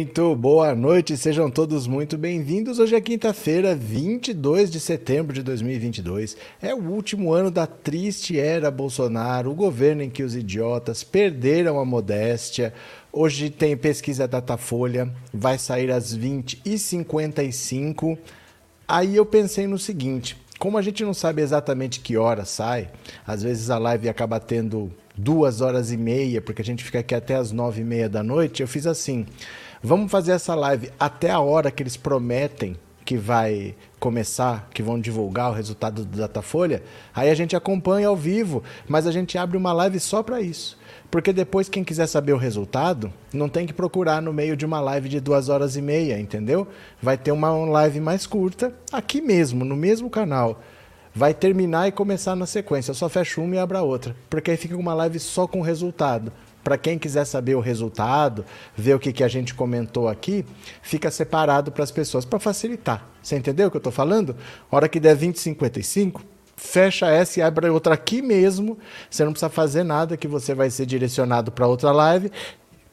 Muito boa noite, sejam todos muito bem-vindos. Hoje é quinta-feira, 22 de setembro de 2022. É o último ano da triste era Bolsonaro, o governo em que os idiotas perderam a modéstia. Hoje tem pesquisa Datafolha, vai sair às 20h55. Aí eu pensei no seguinte: como a gente não sabe exatamente que hora sai, às vezes a live acaba tendo duas horas e meia, porque a gente fica aqui até as nove e meia da noite, eu fiz assim: vamos fazer essa live até a hora que eles prometem que vai começar, que vão divulgar o resultado do Datafolha. Aí a gente acompanha ao vivo, mas a gente abre uma live só para isso. Porque depois, quem quiser saber o resultado, não tem que procurar no meio de uma live de duas horas e meia, entendeu? Vai ter uma live mais curta, aqui mesmo, no mesmo canal vai terminar e começar na sequência. Eu só fecho uma e abro a outra. Porque aí fica uma live só com o resultado. Para quem quiser saber o resultado, ver o que, que a gente comentou aqui, fica separado para as pessoas, para facilitar. Você entendeu o que eu estou falando? hora que der 20 55, fecha essa e abre outra aqui mesmo. Você não precisa fazer nada, que você vai ser direcionado para outra live.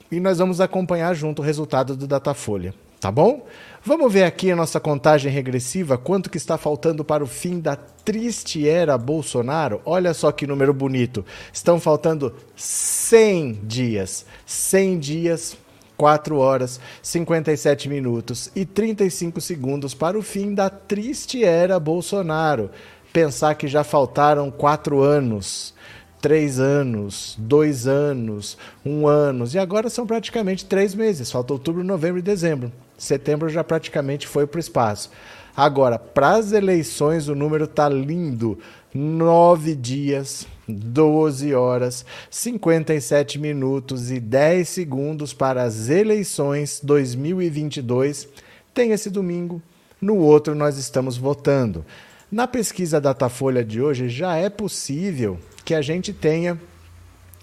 E nós vamos acompanhar junto o resultado do Datafolha. Tá bom? Vamos ver aqui a nossa contagem regressiva, quanto que está faltando para o fim da triste era Bolsonaro. Olha só que número bonito. Estão faltando 100 dias. 100 dias, 4 horas, 57 minutos e 35 segundos para o fim da triste era Bolsonaro. Pensar que já faltaram 4 anos três anos, dois anos, um ano, e agora são praticamente três meses. Falta outubro, novembro e dezembro. Setembro já praticamente foi para o espaço. Agora, para as eleições, o número está lindo. Nove dias, 12 horas, 57 minutos e 10 segundos para as eleições 2022. Tem esse domingo. No outro, nós estamos votando. Na pesquisa Datafolha de hoje, já é possível que a gente tenha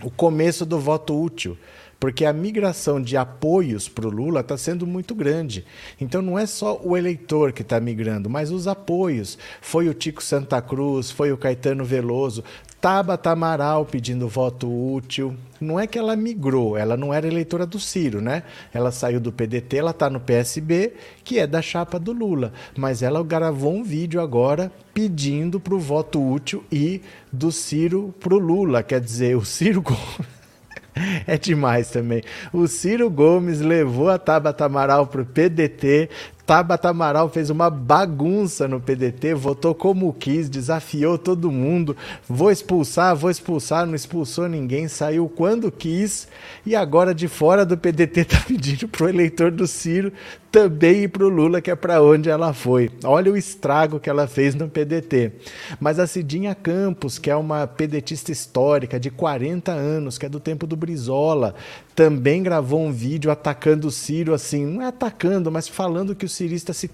o começo do voto útil porque a migração de apoios para o Lula está sendo muito grande. Então não é só o eleitor que está migrando, mas os apoios. Foi o Tico Santa Cruz, foi o Caetano Veloso, Tabata Amaral pedindo voto útil. Não é que ela migrou, ela não era eleitora do Ciro, né? Ela saiu do PDT, ela está no PSB, que é da chapa do Lula. Mas ela gravou um vídeo agora pedindo para o voto útil e do Ciro para o Lula. Quer dizer, o Ciro É demais também. O Ciro Gomes levou a Tabata Amaral para o PDT, Tabata Amaral fez uma bagunça no PDT, votou como quis, desafiou todo mundo. Vou expulsar, vou expulsar, não expulsou ninguém, saiu quando quis e agora de fora do PDT está pedindo pro eleitor do Ciro também ir pro Lula, que é para onde ela foi. Olha o estrago que ela fez no PDT. Mas a Cidinha Campos, que é uma pedetista histórica de 40 anos, que é do tempo do Brizola, também gravou um vídeo atacando o Ciro assim, não é atacando, mas falando que o cirista se,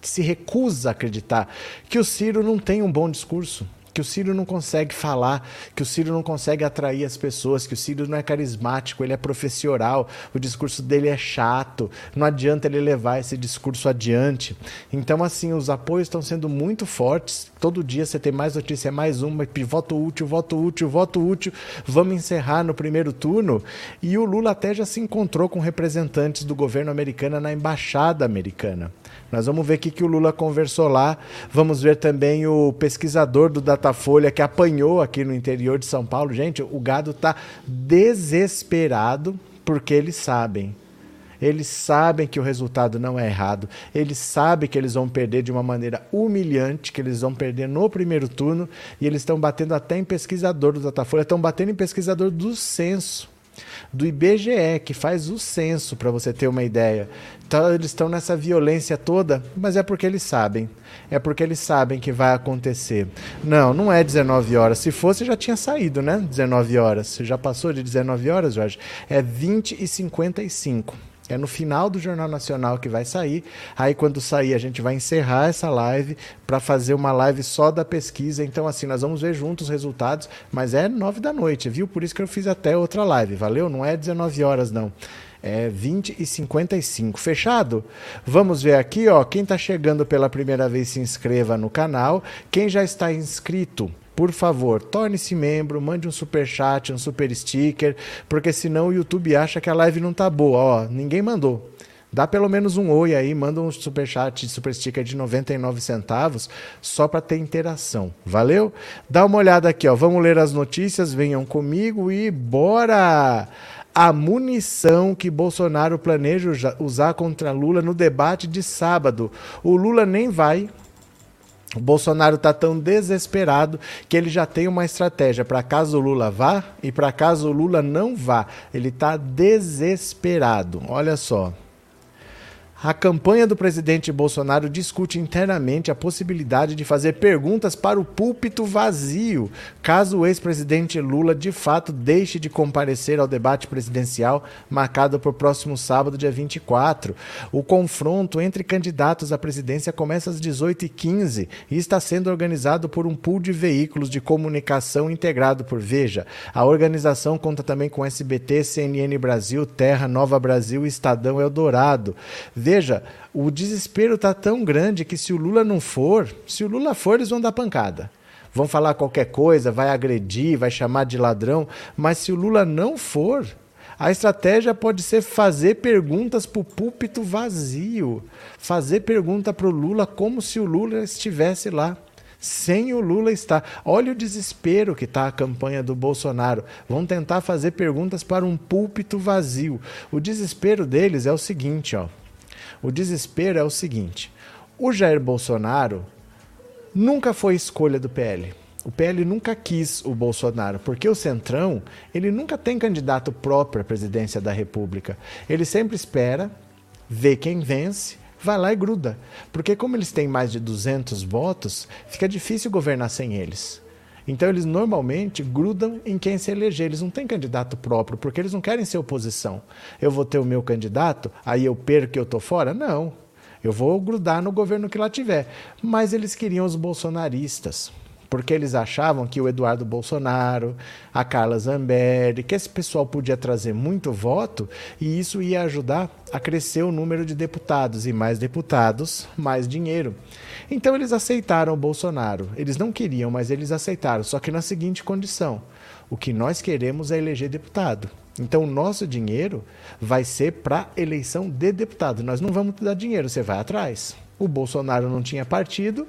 se recusa a acreditar que o Ciro não tem um bom discurso que o Ciro não consegue falar, que o Ciro não consegue atrair as pessoas, que o Ciro não é carismático, ele é professional, o discurso dele é chato, não adianta ele levar esse discurso adiante. Então, assim, os apoios estão sendo muito fortes. Todo dia você tem mais notícia, mais uma, voto útil, voto útil, voto útil. Vamos encerrar no primeiro turno. E o Lula até já se encontrou com representantes do governo americano na embaixada americana. Nós vamos ver o que, que o Lula conversou lá. Vamos ver também o pesquisador do Datafolha que apanhou aqui no interior de São Paulo. Gente, o gado está desesperado porque eles sabem. Eles sabem que o resultado não é errado. Eles sabem que eles vão perder de uma maneira humilhante, que eles vão perder no primeiro turno. E eles estão batendo até em pesquisador do Datafolha, estão batendo em pesquisador do censo do IBGE, que faz o censo, para você ter uma ideia. Então, eles estão nessa violência toda, mas é porque eles sabem. É porque eles sabem que vai acontecer. Não, não é 19 horas. Se fosse, já tinha saído, né? 19 horas. Você já passou de 19 horas, Jorge? É 20 e 55. É no final do Jornal Nacional que vai sair. Aí, quando sair, a gente vai encerrar essa live para fazer uma live só da pesquisa. Então, assim, nós vamos ver juntos os resultados, mas é nove da noite, viu? Por isso que eu fiz até outra live, valeu? Não é 19 horas, não. É 20 e 55. Fechado? Vamos ver aqui, ó. Quem está chegando pela primeira vez, se inscreva no canal. Quem já está inscrito, por favor, torne-se membro, mande um super chat, um super sticker, porque senão o YouTube acha que a live não tá boa. Ó, ninguém mandou. Dá pelo menos um oi aí, manda um super chat, super sticker de 99 centavos, só para ter interação. Valeu? Dá uma olhada aqui, ó. Vamos ler as notícias, venham comigo e bora! A munição que Bolsonaro planeja usar contra Lula no debate de sábado. O Lula nem vai, o Bolsonaro está tão desesperado que ele já tem uma estratégia para caso o Lula vá e para caso o Lula não vá. Ele está desesperado. Olha só. A campanha do presidente Bolsonaro discute internamente a possibilidade de fazer perguntas para o púlpito vazio, caso o ex-presidente Lula de fato deixe de comparecer ao debate presidencial marcado para o próximo sábado, dia 24. O confronto entre candidatos à presidência começa às 18h15 e está sendo organizado por um pool de veículos de comunicação integrado por Veja. A organização conta também com SBT, CNN Brasil, Terra, Nova Brasil e Estadão Eldorado. O desespero está tão grande que se o Lula não for, se o Lula for, eles vão dar pancada. Vão falar qualquer coisa, vai agredir, vai chamar de ladrão, mas se o Lula não for, a estratégia pode ser fazer perguntas para o púlpito vazio. Fazer pergunta para o Lula como se o Lula estivesse lá. Sem o Lula estar. Olha o desespero que está a campanha do Bolsonaro. Vão tentar fazer perguntas para um púlpito vazio. O desespero deles é o seguinte, ó. O desespero é o seguinte: o Jair Bolsonaro nunca foi escolha do PL. O PL nunca quis o Bolsonaro, porque o Centrão, ele nunca tem candidato próprio à presidência da República. Ele sempre espera, vê quem vence, vai lá e gruda. Porque como eles têm mais de 200 votos, fica difícil governar sem eles. Então eles normalmente grudam em quem se eleger. Eles não têm candidato próprio, porque eles não querem ser oposição. Eu vou ter o meu candidato, aí eu perco e eu estou fora? Não. Eu vou grudar no governo que lá tiver. Mas eles queriam os bolsonaristas porque eles achavam que o Eduardo Bolsonaro, a Carla Zambelli, que esse pessoal podia trazer muito voto e isso ia ajudar a crescer o número de deputados e mais deputados, mais dinheiro. Então eles aceitaram o Bolsonaro. Eles não queriam, mas eles aceitaram, só que na seguinte condição: o que nós queremos é eleger deputado. Então, o nosso dinheiro vai ser para eleição de deputado. Nós não vamos te dar dinheiro, você vai atrás. O Bolsonaro não tinha partido,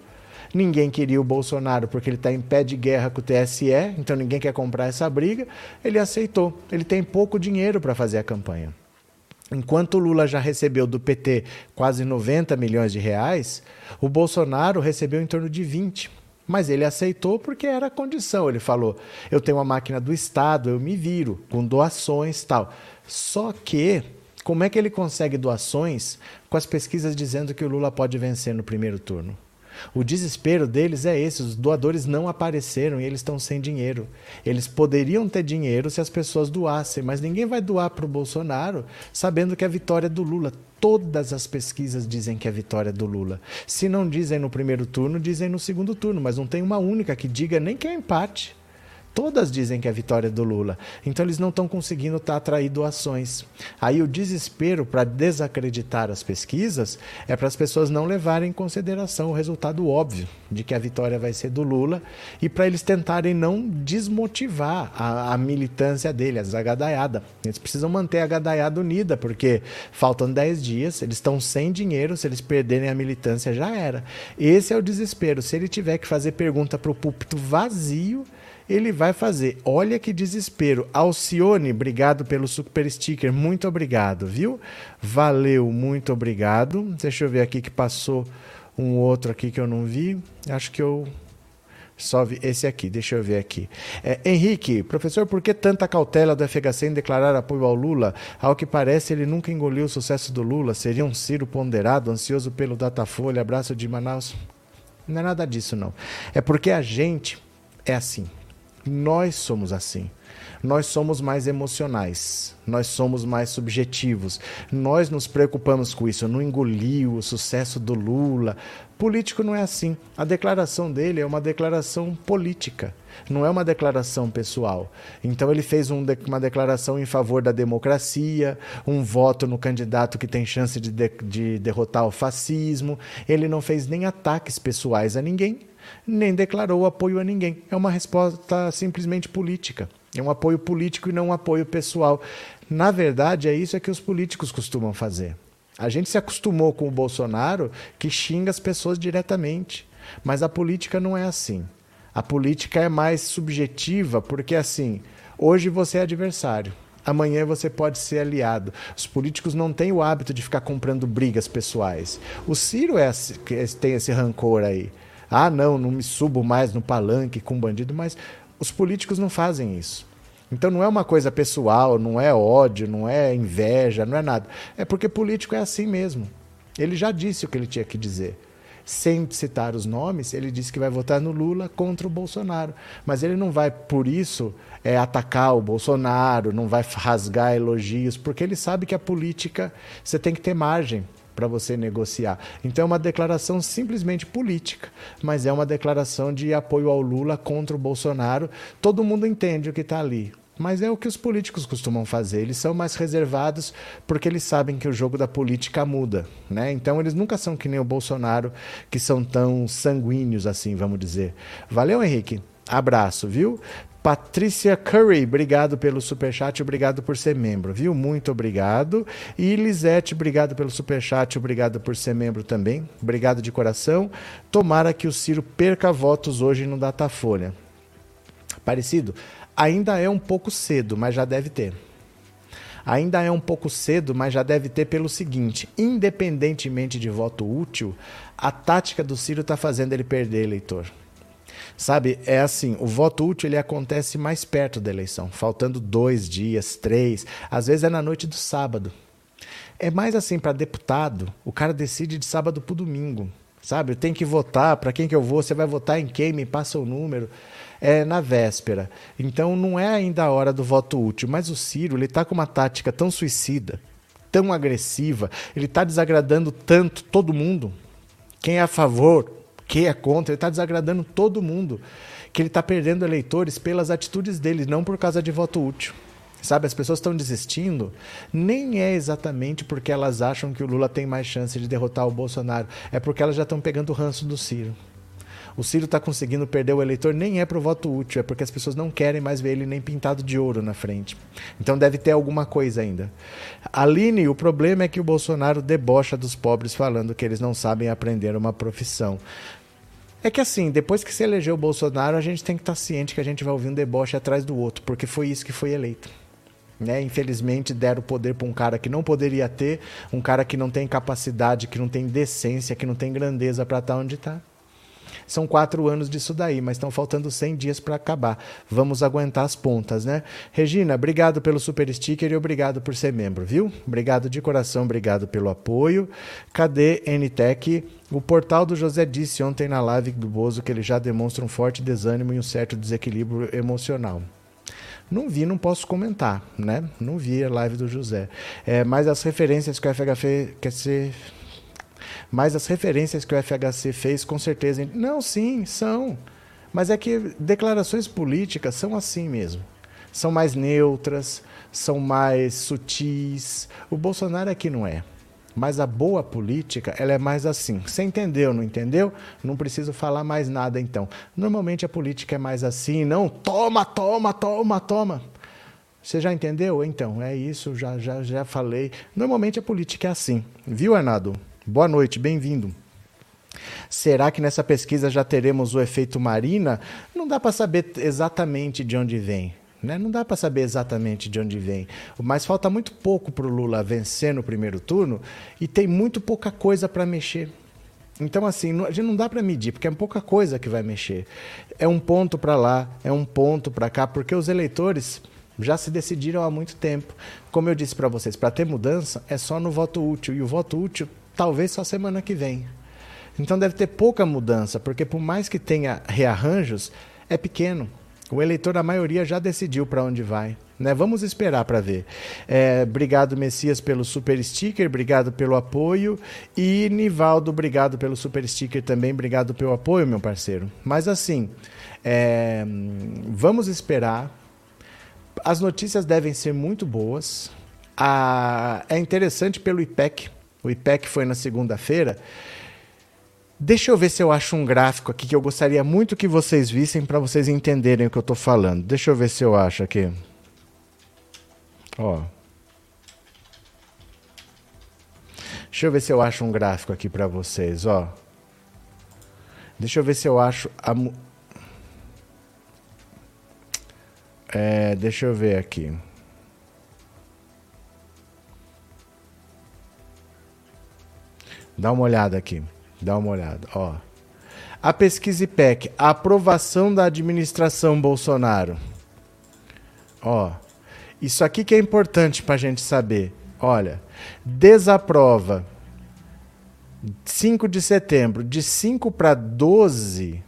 Ninguém queria o Bolsonaro porque ele está em pé de guerra com o TSE, então ninguém quer comprar essa briga. Ele aceitou. Ele tem pouco dinheiro para fazer a campanha. Enquanto o Lula já recebeu do PT quase 90 milhões de reais, o Bolsonaro recebeu em torno de 20. Mas ele aceitou porque era a condição. Ele falou: eu tenho uma máquina do Estado, eu me viro, com doações tal. Só que, como é que ele consegue doações com as pesquisas dizendo que o Lula pode vencer no primeiro turno? O desespero deles é esse: os doadores não apareceram e eles estão sem dinheiro. Eles poderiam ter dinheiro se as pessoas doassem, mas ninguém vai doar para o Bolsonaro sabendo que a vitória é do Lula. Todas as pesquisas dizem que é vitória do Lula. Se não dizem no primeiro turno, dizem no segundo turno, mas não tem uma única que diga nem que é empate. Todas dizem que é vitória do Lula. Então eles não estão conseguindo tá, atrair doações. Aí o desespero para desacreditar as pesquisas é para as pessoas não levarem em consideração o resultado óbvio de que a vitória vai ser do Lula e para eles tentarem não desmotivar a, a militância dele, a zagadaiada. Eles precisam manter a gadaiada unida, porque faltam 10 dias, eles estão sem dinheiro, se eles perderem a militância já era. Esse é o desespero. Se ele tiver que fazer pergunta para o púlpito vazio, ele vai fazer. Olha que desespero. Alcione, obrigado pelo super sticker. Muito obrigado, viu? Valeu, muito obrigado. Deixa eu ver aqui que passou um outro aqui que eu não vi. Acho que eu só vi esse aqui, deixa eu ver aqui. É, Henrique, professor, por que tanta cautela do FHC em declarar apoio ao Lula? Ao que parece, ele nunca engoliu o sucesso do Lula. Seria um Ciro ponderado, ansioso pelo Datafolha, abraço de Manaus? Não é nada disso, não. É porque a gente é assim. Nós somos assim. Nós somos mais emocionais, nós somos mais subjetivos, nós nos preocupamos com isso. Eu não engoli o sucesso do Lula. Político não é assim. A declaração dele é uma declaração política, não é uma declaração pessoal. Então ele fez um de uma declaração em favor da democracia, um voto no candidato que tem chance de, de, de derrotar o fascismo. Ele não fez nem ataques pessoais a ninguém nem declarou apoio a ninguém. É uma resposta simplesmente política. É um apoio político e não um apoio pessoal. Na verdade, é isso que os políticos costumam fazer. A gente se acostumou com o Bolsonaro que xinga as pessoas diretamente. Mas a política não é assim. A política é mais subjetiva, porque assim, hoje você é adversário. Amanhã você pode ser aliado. Os políticos não têm o hábito de ficar comprando brigas pessoais. O Ciro é, tem esse rancor aí. Ah, não, não me subo mais no palanque com bandido, mas os políticos não fazem isso. Então não é uma coisa pessoal, não é ódio, não é inveja, não é nada. É porque político é assim mesmo. Ele já disse o que ele tinha que dizer sem citar os nomes, ele disse que vai votar no Lula contra o Bolsonaro. Mas ele não vai, por isso, é, atacar o Bolsonaro, não vai rasgar elogios, porque ele sabe que a política você tem que ter margem para você negociar. Então é uma declaração simplesmente política, mas é uma declaração de apoio ao Lula contra o Bolsonaro. Todo mundo entende o que está ali. Mas é o que os políticos costumam fazer. Eles são mais reservados porque eles sabem que o jogo da política muda. Né? Então eles nunca são que nem o Bolsonaro, que são tão sanguíneos assim, vamos dizer. Valeu, Henrique. Abraço, viu? Patrícia Curry, obrigado pelo superchat, obrigado por ser membro, viu? Muito obrigado. E Lisete, obrigado pelo superchat, obrigado por ser membro também. Obrigado de coração. Tomara que o Ciro perca votos hoje no Datafolha. Parecido? Ainda é um pouco cedo, mas já deve ter. Ainda é um pouco cedo, mas já deve ter pelo seguinte: independentemente de voto útil, a tática do Ciro está fazendo ele perder eleitor. Sabe, é assim, o voto útil ele acontece mais perto da eleição, faltando dois dias, três, às vezes é na noite do sábado. É mais assim, para deputado, o cara decide de sábado para domingo, sabe? Tenho que votar, para quem que eu vou, você vai votar em quem, me passa o número é na véspera. Então não é ainda a hora do voto útil, mas o Ciro ele está com uma tática tão suicida, tão agressiva, ele está desagradando tanto todo mundo. Quem é a favor, quem é contra, ele está desagradando todo mundo, que ele está perdendo eleitores pelas atitudes dele, não por causa de voto útil. Sabe, as pessoas estão desistindo, nem é exatamente porque elas acham que o Lula tem mais chance de derrotar o Bolsonaro, é porque elas já estão pegando o ranço do Ciro o Ciro está conseguindo perder o eleitor nem é para o voto útil, é porque as pessoas não querem mais ver ele nem pintado de ouro na frente. Então deve ter alguma coisa ainda. Aline, o problema é que o Bolsonaro debocha dos pobres falando que eles não sabem aprender uma profissão. É que assim, depois que se elegeu o Bolsonaro, a gente tem que estar tá ciente que a gente vai ouvir um deboche atrás do outro, porque foi isso que foi eleito. Né? Infelizmente deram poder para um cara que não poderia ter, um cara que não tem capacidade, que não tem decência, que não tem grandeza para estar tá onde está. São quatro anos disso daí, mas estão faltando 100 dias para acabar. Vamos aguentar as pontas, né? Regina, obrigado pelo super sticker e obrigado por ser membro, viu? Obrigado de coração, obrigado pelo apoio. Cadê NTEC? O portal do José disse ontem na live do Bozo que ele já demonstra um forte desânimo e um certo desequilíbrio emocional. Não vi, não posso comentar, né? Não vi a live do José. É, mas as referências que o FHF quer ser mas as referências que o FHC fez, com certeza. Não, sim, são. Mas é que declarações políticas são assim mesmo. São mais neutras, são mais sutis. O Bolsonaro aqui não é. Mas a boa política, ela é mais assim. Você entendeu, não entendeu? Não preciso falar mais nada então. Normalmente a política é mais assim, não toma, toma, toma, toma. Você já entendeu? Então, é isso, já, já, já falei. Normalmente a política é assim. Viu, Arnaldo? Boa noite, bem-vindo. Será que nessa pesquisa já teremos o efeito Marina? Não dá para saber exatamente de onde vem. Né? Não dá para saber exatamente de onde vem. Mas falta muito pouco para o Lula vencer no primeiro turno e tem muito pouca coisa para mexer. Então, assim, a gente não dá para medir, porque é pouca coisa que vai mexer. É um ponto para lá, é um ponto para cá, porque os eleitores já se decidiram há muito tempo. Como eu disse para vocês, para ter mudança é só no voto útil. E o voto útil talvez só semana que vem. Então deve ter pouca mudança, porque por mais que tenha rearranjos, é pequeno. O eleitor, a maioria, já decidiu para onde vai. Né? Vamos esperar para ver. É, obrigado, Messias, pelo super sticker, obrigado pelo apoio. E Nivaldo, obrigado pelo super sticker também, obrigado pelo apoio, meu parceiro. Mas assim, é, vamos esperar. As notícias devem ser muito boas. Ah, é interessante pelo IPEC, o IPEC foi na segunda-feira. Deixa eu ver se eu acho um gráfico aqui que eu gostaria muito que vocês vissem para vocês entenderem o que eu estou falando. Deixa eu ver se eu acho aqui. Ó. Deixa eu ver se eu acho um gráfico aqui para vocês, ó. Deixa eu ver se eu acho a é, deixa eu ver aqui. Dá uma olhada aqui. Dá uma olhada, ó. A pesquisa IPEC, a aprovação da administração Bolsonaro. Ó, isso aqui que é importante para a gente saber. Olha, desaprova 5 de setembro, de 5 para 12,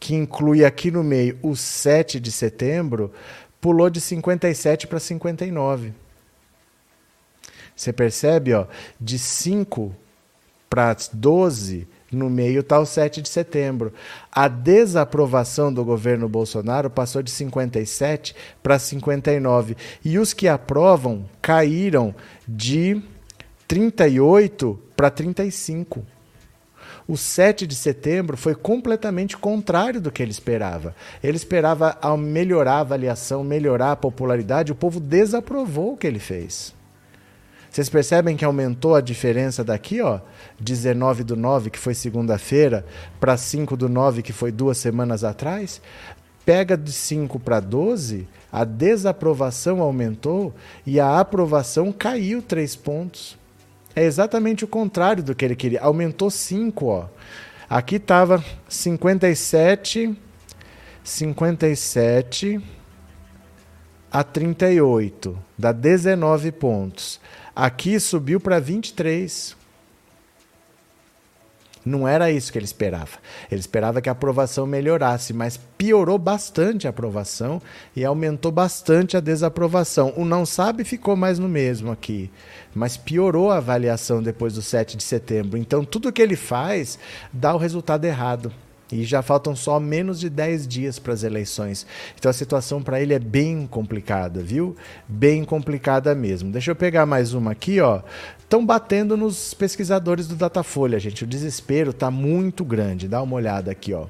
que inclui aqui no meio o 7 de setembro, pulou de 57 para 59. Você percebe, ó, de 5 para 12, no meio está o 7 de setembro. A desaprovação do governo Bolsonaro passou de 57 para 59. E os que aprovam caíram de 38 para 35. O 7 de setembro foi completamente contrário do que ele esperava. Ele esperava melhorar a avaliação, melhorar a popularidade, o povo desaprovou o que ele fez. Vocês percebem que aumentou a diferença daqui, ó, 19 do 9, que foi segunda-feira, para 5 do 9, que foi duas semanas atrás? Pega de 5 para 12, a desaprovação aumentou e a aprovação caiu 3 pontos. É exatamente o contrário do que ele queria. Aumentou 5, ó. Aqui estava 57, 57 a 38, dá 19 pontos. Aqui subiu para 23. Não era isso que ele esperava. Ele esperava que a aprovação melhorasse, mas piorou bastante a aprovação e aumentou bastante a desaprovação. O não sabe ficou mais no mesmo aqui, mas piorou a avaliação depois do 7 de setembro. Então, tudo que ele faz dá o resultado errado. E já faltam só menos de 10 dias para as eleições. Então a situação para ele é bem complicada, viu? Bem complicada mesmo. Deixa eu pegar mais uma aqui, ó. Estão batendo nos pesquisadores do Datafolha, gente. O desespero está muito grande. Dá uma olhada aqui, ó.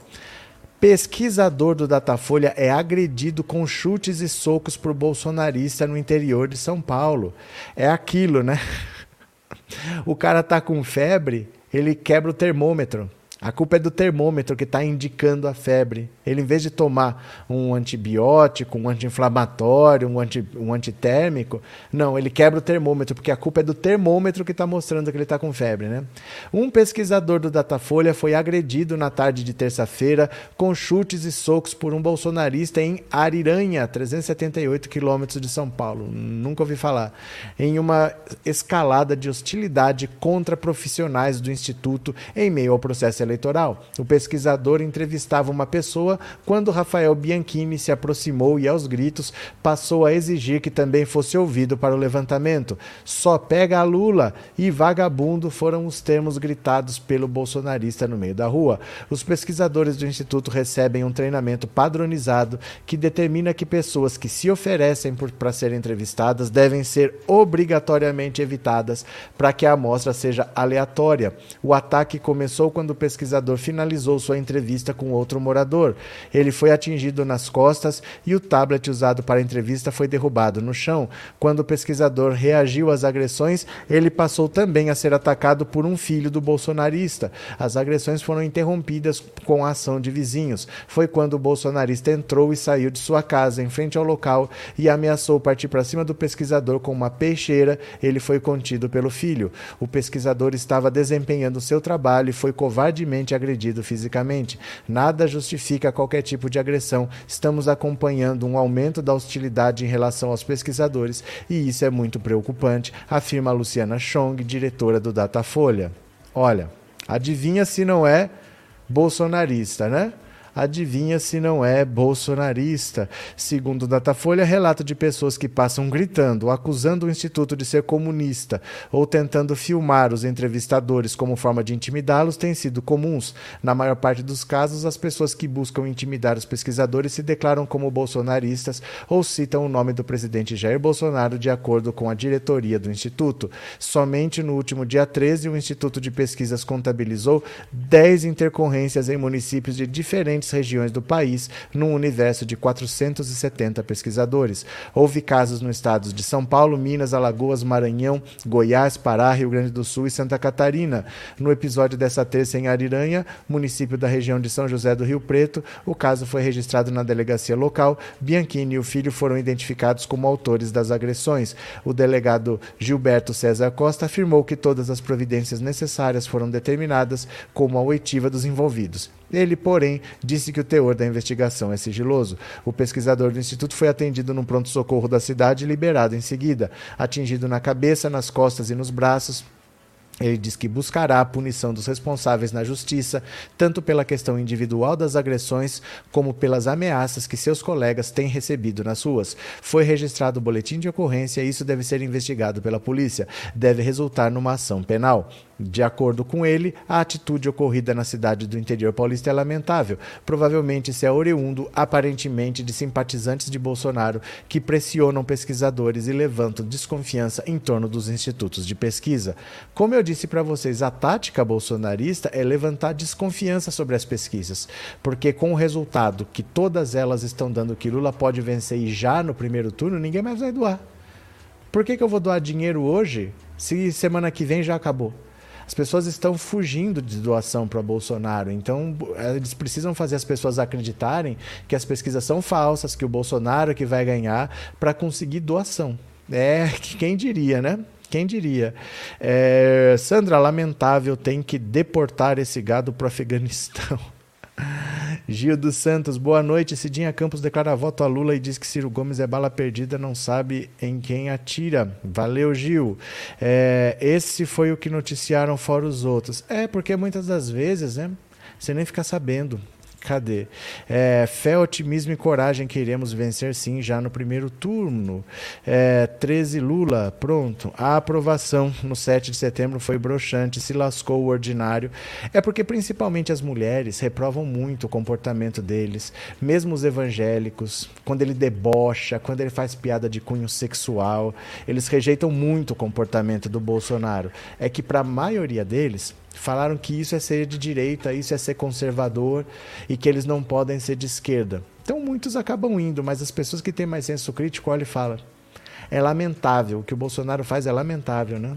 Pesquisador do Datafolha é agredido com chutes e socos por bolsonarista no interior de São Paulo. É aquilo, né? O cara tá com febre, ele quebra o termômetro. A culpa é do termômetro que está indicando a febre. Ele, em vez de tomar um antibiótico, um anti-inflamatório, um, anti, um antitérmico, não, ele quebra o termômetro, porque a culpa é do termômetro que está mostrando que ele está com febre. Né? Um pesquisador do Datafolha foi agredido na tarde de terça-feira com chutes e socos por um bolsonarista em Ariranha, 378 quilômetros de São Paulo. Nunca ouvi falar. Em uma escalada de hostilidade contra profissionais do Instituto em meio ao processo eleitoral. O pesquisador entrevistava uma pessoa quando Rafael Bianchini se aproximou e, aos gritos, passou a exigir que também fosse ouvido para o levantamento. Só pega a Lula e vagabundo foram os termos gritados pelo bolsonarista no meio da rua. Os pesquisadores do Instituto recebem um treinamento padronizado que determina que pessoas que se oferecem para serem entrevistadas devem ser obrigatoriamente evitadas para que a amostra seja aleatória. O ataque começou quando o pesquisador finalizou sua entrevista com outro morador. Ele foi atingido nas costas e o tablet usado para a entrevista foi derrubado no chão. Quando o pesquisador reagiu às agressões, ele passou também a ser atacado por um filho do bolsonarista. As agressões foram interrompidas com a ação de vizinhos. Foi quando o bolsonarista entrou e saiu de sua casa em frente ao local e ameaçou partir para cima do pesquisador com uma peixeira. Ele foi contido pelo filho. O pesquisador estava desempenhando seu trabalho e foi covardemente agredido fisicamente. Nada justifica qualquer tipo de agressão. Estamos acompanhando um aumento da hostilidade em relação aos pesquisadores e isso é muito preocupante, afirma Luciana Chong, diretora do Datafolha. Olha, adivinha se não é bolsonarista, né? Adivinha se não é bolsonarista. Segundo Datafolha, relato de pessoas que passam gritando, acusando o Instituto de ser comunista ou tentando filmar os entrevistadores como forma de intimidá-los têm sido comuns. Na maior parte dos casos, as pessoas que buscam intimidar os pesquisadores se declaram como bolsonaristas ou citam o nome do presidente Jair Bolsonaro de acordo com a diretoria do Instituto. Somente no último dia 13, o Instituto de Pesquisas contabilizou 10 intercorrências em municípios de diferentes regiões do país, num universo de 470 pesquisadores. Houve casos no estados de São Paulo, Minas, Alagoas, Maranhão, Goiás, Pará, Rio Grande do Sul e Santa Catarina. No episódio dessa terça em Ariranha, município da região de São José do Rio Preto, o caso foi registrado na delegacia local. Bianchini e o filho foram identificados como autores das agressões. O delegado Gilberto César Costa afirmou que todas as providências necessárias foram determinadas, como a oitiva dos envolvidos. Ele, porém, disse que o teor da investigação é sigiloso. O pesquisador do instituto foi atendido num pronto-socorro da cidade e liberado em seguida. Atingido na cabeça, nas costas e nos braços, ele diz que buscará a punição dos responsáveis na justiça, tanto pela questão individual das agressões, como pelas ameaças que seus colegas têm recebido nas ruas. Foi registrado o boletim de ocorrência e isso deve ser investigado pela polícia. Deve resultar numa ação penal. De acordo com ele, a atitude ocorrida na cidade do interior paulista é lamentável. Provavelmente isso é oriundo, aparentemente, de simpatizantes de Bolsonaro que pressionam pesquisadores e levantam desconfiança em torno dos institutos de pesquisa. Como eu disse para vocês, a tática bolsonarista é levantar desconfiança sobre as pesquisas, porque com o resultado que todas elas estão dando que Lula pode vencer e já no primeiro turno, ninguém mais vai doar. Por que, que eu vou doar dinheiro hoje se semana que vem já acabou? As pessoas estão fugindo de doação para Bolsonaro. Então, eles precisam fazer as pessoas acreditarem que as pesquisas são falsas, que o Bolsonaro é que vai ganhar para conseguir doação. É, quem diria, né? Quem diria? É, Sandra, lamentável, tem que deportar esse gado para o Afeganistão. Gil dos Santos, boa noite. Cidinha Campos declara voto a Lula e diz que Ciro Gomes é bala perdida, não sabe em quem atira. Valeu, Gil. É, esse foi o que noticiaram fora os outros. É, porque muitas das vezes, né? Você nem fica sabendo. Cadê? É, fé, otimismo e coragem que iremos vencer sim já no primeiro turno. É, 13 Lula, pronto. A aprovação no 7 de setembro foi broxante, se lascou o ordinário. É porque principalmente as mulheres reprovam muito o comportamento deles, mesmo os evangélicos, quando ele debocha, quando ele faz piada de cunho sexual, eles rejeitam muito o comportamento do Bolsonaro. É que para a maioria deles, Falaram que isso é ser de direita, isso é ser conservador e que eles não podem ser de esquerda. Então muitos acabam indo, mas as pessoas que têm mais senso crítico olham e falam: é lamentável, o que o Bolsonaro faz é lamentável, né?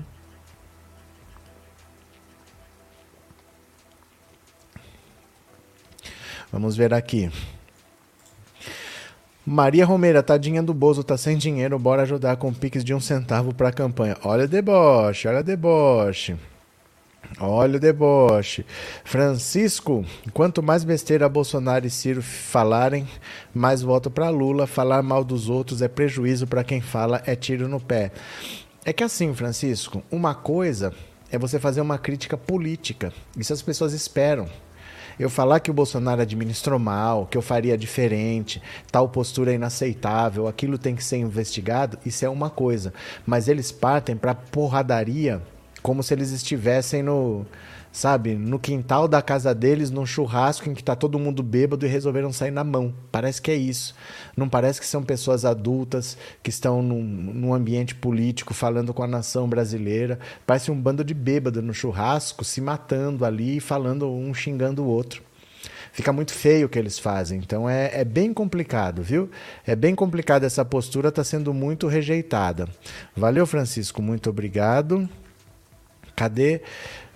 Vamos ver aqui. Maria Romeira, tadinha do Bozo, tá sem dinheiro, bora ajudar com pix de um centavo para a campanha. Olha deboche, olha deboche. Olha o deboche. Francisco, quanto mais besteira Bolsonaro e Ciro falarem, mais voto para Lula. Falar mal dos outros é prejuízo para quem fala, é tiro no pé. É que assim, Francisco, uma coisa é você fazer uma crítica política. Isso as pessoas esperam. Eu falar que o Bolsonaro administrou mal, que eu faria diferente, tal postura é inaceitável, aquilo tem que ser investigado, isso é uma coisa. Mas eles partem para porradaria como se eles estivessem no, sabe, no quintal da casa deles, num churrasco em que está todo mundo bêbado e resolveram sair na mão. Parece que é isso. Não parece que são pessoas adultas que estão num, num ambiente político falando com a nação brasileira. Parece um bando de bêbado no churrasco, se matando ali, falando um xingando o outro fica muito feio o que eles fazem. Então é, é bem complicado, viu? É bem complicado essa postura, está sendo muito rejeitada. Valeu, Francisco, muito obrigado. Cadê?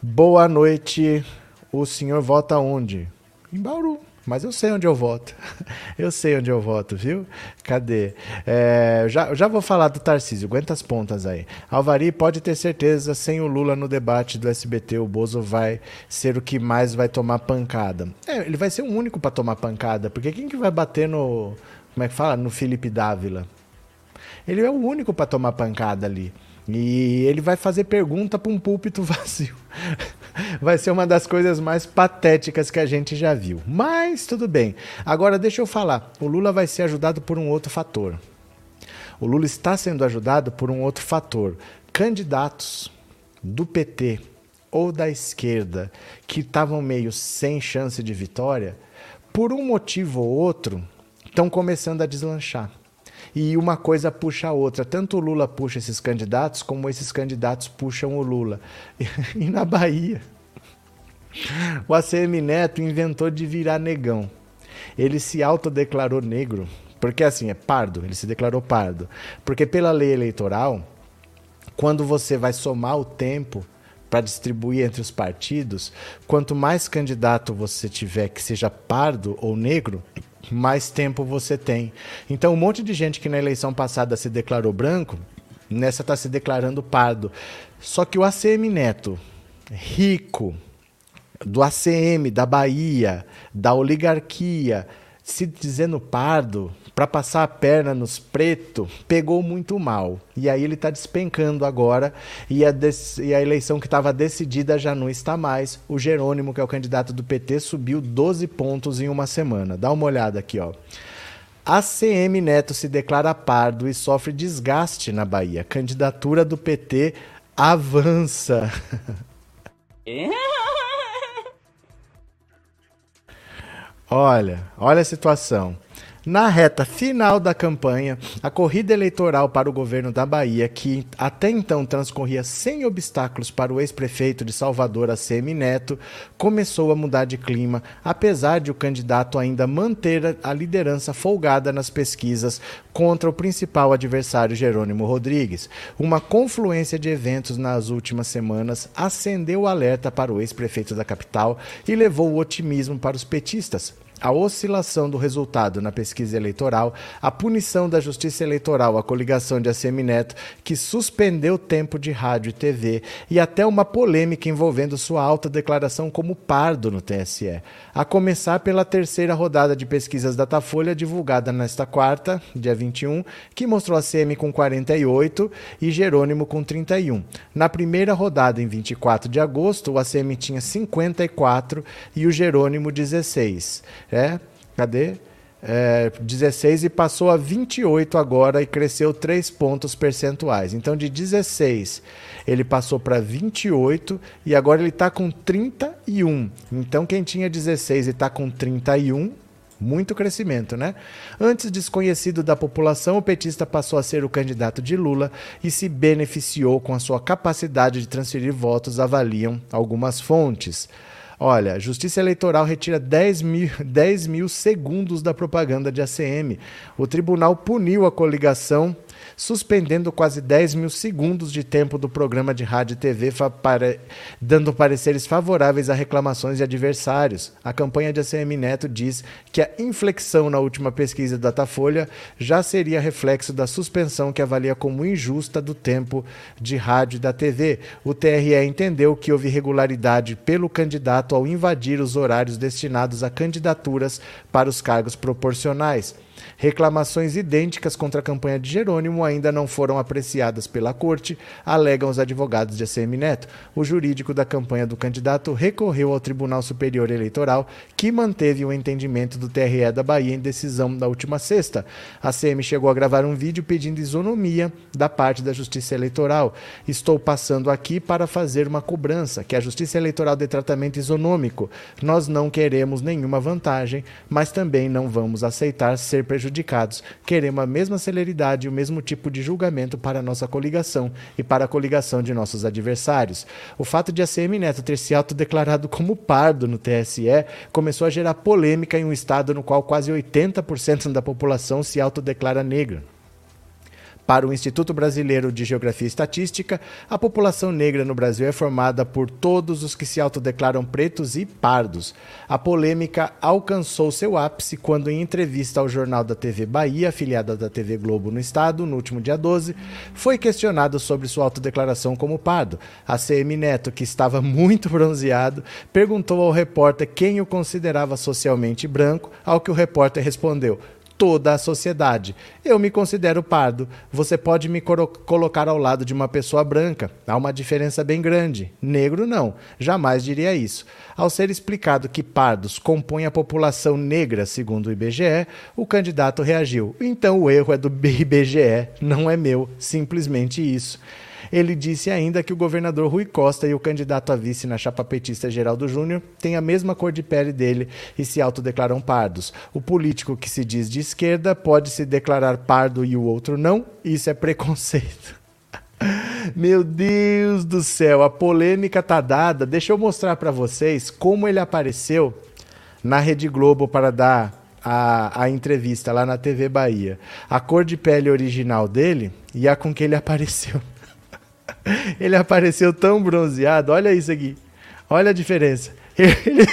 Boa noite. O senhor vota onde? Em Bauru. Mas eu sei onde eu voto. eu sei onde eu voto, viu? Cadê? É, já, já vou falar do Tarcísio, aguenta as pontas aí. Alvari pode ter certeza, sem o Lula no debate do SBT, o Bozo vai ser o que mais vai tomar pancada. É, ele vai ser o único para tomar pancada, porque quem que vai bater no. Como é que fala? No Felipe Dávila. Ele é o único para tomar pancada ali. E ele vai fazer pergunta para um púlpito vazio. vai ser uma das coisas mais patéticas que a gente já viu. Mas tudo bem. Agora deixa eu falar. O Lula vai ser ajudado por um outro fator. O Lula está sendo ajudado por um outro fator. Candidatos do PT ou da esquerda que estavam meio sem chance de vitória, por um motivo ou outro, estão começando a deslanchar. E uma coisa puxa a outra. Tanto o Lula puxa esses candidatos, como esses candidatos puxam o Lula. E na Bahia, o ACM Neto inventou de virar negão. Ele se autodeclarou negro, porque assim, é pardo, ele se declarou pardo. Porque pela lei eleitoral, quando você vai somar o tempo para distribuir entre os partidos, quanto mais candidato você tiver que seja pardo ou negro, mais tempo você tem. Então, um monte de gente que na eleição passada se declarou branco, nessa está se declarando pardo. Só que o ACM Neto, rico, do ACM, da Bahia, da oligarquia, se dizendo pardo, para passar a perna nos pretos, pegou muito mal. E aí ele está despencando agora, e a, e a eleição que estava decidida já não está mais. O Jerônimo, que é o candidato do PT, subiu 12 pontos em uma semana. Dá uma olhada aqui, ó. ACM Neto se declara pardo e sofre desgaste na Bahia. Candidatura do PT avança. olha, olha a situação. Na reta final da campanha, a corrida eleitoral para o governo da Bahia, que até então transcorria sem obstáculos para o ex-prefeito de Salvador, ACM Neto, começou a mudar de clima, apesar de o candidato ainda manter a liderança folgada nas pesquisas contra o principal adversário Jerônimo Rodrigues. Uma confluência de eventos nas últimas semanas acendeu o alerta para o ex-prefeito da capital e levou o otimismo para os petistas a oscilação do resultado na pesquisa eleitoral, a punição da Justiça Eleitoral à coligação de ACM Neto, que suspendeu tempo de rádio e TV, e até uma polêmica envolvendo sua alta declaração como pardo no TSE. A começar pela terceira rodada de pesquisas Datafolha, divulgada nesta quarta, dia 21, que mostrou ACM com 48 e Jerônimo com 31. Na primeira rodada, em 24 de agosto, o ACM tinha 54 e o Jerônimo 16. É, cadê? É, 16 e passou a 28 agora e cresceu 3 pontos percentuais. Então, de 16 ele passou para 28 e agora ele está com 31. Então, quem tinha 16 e está com 31, muito crescimento, né? Antes desconhecido da população, o petista passou a ser o candidato de Lula e se beneficiou com a sua capacidade de transferir votos, avaliam algumas fontes. Olha, Justiça Eleitoral retira 10 mil, 10 mil segundos da propaganda de ACM. O tribunal puniu a coligação suspendendo quase 10 mil segundos de tempo do programa de rádio e TV, para, dando pareceres favoráveis a reclamações de adversários. A campanha de ACM Neto diz que a inflexão na última pesquisa da Datafolha já seria reflexo da suspensão que avalia como injusta do tempo de rádio e da TV. O TRE entendeu que houve irregularidade pelo candidato ao invadir os horários destinados a candidaturas para os cargos proporcionais. Reclamações idênticas contra a campanha de Jerônimo ainda não foram apreciadas pela corte, alegam os advogados de ACM Neto. O jurídico da campanha do candidato recorreu ao Tribunal Superior Eleitoral, que manteve o entendimento do TRE da Bahia em decisão da última sexta. A ACM chegou a gravar um vídeo pedindo isonomia da parte da Justiça Eleitoral. Estou passando aqui para fazer uma cobrança, que a Justiça Eleitoral dê tratamento isonômico. Nós não queremos nenhuma vantagem, mas também não vamos aceitar ser prejudicados. Queremos a mesma celeridade e o mesmo tipo de julgamento para nossa coligação e para a coligação de nossos adversários. O fato de a CM Neto ter se autodeclarado como pardo no TSE começou a gerar polêmica em um estado no qual quase 80% da população se autodeclara negra. Para o Instituto Brasileiro de Geografia e Estatística, a população negra no Brasil é formada por todos os que se autodeclaram pretos e pardos. A polêmica alcançou seu ápice quando, em entrevista ao jornal da TV Bahia, afiliada da TV Globo no estado, no último dia 12, foi questionado sobre sua autodeclaração como pardo. A CM Neto, que estava muito bronzeado, perguntou ao repórter quem o considerava socialmente branco, ao que o repórter respondeu: toda a sociedade. Eu me considero pardo. Você pode me colocar ao lado de uma pessoa branca. Há uma diferença bem grande. Negro não. Jamais diria isso. Ao ser explicado que pardos compõem a população negra, segundo o IBGE, o candidato reagiu. Então o erro é do IBGE, não é meu. Simplesmente isso. Ele disse ainda que o governador Rui Costa e o candidato a vice na chapa petista Geraldo Júnior têm a mesma cor de pele dele e se autodeclaram pardos. O político que se diz de esquerda pode se declarar pardo e o outro não. Isso é preconceito. Meu Deus do céu, a polêmica tá dada. Deixa eu mostrar para vocês como ele apareceu na Rede Globo para dar a, a entrevista lá na TV Bahia. A cor de pele original dele e a com que ele apareceu. Ele apareceu tão bronzeado. Olha isso aqui. Olha a diferença. Ele,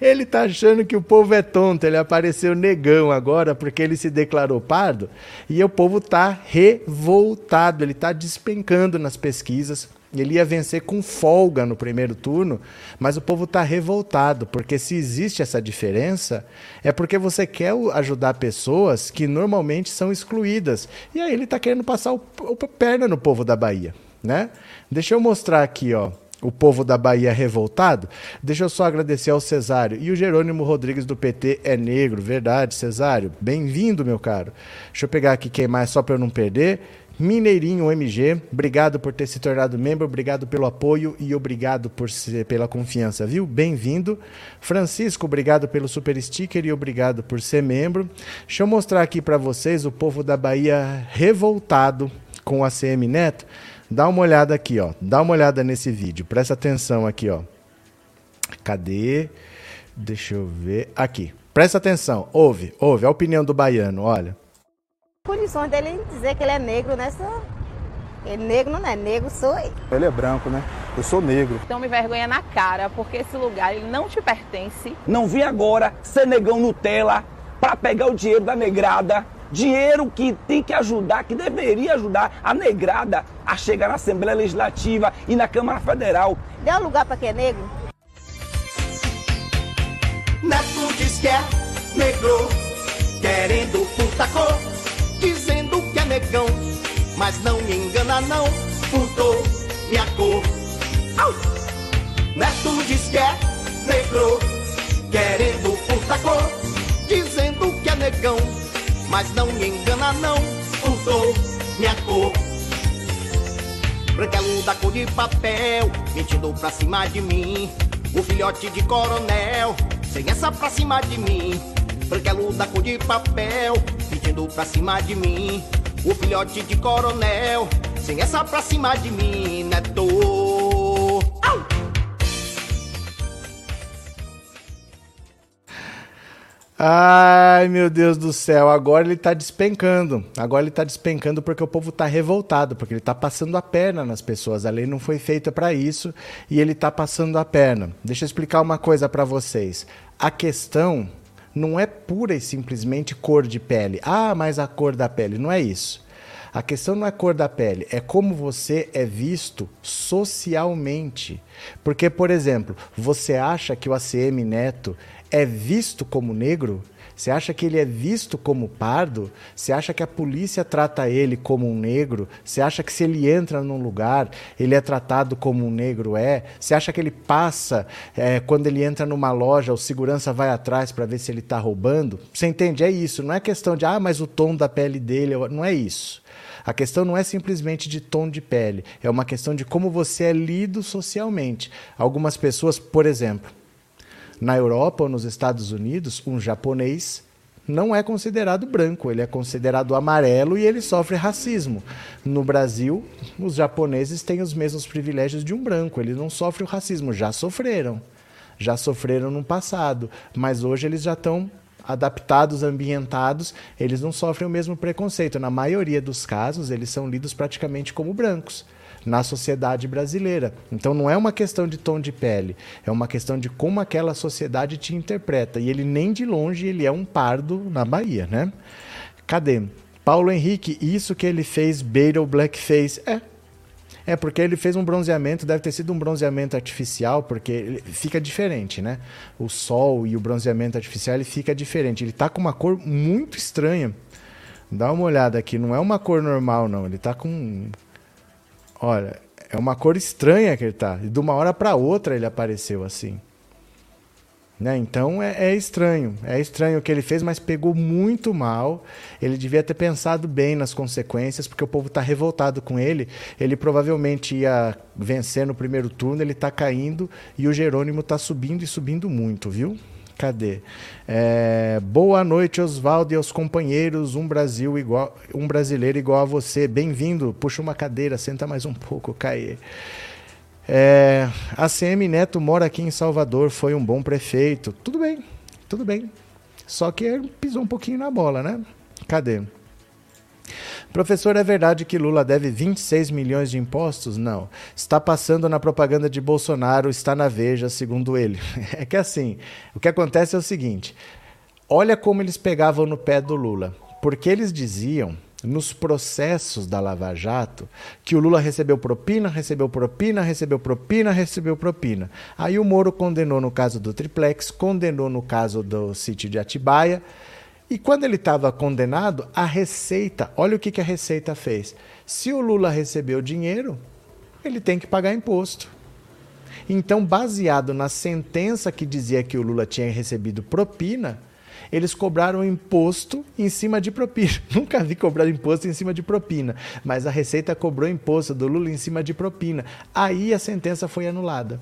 ele tá achando que o povo é tonto. Ele apareceu negão agora porque ele se declarou pardo. E o povo tá revoltado. Ele tá despencando nas pesquisas. Ele ia vencer com folga no primeiro turno, mas o povo está revoltado, porque se existe essa diferença, é porque você quer ajudar pessoas que normalmente são excluídas. E aí ele está querendo passar o, o perna no povo da Bahia. Né? Deixa eu mostrar aqui, ó o povo da Bahia revoltado. Deixa eu só agradecer ao Cesário. E o Jerônimo Rodrigues do PT é negro, verdade, Cesário? Bem-vindo, meu caro. Deixa eu pegar aqui quem mais, só para eu não perder. Mineirinho MG, obrigado por ter se tornado membro, obrigado pelo apoio e obrigado por ser, pela confiança, viu? Bem-vindo. Francisco, obrigado pelo super sticker e obrigado por ser membro. Deixa eu mostrar aqui para vocês o povo da Bahia revoltado com o ACM Neto. Dá uma olhada aqui, ó. Dá uma olhada nesse vídeo. Presta atenção aqui, ó. Cadê? Deixa eu ver. Aqui. Presta atenção. Ouve, ouve a opinião do baiano, olha condições dele dizer que ele é negro nessa. Ele negro não é negro, sou eu. Ele é branco, né? Eu sou negro. Então me vergonha na cara, porque esse lugar ele não te pertence. Não vi agora ser negão Nutella para pegar o dinheiro da negrada. Dinheiro que tem que ajudar, que deveria ajudar a negrada a chegar na Assembleia Legislativa e na Câmara Federal. Deu lugar para quem é negro? Neto diz que é negro, querendo puta cor dizendo que é negão, mas não me engana não, furtou minha cor. Au! Neto diz que é negro, querendo furtar cor, dizendo que é negão, mas não me engana não, furtou minha cor. Branquelo da cor de papel, mentindo pra cima de mim, o filhote de coronel, sem essa pra cima de mim. Branquelo da cor de papel, pedindo pra cima de mim. O filhote de coronel, sem essa pra cima de mim, neto. Au! Ai, meu Deus do céu, agora ele tá despencando. Agora ele tá despencando porque o povo tá revoltado, porque ele tá passando a perna nas pessoas. A lei não foi feita para isso e ele tá passando a perna. Deixa eu explicar uma coisa para vocês. A questão não é pura e simplesmente cor de pele. Ah, mas a cor da pele. Não é isso. A questão não é cor da pele, é como você é visto socialmente. Porque, por exemplo, você acha que o ACM Neto é visto como negro? Você acha que ele é visto como pardo? Você acha que a polícia trata ele como um negro? Você acha que se ele entra num lugar, ele é tratado como um negro é? Você acha que ele passa, é, quando ele entra numa loja, o segurança vai atrás para ver se ele está roubando? Você entende? É isso. Não é questão de, ah, mas o tom da pele dele. Não é isso. A questão não é simplesmente de tom de pele, é uma questão de como você é lido socialmente. Algumas pessoas, por exemplo, na Europa ou nos Estados Unidos, um japonês não é considerado branco, ele é considerado amarelo e ele sofre racismo. No Brasil, os japoneses têm os mesmos privilégios de um branco, eles não sofrem o racismo, já sofreram. Já sofreram no passado, mas hoje eles já estão adaptados, ambientados, eles não sofrem o mesmo preconceito. Na maioria dos casos, eles são lidos praticamente como brancos na sociedade brasileira. Então não é uma questão de tom de pele, é uma questão de como aquela sociedade te interpreta. E ele nem de longe ele é um pardo na Bahia, né? Cadê? Paulo Henrique, isso que ele fez beira o blackface. É. É, porque ele fez um bronzeamento, deve ter sido um bronzeamento artificial, porque fica diferente, né? O sol e o bronzeamento artificial ele fica diferente. Ele tá com uma cor muito estranha. Dá uma olhada aqui, não é uma cor normal, não. Ele tá com. Olha, é uma cor estranha que ele tá. E de uma hora para outra ele apareceu assim. Né? Então é, é, estranho, é estranho o que ele fez, mas pegou muito mal. Ele devia ter pensado bem nas consequências, porque o povo está revoltado com ele. Ele provavelmente ia vencer no primeiro turno, ele está caindo e o Jerônimo está subindo e subindo muito, viu? Cadê? É, boa noite, Oswaldo e aos companheiros. Um Brasil igual, um brasileiro igual a você. Bem-vindo. Puxa uma cadeira, senta mais um pouco, Caê. É, a CM Neto mora aqui em Salvador, foi um bom prefeito. Tudo bem, tudo bem. Só que pisou um pouquinho na bola, né? Cadê? Professor, é verdade que Lula deve 26 milhões de impostos? Não. Está passando na propaganda de Bolsonaro, está na Veja, segundo ele. É que assim, o que acontece é o seguinte: olha como eles pegavam no pé do Lula. Porque eles diziam nos processos da Lava Jato que o Lula recebeu propina, recebeu propina, recebeu propina, recebeu propina. Aí o Moro condenou no caso do Triplex, condenou no caso do sítio de Atibaia. E quando ele estava condenado, a Receita, olha o que, que a Receita fez. Se o Lula recebeu dinheiro, ele tem que pagar imposto. Então, baseado na sentença que dizia que o Lula tinha recebido propina, eles cobraram imposto em cima de propina. Nunca vi cobrar imposto em cima de propina, mas a Receita cobrou imposto do Lula em cima de propina. Aí a sentença foi anulada.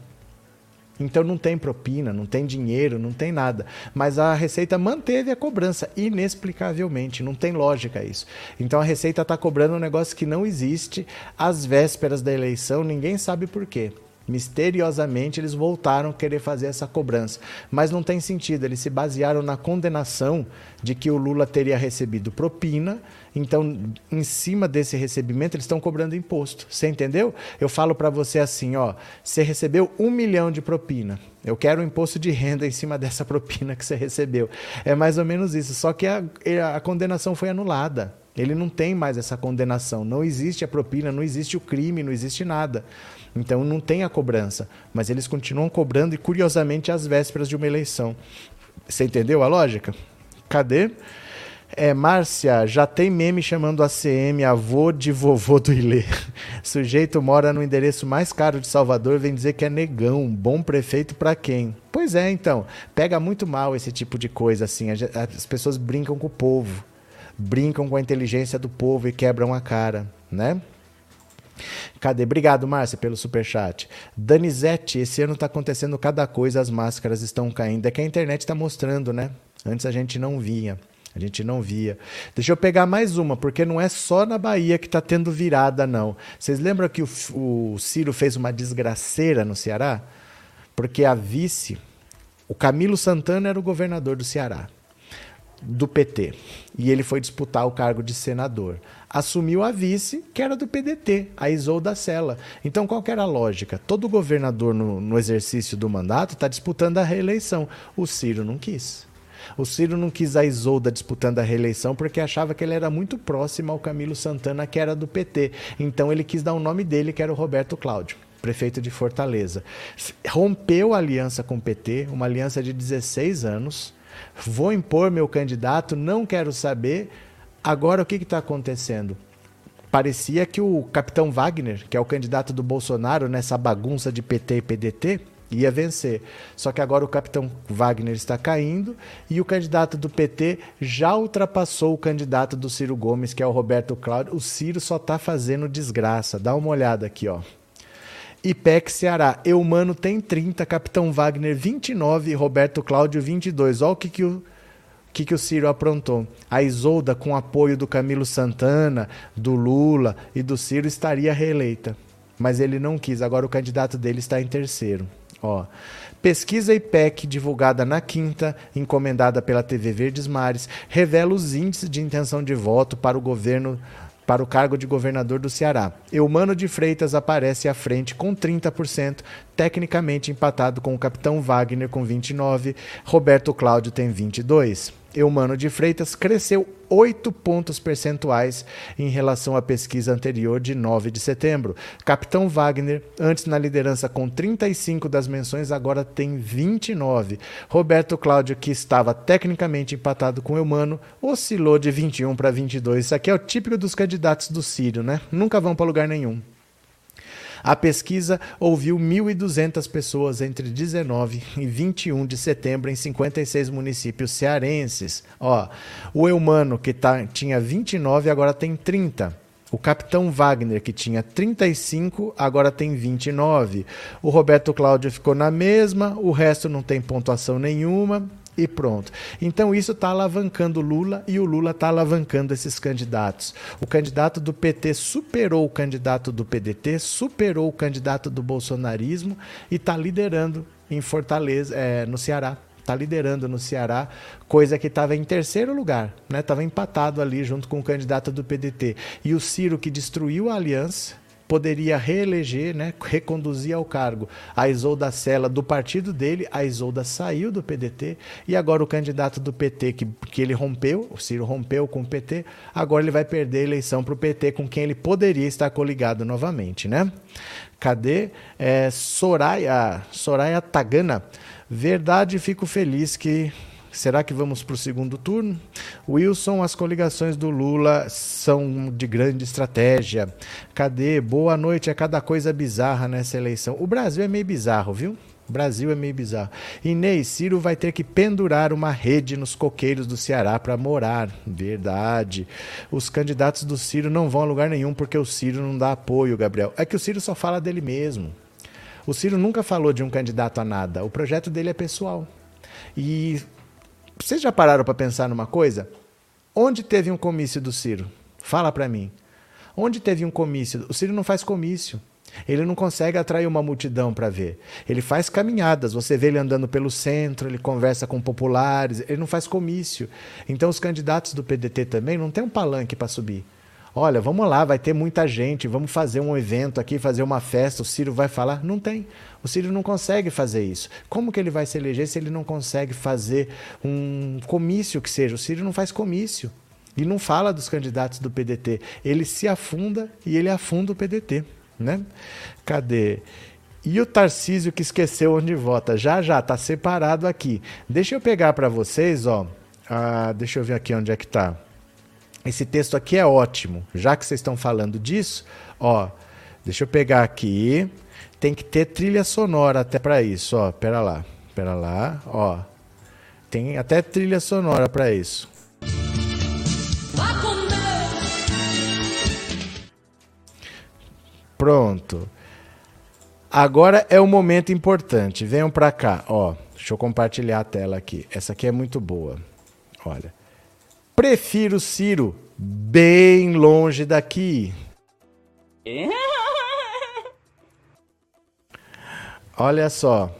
Então não tem propina, não tem dinheiro, não tem nada. Mas a Receita manteve a cobrança, inexplicavelmente. Não tem lógica isso. Então a Receita está cobrando um negócio que não existe às vésperas da eleição, ninguém sabe por quê. Misteriosamente eles voltaram a querer fazer essa cobrança. Mas não tem sentido, eles se basearam na condenação de que o Lula teria recebido propina, então em cima desse recebimento eles estão cobrando imposto. Você entendeu? Eu falo para você assim: ó, você recebeu um milhão de propina. Eu quero um imposto de renda em cima dessa propina que você recebeu. É mais ou menos isso. Só que a, a condenação foi anulada. Ele não tem mais essa condenação. Não existe a propina, não existe o crime, não existe nada. Então não tem a cobrança, mas eles continuam cobrando e curiosamente às vésperas de uma eleição. Você entendeu a lógica? Cadê? É, Márcia, já tem meme chamando a CM avô de vovô do Ilê. Sujeito mora no endereço mais caro de Salvador, vem dizer que é negão, bom prefeito para quem? Pois é, então, pega muito mal esse tipo de coisa assim. As pessoas brincam com o povo, brincam com a inteligência do povo e quebram a cara, né? Cadê? Obrigado, Márcia, pelo superchat. Danizete, esse ano está acontecendo cada coisa, as máscaras estão caindo. É que a internet está mostrando, né? Antes a gente não via. A gente não via. Deixa eu pegar mais uma, porque não é só na Bahia que está tendo virada, não. Vocês lembram que o, o Ciro fez uma desgraceira no Ceará? Porque a vice, o Camilo Santana era o governador do Ceará, do PT. E ele foi disputar o cargo de senador assumiu a vice, que era do PDT, a Isolda Sela. Então, qual era a lógica? Todo governador no, no exercício do mandato está disputando a reeleição. O Ciro não quis. O Ciro não quis a Isolda disputando a reeleição porque achava que ele era muito próximo ao Camilo Santana, que era do PT. Então ele quis dar o nome dele, que era o Roberto Cláudio, prefeito de Fortaleza. Rompeu a aliança com o PT, uma aliança de 16 anos. Vou impor meu candidato, não quero saber. Agora, o que está acontecendo? Parecia que o capitão Wagner, que é o candidato do Bolsonaro nessa bagunça de PT e PDT, ia vencer. Só que agora o capitão Wagner está caindo e o candidato do PT já ultrapassou o candidato do Ciro Gomes, que é o Roberto Cláudio. O Ciro só está fazendo desgraça. Dá uma olhada aqui, ó. IPEC Ceará. Eumano tem 30, Capitão Wagner 29, Roberto Cláudio 22. Olha o que, que o que, que o Ciro aprontou? A Isolda, com apoio do Camilo Santana, do Lula e do Ciro, estaria reeleita. Mas ele não quis. Agora o candidato dele está em terceiro. Ó, pesquisa IPEC divulgada na quinta, encomendada pela TV Verdes Mares, revela os índices de intenção de voto para o governo para o cargo de governador do Ceará. Eumano de Freitas aparece à frente com 30%, tecnicamente empatado com o capitão Wagner com 29%, Roberto Cláudio tem 22%. Eumano de Freitas cresceu 8 pontos percentuais em relação à pesquisa anterior de 9 de setembro. Capitão Wagner, antes na liderança com 35 das menções, agora tem 29. Roberto Cláudio, que estava tecnicamente empatado com Eumano, oscilou de 21 para 22. Isso aqui é o típico dos candidatos do Sírio, né? Nunca vão para lugar nenhum. A pesquisa ouviu 1.200 pessoas entre 19 e 21 de setembro em 56 municípios cearenses. Ó, o Eumano, que tá, tinha 29, agora tem 30. O capitão Wagner, que tinha 35, agora tem 29. O Roberto Cláudio ficou na mesma, o resto não tem pontuação nenhuma e pronto. Então isso está alavancando Lula e o Lula está alavancando esses candidatos. O candidato do PT superou o candidato do PDT, superou o candidato do bolsonarismo e está liderando em Fortaleza, é, no Ceará. Está liderando no Ceará, coisa que estava em terceiro lugar, estava né? empatado ali junto com o candidato do PDT. E o Ciro, que destruiu a aliança, poderia reeleger, né, reconduzir ao cargo a Isolda Sela do partido dele, a Isolda saiu do PDT e agora o candidato do PT que, que ele rompeu, o Ciro rompeu com o PT, agora ele vai perder a eleição para o PT com quem ele poderia estar coligado novamente, né? Cadê? É, Soraya, Soraya Tagana. Verdade, fico feliz que Será que vamos para o segundo turno? Wilson, as coligações do Lula são de grande estratégia. Cadê? Boa noite, é cada coisa bizarra nessa eleição. O Brasil é meio bizarro, viu? O Brasil é meio bizarro. Inês, Ciro vai ter que pendurar uma rede nos coqueiros do Ceará para morar. Verdade. Os candidatos do Ciro não vão a lugar nenhum porque o Ciro não dá apoio, Gabriel. É que o Ciro só fala dele mesmo. O Ciro nunca falou de um candidato a nada. O projeto dele é pessoal. E vocês já pararam para pensar numa coisa? Onde teve um comício do Ciro? Fala para mim. Onde teve um comício? O Ciro não faz comício. Ele não consegue atrair uma multidão para ver. Ele faz caminhadas. Você vê ele andando pelo centro, ele conversa com populares, ele não faz comício. Então os candidatos do PDT também não tem um palanque para subir. Olha, vamos lá, vai ter muita gente, vamos fazer um evento aqui, fazer uma festa, o Ciro vai falar. Não tem. O Ciro não consegue fazer isso. Como que ele vai se eleger se ele não consegue fazer um comício que seja? O Ciro não faz comício. E não fala dos candidatos do PDT. Ele se afunda e ele afunda o PDT. Né? Cadê? E o Tarcísio que esqueceu onde vota? Já, já, está separado aqui. Deixa eu pegar para vocês, ó. Ah, deixa eu ver aqui onde é que está. Esse texto aqui é ótimo. Já que vocês estão falando disso, ó, deixa eu pegar aqui. Tem que ter trilha sonora até para isso, ó. Pera lá, pera lá, ó. Tem até trilha sonora para isso. Pronto. Agora é o momento importante. Venham para cá, ó. Deixa eu compartilhar a tela aqui. Essa aqui é muito boa. Olha. Prefiro Ciro bem longe daqui. Olha só.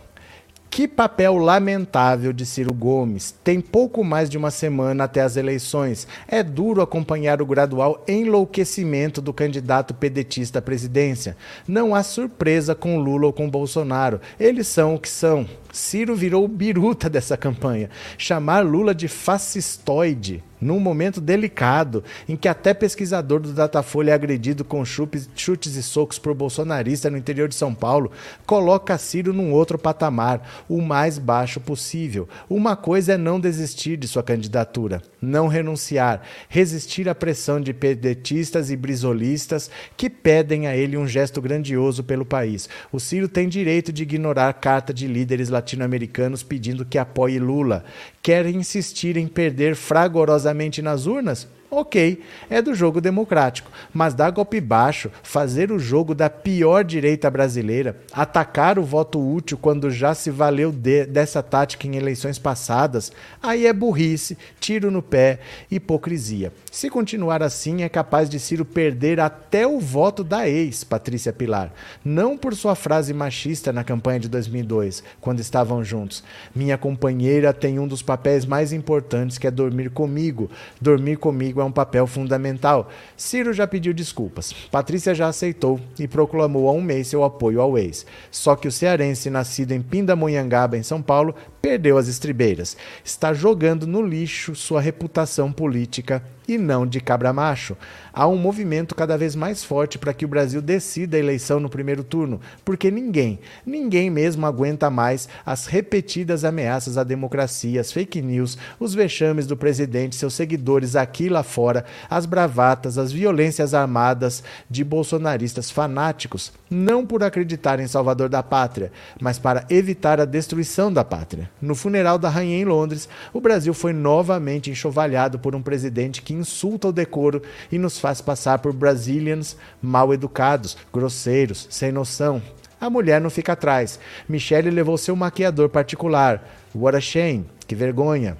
Que papel lamentável de Ciro Gomes. Tem pouco mais de uma semana até as eleições. É duro acompanhar o gradual enlouquecimento do candidato pedetista à presidência. Não há surpresa com Lula ou com Bolsonaro. Eles são o que são. Ciro virou biruta dessa campanha. Chamar Lula de fascistoide num momento delicado em que até pesquisador do Datafolha é agredido com chutes, chutes e socos por bolsonarista no interior de São Paulo, coloca Ciro num outro patamar, o mais baixo possível. Uma coisa é não desistir de sua candidatura, não renunciar, resistir à pressão de pedetistas e brisolistas que pedem a ele um gesto grandioso pelo país. O Ciro tem direito de ignorar carta de líderes latino-americanos pedindo que apoie Lula. Quer insistir em perder fragorosamente nas urnas, ok, é do jogo democrático. Mas dar golpe baixo, fazer o jogo da pior direita brasileira, atacar o voto útil quando já se valeu de, dessa tática em eleições passadas, aí é burrice, tiro no pé, hipocrisia. Se continuar assim, é capaz de Ciro perder até o voto da ex, Patrícia Pilar. Não por sua frase machista na campanha de 2002, quando estavam juntos. Minha companheira tem um dos papéis mais importantes que é dormir comigo. Dormir comigo é é um papel fundamental. Ciro já pediu desculpas. Patrícia já aceitou e proclamou há um mês seu apoio ao ex. Só que o cearense, nascido em Pindamonhangaba, em São Paulo, perdeu as estribeiras. Está jogando no lixo sua reputação política e não de cabra macho. Há um movimento cada vez mais forte para que o Brasil decida a eleição no primeiro turno, porque ninguém, ninguém mesmo aguenta mais as repetidas ameaças à democracia, as fake news, os vexames do presidente, seus seguidores aqui lá fora, as bravatas, as violências armadas de bolsonaristas fanáticos, não por acreditar em Salvador da pátria, mas para evitar a destruição da pátria. No funeral da rainha em Londres, o Brasil foi novamente enxovalhado por um presidente que insulta o decoro e nos faz passar por Brazilians mal educados, grosseiros, sem noção. A mulher não fica atrás. Michelle levou seu maquiador particular. What a shame, que vergonha.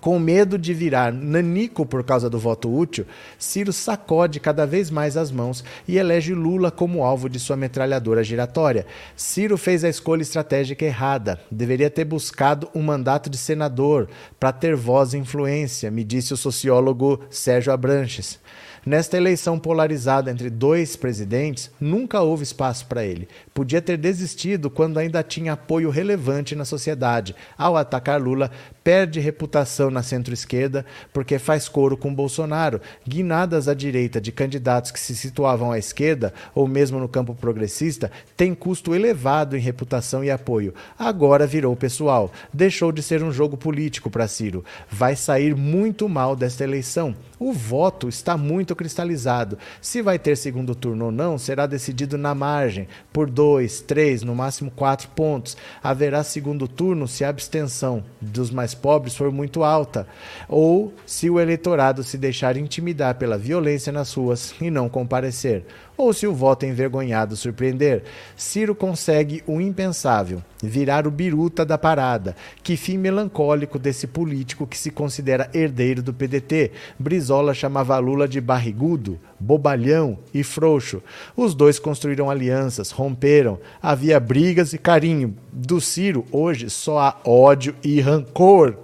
Com medo de virar nanico por causa do voto útil, Ciro sacode cada vez mais as mãos e elege Lula como alvo de sua metralhadora giratória. Ciro fez a escolha estratégica errada. Deveria ter buscado um mandato de senador para ter voz e influência, me disse o sociólogo Sérgio Abranches. Nesta eleição polarizada entre dois presidentes, nunca houve espaço para ele. Podia ter desistido quando ainda tinha apoio relevante na sociedade. Ao atacar Lula, perde reputação na centro-esquerda porque faz coro com Bolsonaro. Guinadas à direita de candidatos que se situavam à esquerda, ou mesmo no campo progressista, tem custo elevado em reputação e apoio. Agora virou pessoal. Deixou de ser um jogo político para Ciro. Vai sair muito mal desta eleição. O voto está muito cristalizado. Se vai ter segundo turno ou não, será decidido na margem, por dois, três, no máximo quatro pontos. Haverá segundo turno se a abstenção dos mais pobres for muito alta, ou se o eleitorado se deixar intimidar pela violência nas ruas e não comparecer ou se o voto envergonhado surpreender, Ciro consegue o impensável, virar o biruta da parada. Que fim melancólico desse político que se considera herdeiro do PDT. Brizola chamava Lula de barrigudo, bobalhão e frouxo. Os dois construíram alianças, romperam, havia brigas e carinho. Do Ciro, hoje, só há ódio e rancor.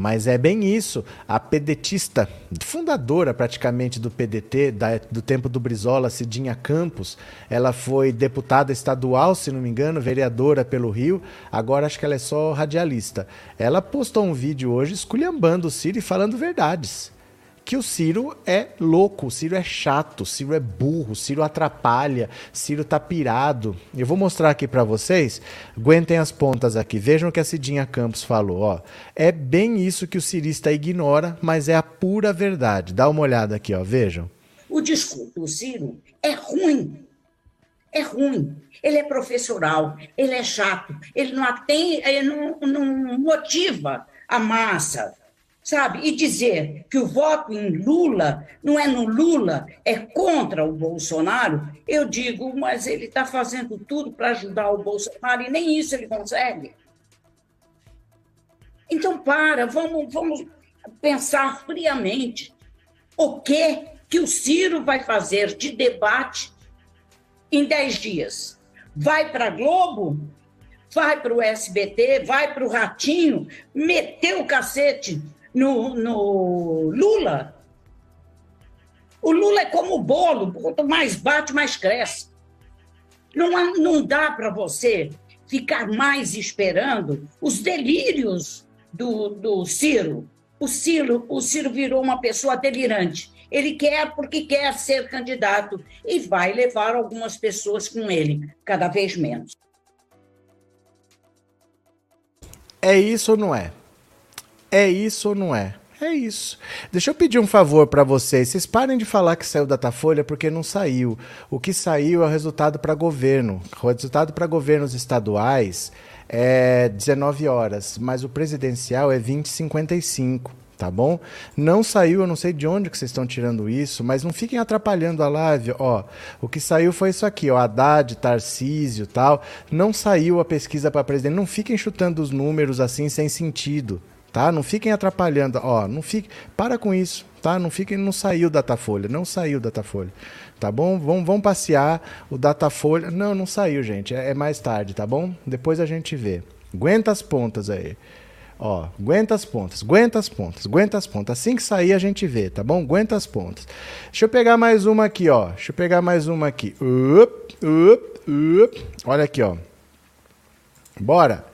Mas é bem isso. A pedetista, fundadora praticamente do PDT, da, do tempo do Brizola, Cidinha Campos, ela foi deputada estadual, se não me engano, vereadora pelo Rio, agora acho que ela é só radialista. Ela postou um vídeo hoje esculhambando o Ciro e falando verdades que o Ciro é louco, o Ciro é chato, o Ciro é burro, o Ciro atrapalha, o Ciro tá pirado. Eu vou mostrar aqui para vocês, aguentem as pontas aqui, vejam o que a Cidinha Campos falou, ó. É bem isso que o cirista ignora, mas é a pura verdade. Dá uma olhada aqui, ó, vejam. O discurso do Ciro é ruim. É ruim. Ele é professoral, ele é chato, ele não atende, ele não, não motiva a massa sabe? E dizer que o voto em Lula não é no Lula, é contra o Bolsonaro, eu digo, mas ele está fazendo tudo para ajudar o Bolsonaro e nem isso ele consegue. Então, para, vamos, vamos pensar friamente o que, que o Ciro vai fazer de debate em 10 dias. Vai para a Globo? Vai para o SBT? Vai para o Ratinho? Meteu o cacete no, no Lula. O Lula é como o bolo, quanto mais bate, mais cresce. Não, não dá para você ficar mais esperando os delírios do, do Ciro. O Ciro. O Ciro virou uma pessoa delirante. Ele quer porque quer ser candidato e vai levar algumas pessoas com ele, cada vez menos. É isso ou não é? É isso ou não é? É isso. Deixa eu pedir um favor para vocês. Vocês parem de falar que saiu Datafolha porque não saiu. O que saiu é o resultado para governo. O resultado para governos estaduais é 19 horas, mas o presidencial é 2055 tá bom? Não saiu, eu não sei de onde que vocês estão tirando isso, mas não fiquem atrapalhando a live, ó. O que saiu foi isso aqui, ó, Haddad, Tarcísio, tal. Não saiu a pesquisa para presidente. Não fiquem chutando os números assim sem sentido tá? Não fiquem atrapalhando, ó, não fique, para com isso, tá? Não fiquem, não saiu o Datafolha, não saiu o Datafolha, tá bom? Vamos, vamos passear o Datafolha, não, não saiu, gente, é, é mais tarde, tá bom? Depois a gente vê. Aguenta as pontas aí. Ó, aguenta as pontas, aguenta as pontas, aguenta as pontas. Assim que sair a gente vê, tá bom? Aguenta as pontas. Deixa eu pegar mais uma aqui, ó. Deixa eu pegar mais uma aqui. Up, up, up. Olha aqui, ó. Bora.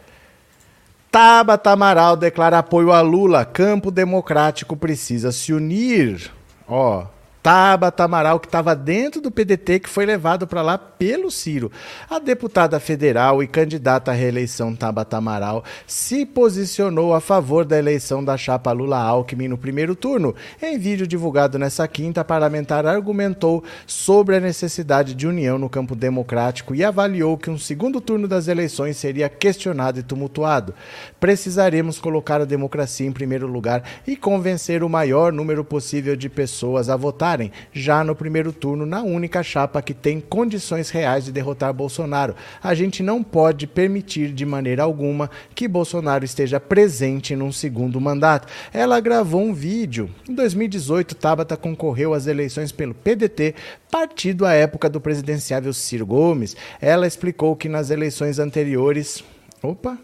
Tabata Amaral declara apoio a Lula. Campo Democrático precisa se unir. Ó, Tabata Amaral, que estava dentro do PDT, que foi levado para lá pelo Ciro. A deputada federal e candidata à reeleição Tabata Amaral se posicionou a favor da eleição da chapa Lula-Alckmin no primeiro turno. Em vídeo divulgado nessa quinta, a parlamentar argumentou sobre a necessidade de união no campo democrático e avaliou que um segundo turno das eleições seria questionado e tumultuado. Precisaremos colocar a democracia em primeiro lugar e convencer o maior número possível de pessoas a votar já no primeiro turno na única chapa que tem condições reais de derrotar Bolsonaro. A gente não pode permitir de maneira alguma que Bolsonaro esteja presente num segundo mandato. Ela gravou um vídeo. Em 2018, Tabata concorreu às eleições pelo PDT, partido à época do presidenciável Ciro Gomes. Ela explicou que nas eleições anteriores. Opa!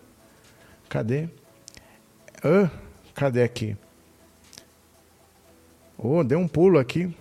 Cadê? Cadê aqui? Oh, deu um pulo aqui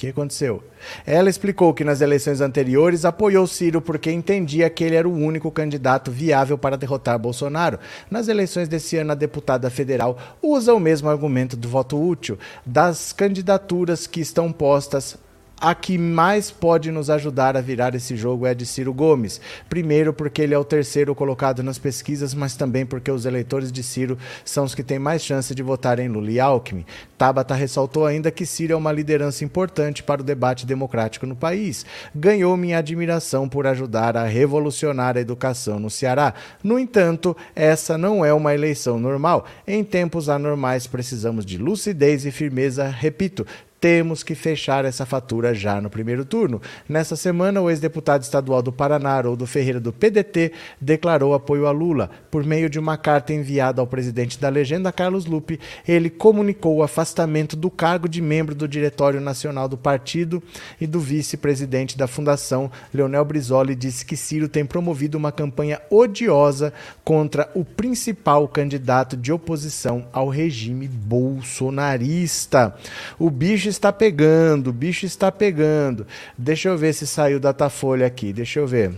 que aconteceu? Ela explicou que nas eleições anteriores apoiou Ciro porque entendia que ele era o único candidato viável para derrotar Bolsonaro. Nas eleições desse ano, a deputada federal usa o mesmo argumento do voto útil. Das candidaturas que estão postas a que mais pode nos ajudar a virar esse jogo é de Ciro Gomes. Primeiro, porque ele é o terceiro colocado nas pesquisas, mas também porque os eleitores de Ciro são os que têm mais chance de votar em Lula e Alckmin. Tabata ressaltou ainda que Ciro é uma liderança importante para o debate democrático no país. Ganhou minha admiração por ajudar a revolucionar a educação no Ceará. No entanto, essa não é uma eleição normal. Em tempos anormais, precisamos de lucidez e firmeza, repito, temos que fechar essa fatura já no primeiro turno. Nessa semana, o ex-deputado estadual do Paraná, Haroldo Ferreira, do PDT, declarou apoio a Lula. Por meio de uma carta enviada ao presidente da legenda, Carlos Lupe, ele comunicou o afastamento do cargo de membro do Diretório Nacional do partido e do vice-presidente da fundação, Leonel Brizola, disse que Ciro tem promovido uma campanha odiosa contra o principal candidato de oposição ao regime bolsonarista. O bicho está pegando, o bicho está pegando. Deixa eu ver se saiu Datafolha aqui, deixa eu ver.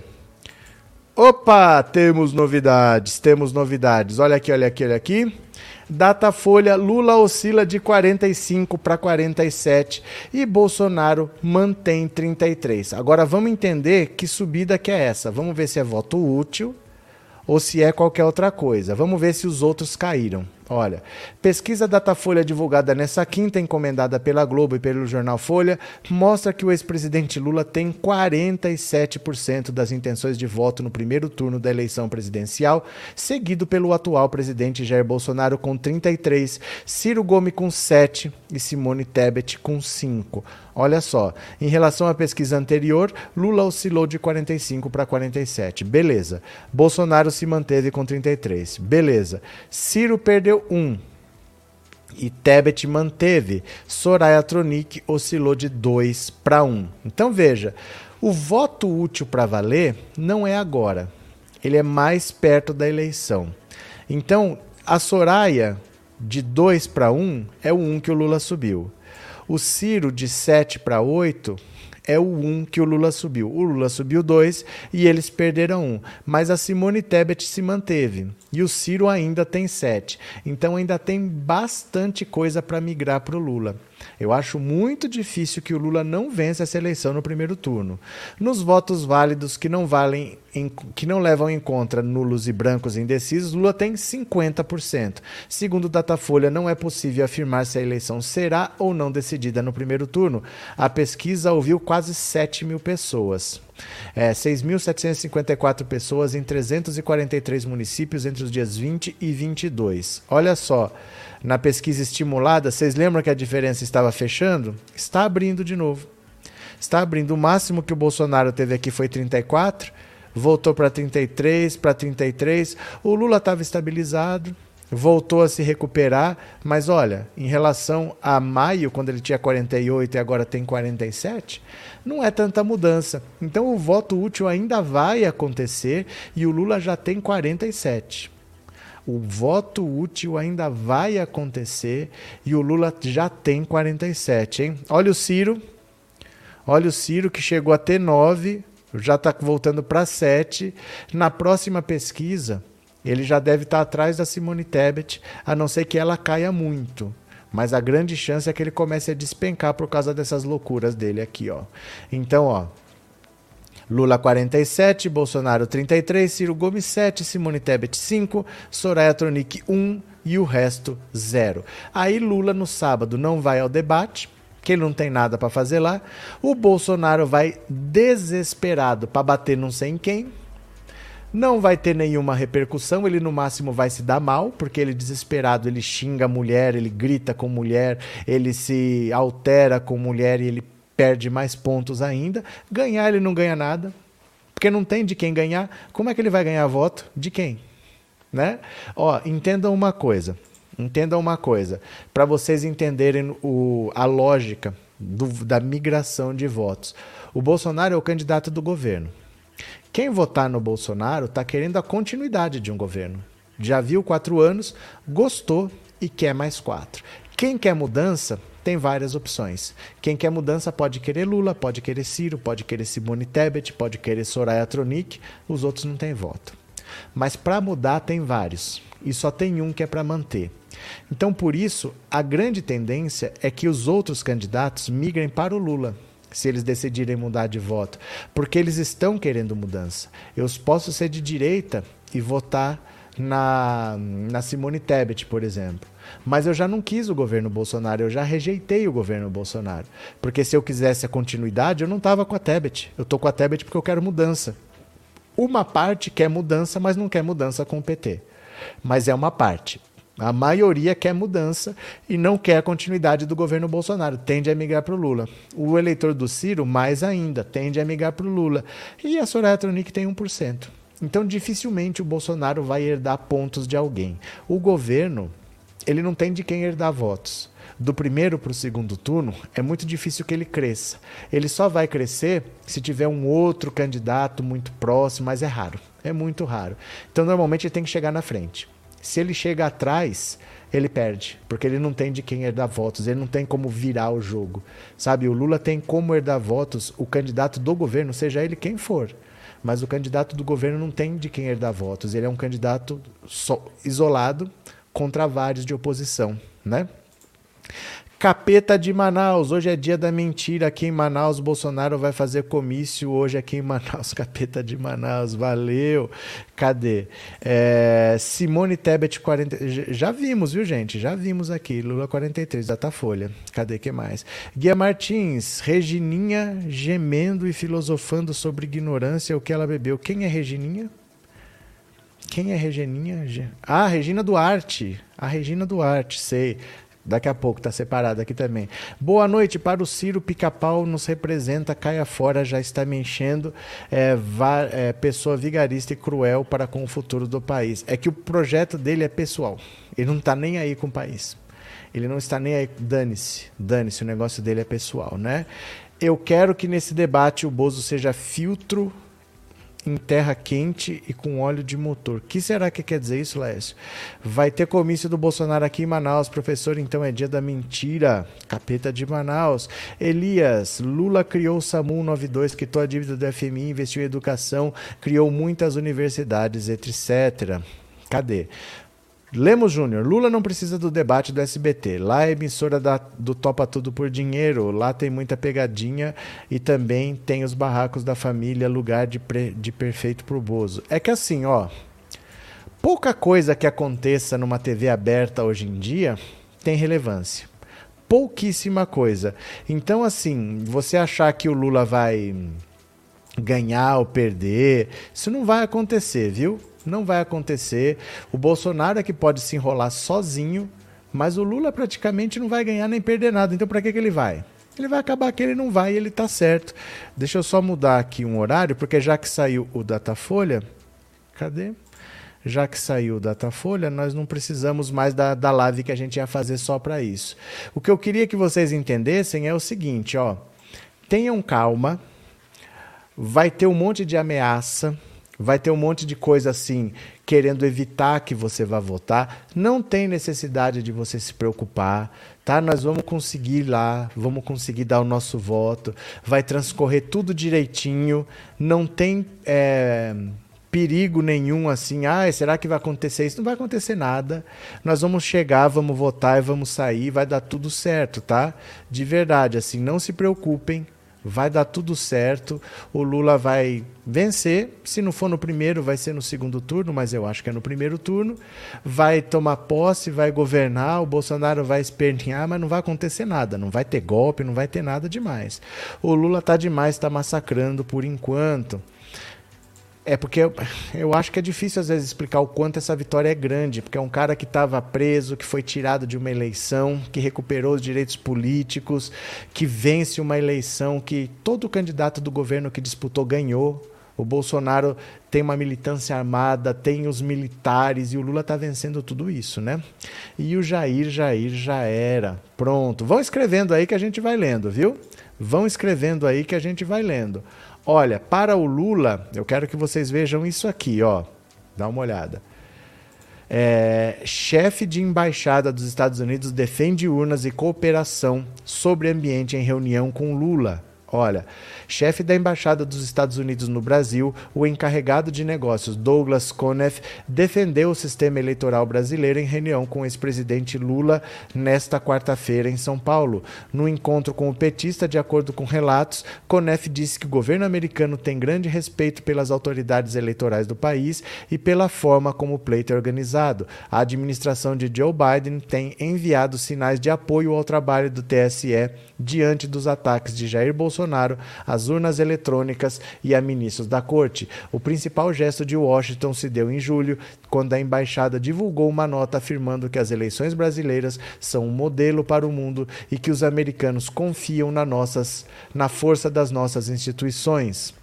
Opa, temos novidades, temos novidades. Olha aqui, olha aqui, olha aqui. Datafolha, Lula oscila de 45 para 47 e Bolsonaro mantém 33. Agora vamos entender que subida que é essa. Vamos ver se é voto útil ou se é qualquer outra coisa. Vamos ver se os outros caíram. Olha, pesquisa Datafolha divulgada nessa quinta, encomendada pela Globo e pelo jornal Folha, mostra que o ex-presidente Lula tem 47% das intenções de voto no primeiro turno da eleição presidencial, seguido pelo atual presidente Jair Bolsonaro com 33, Ciro Gomes com 7 e Simone Tebet com 5. Olha só, em relação à pesquisa anterior, Lula oscilou de 45 para 47. Beleza. Bolsonaro se manteve com 33. Beleza. Ciro perdeu 1 e Tebet manteve. Soraya Tronic oscilou de 2 para 1. Então veja, o voto útil para valer não é agora. Ele é mais perto da eleição. Então, a Soraya de 2 para 1 é o 1 que o Lula subiu. O Ciro de 7 para 8 é o 1 que o Lula subiu. O Lula subiu 2 e eles perderam 1. Mas a Simone Tebet se manteve. E o Ciro ainda tem 7. Então ainda tem bastante coisa para migrar para o Lula. Eu acho muito difícil que o Lula não vença essa eleição no primeiro turno. Nos votos válidos que não valem em, que não levam em conta nulos e brancos indecisos, Lula tem 50%. Segundo o Datafolha, não é possível afirmar se a eleição será ou não decidida no primeiro turno. A pesquisa ouviu quase 7 mil pessoas. É, 6.754 pessoas em 343 municípios entre os dias 20 e 22. Olha só, na pesquisa estimulada, vocês lembram que a diferença estava fechando? Está abrindo de novo. Está abrindo. O máximo que o Bolsonaro teve aqui foi 34, voltou para 33, para 33. O Lula estava estabilizado, voltou a se recuperar, mas olha, em relação a maio, quando ele tinha 48 e agora tem 47, não é tanta mudança. Então o voto útil ainda vai acontecer e o Lula já tem 47. O voto útil ainda vai acontecer e o Lula já tem 47, hein? Olha o Ciro. Olha o Ciro que chegou a ter 9, já está voltando para 7. Na próxima pesquisa, ele já deve estar tá atrás da Simone Tebet, a não ser que ela caia muito. Mas a grande chance é que ele comece a despencar por causa dessas loucuras dele aqui, ó. Então, ó, Lula 47, Bolsonaro 33, Ciro Gomes 7, Simone Tebet 5, Soraya Tronic 1 e o resto 0. Aí Lula no sábado não vai ao debate, que ele não tem nada para fazer lá. O Bolsonaro vai desesperado para bater não sei em quem. Não vai ter nenhuma repercussão, ele no máximo vai se dar mal, porque ele desesperado, ele xinga a mulher, ele grita com mulher, ele se altera com mulher e ele perde mais pontos ainda. Ganhar ele não ganha nada, porque não tem de quem ganhar. Como é que ele vai ganhar voto? De quem? Né? Ó, entendam uma coisa. Entendam uma coisa, para vocês entenderem o, a lógica do, da migração de votos. O Bolsonaro é o candidato do governo. Quem votar no Bolsonaro está querendo a continuidade de um governo. Já viu quatro anos, gostou e quer mais quatro. Quem quer mudança tem várias opções. Quem quer mudança pode querer Lula, pode querer Ciro, pode querer Simone Tebet, pode querer Soraya Tronic, os outros não têm voto. Mas para mudar tem vários e só tem um que é para manter. Então, por isso, a grande tendência é que os outros candidatos migrem para o Lula, se eles decidirem mudar de voto, porque eles estão querendo mudança. Eu posso ser de direita e votar na, na Simone Tebet, por exemplo. Mas eu já não quis o governo Bolsonaro, eu já rejeitei o governo Bolsonaro. Porque se eu quisesse a continuidade, eu não estava com a Tebet. Eu estou com a Tebet porque eu quero mudança. Uma parte quer mudança, mas não quer mudança com o PT. Mas é uma parte. A maioria quer mudança e não quer a continuidade do governo Bolsonaro, tende a migrar para o Lula. O eleitor do Ciro, mais ainda, tende a migrar para o Lula. E a Soraya Tronic tem 1%. Então, dificilmente o Bolsonaro vai herdar pontos de alguém. O governo, ele não tem de quem herdar votos. Do primeiro para o segundo turno, é muito difícil que ele cresça. Ele só vai crescer se tiver um outro candidato muito próximo, mas é raro. É muito raro. Então, normalmente, ele tem que chegar na frente. Se ele chega atrás, ele perde, porque ele não tem de quem herdar votos, ele não tem como virar o jogo. Sabe, o Lula tem como herdar votos o candidato do governo, seja ele quem for. Mas o candidato do governo não tem de quem herdar votos, ele é um candidato isolado contra vários de oposição, né? Capeta de Manaus, hoje é dia da mentira. Aqui em Manaus, Bolsonaro vai fazer comício hoje aqui em Manaus. Capeta de Manaus, valeu. Cadê? É, Simone Tebet, 40. Já vimos, viu, gente? Já vimos aqui. Lula 43, Datafolha. Cadê que mais? Guia Martins, Regininha gemendo e filosofando sobre ignorância, o que ela bebeu. Quem é Regininha? Quem é Regininha? Ah, Regina Duarte. A Regina Duarte, sei. Daqui a pouco, está separado aqui também. Boa noite para o Ciro Pica-Pau, nos representa, caia fora, já está me enchendo. É, va, é, pessoa vigarista e cruel para com o futuro do país. É que o projeto dele é pessoal. Ele não está nem aí com o país. Ele não está nem aí. Dane-se, dane-se, o negócio dele é pessoal, né? Eu quero que nesse debate o Bozo seja filtro em terra quente e com óleo de motor. O que será que quer dizer isso, Lécio? Vai ter comício do Bolsonaro aqui em Manaus, professor, então é dia da mentira. Capeta de Manaus. Elias, Lula criou o SAMU 92, quitou a dívida do FMI, investiu em educação, criou muitas universidades, etc. Cadê? Lemos Júnior, Lula não precisa do debate do SBT. Lá é emissora da, do Topa Tudo por Dinheiro. Lá tem muita pegadinha e também tem os barracos da família, lugar de, pre, de perfeito pro Bozo. É que assim, ó. Pouca coisa que aconteça numa TV aberta hoje em dia tem relevância. Pouquíssima coisa. Então, assim, você achar que o Lula vai ganhar ou perder, isso não vai acontecer, viu? Não vai acontecer. O Bolsonaro é que pode se enrolar sozinho, mas o Lula praticamente não vai ganhar nem perder nada. Então, para que, que ele vai? Ele vai acabar que ele não vai e ele está certo. Deixa eu só mudar aqui um horário, porque já que saiu o Datafolha, cadê? já que saiu o Datafolha, nós não precisamos mais da, da live que a gente ia fazer só para isso. O que eu queria que vocês entendessem é o seguinte, ó. Tenham calma, vai ter um monte de ameaça, vai ter um monte de coisa assim, querendo evitar que você vá votar. Não tem necessidade de você se preocupar, tá? Nós vamos conseguir lá, vamos conseguir dar o nosso voto, vai transcorrer tudo direitinho, não tem. É perigo nenhum assim, ah, será que vai acontecer isso? Não vai acontecer nada. Nós vamos chegar, vamos votar e vamos sair, vai dar tudo certo, tá? De verdade, assim, não se preocupem, vai dar tudo certo. O Lula vai vencer. Se não for no primeiro, vai ser no segundo turno, mas eu acho que é no primeiro turno. Vai tomar posse, vai governar. O Bolsonaro vai espernear, mas não vai acontecer nada. Não vai ter golpe, não vai ter nada demais. O Lula tá demais, está massacrando por enquanto. É porque eu, acho que é difícil às vezes explicar o quanto essa vitória é grande, porque é um cara que estava preso, que foi tirado de uma eleição, que recuperou os direitos políticos, que vence uma eleição que todo candidato do governo que disputou ganhou. O Bolsonaro tem uma militância armada, tem os militares e o Lula está vencendo tudo isso, né? E o Jair, Jair já era. Pronto. Vão escrevendo aí que a gente vai lendo, viu? Vão escrevendo aí que a gente vai lendo. Olha, para o Lula, eu quero que vocês vejam isso aqui, ó. Dá uma olhada. É, chefe de embaixada dos Estados Unidos defende urnas e cooperação sobre ambiente em reunião com Lula. Olha, chefe da Embaixada dos Estados Unidos no Brasil, o encarregado de negócios Douglas Conniff defendeu o sistema eleitoral brasileiro em reunião com o ex-presidente Lula nesta quarta-feira em São Paulo. No encontro com o petista, de acordo com relatos, Conniff disse que o governo americano tem grande respeito pelas autoridades eleitorais do país e pela forma como o pleito é organizado. A administração de Joe Biden tem enviado sinais de apoio ao trabalho do TSE diante dos ataques de Jair Bolsonaro às urnas eletrônicas e a ministros da corte. O principal gesto de Washington se deu em julho, quando a embaixada divulgou uma nota afirmando que as eleições brasileiras são um modelo para o mundo e que os americanos confiam na, nossas, na força das nossas instituições.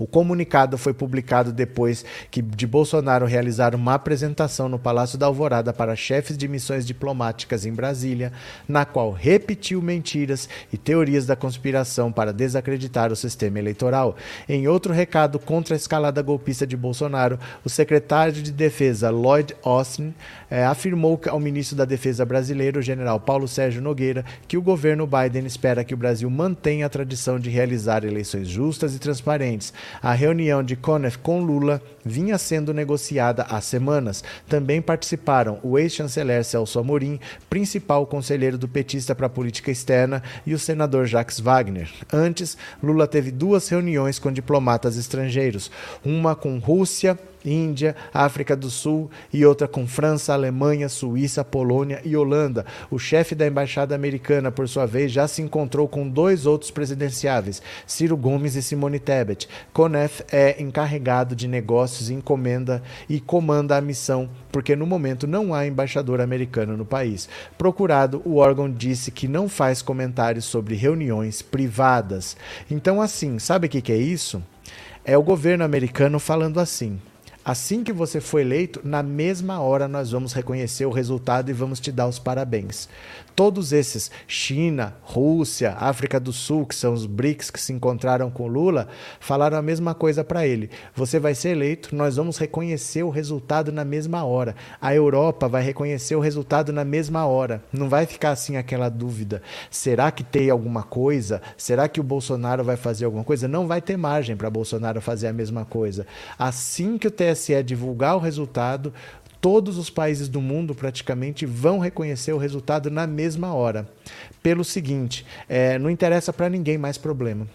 O comunicado foi publicado depois que de Bolsonaro realizar uma apresentação no Palácio da Alvorada para chefes de missões diplomáticas em Brasília, na qual repetiu mentiras e teorias da conspiração para desacreditar o sistema eleitoral. Em outro recado contra a escalada golpista de Bolsonaro, o secretário de Defesa Lloyd Austin eh, afirmou ao ministro da Defesa brasileiro, o general Paulo Sérgio Nogueira, que o governo Biden espera que o Brasil mantenha a tradição de realizar eleições justas e transparentes, a reunião de Conniff com Lula vinha sendo negociada há semanas. Também participaram o ex-chanceler Celso Amorim, principal conselheiro do petista para a política externa, e o senador Jacques Wagner. Antes, Lula teve duas reuniões com diplomatas estrangeiros, uma com Rússia, Índia, África do Sul e outra com França, Alemanha, Suíça, Polônia e Holanda. O chefe da embaixada americana, por sua vez, já se encontrou com dois outros presidenciáveis, Ciro Gomes e Simone Tebet. Conef é encarregado de negócios e encomenda e comanda a missão, porque no momento não há embaixador americano no país. Procurado, o órgão disse que não faz comentários sobre reuniões privadas. Então, assim, sabe o que, que é isso? É o governo americano falando assim: Assim que você for eleito, na mesma hora nós vamos reconhecer o resultado e vamos te dar os parabéns. Todos esses, China, Rússia, África do Sul, que são os BRICS que se encontraram com Lula, falaram a mesma coisa para ele. Você vai ser eleito, nós vamos reconhecer o resultado na mesma hora. A Europa vai reconhecer o resultado na mesma hora. Não vai ficar assim aquela dúvida. Será que tem alguma coisa? Será que o Bolsonaro vai fazer alguma coisa? Não vai ter margem para Bolsonaro fazer a mesma coisa. Assim que o TSE divulgar o resultado, todos os países do mundo praticamente vão reconhecer o resultado na mesma hora. Pelo seguinte, é, não interessa para ninguém mais problema.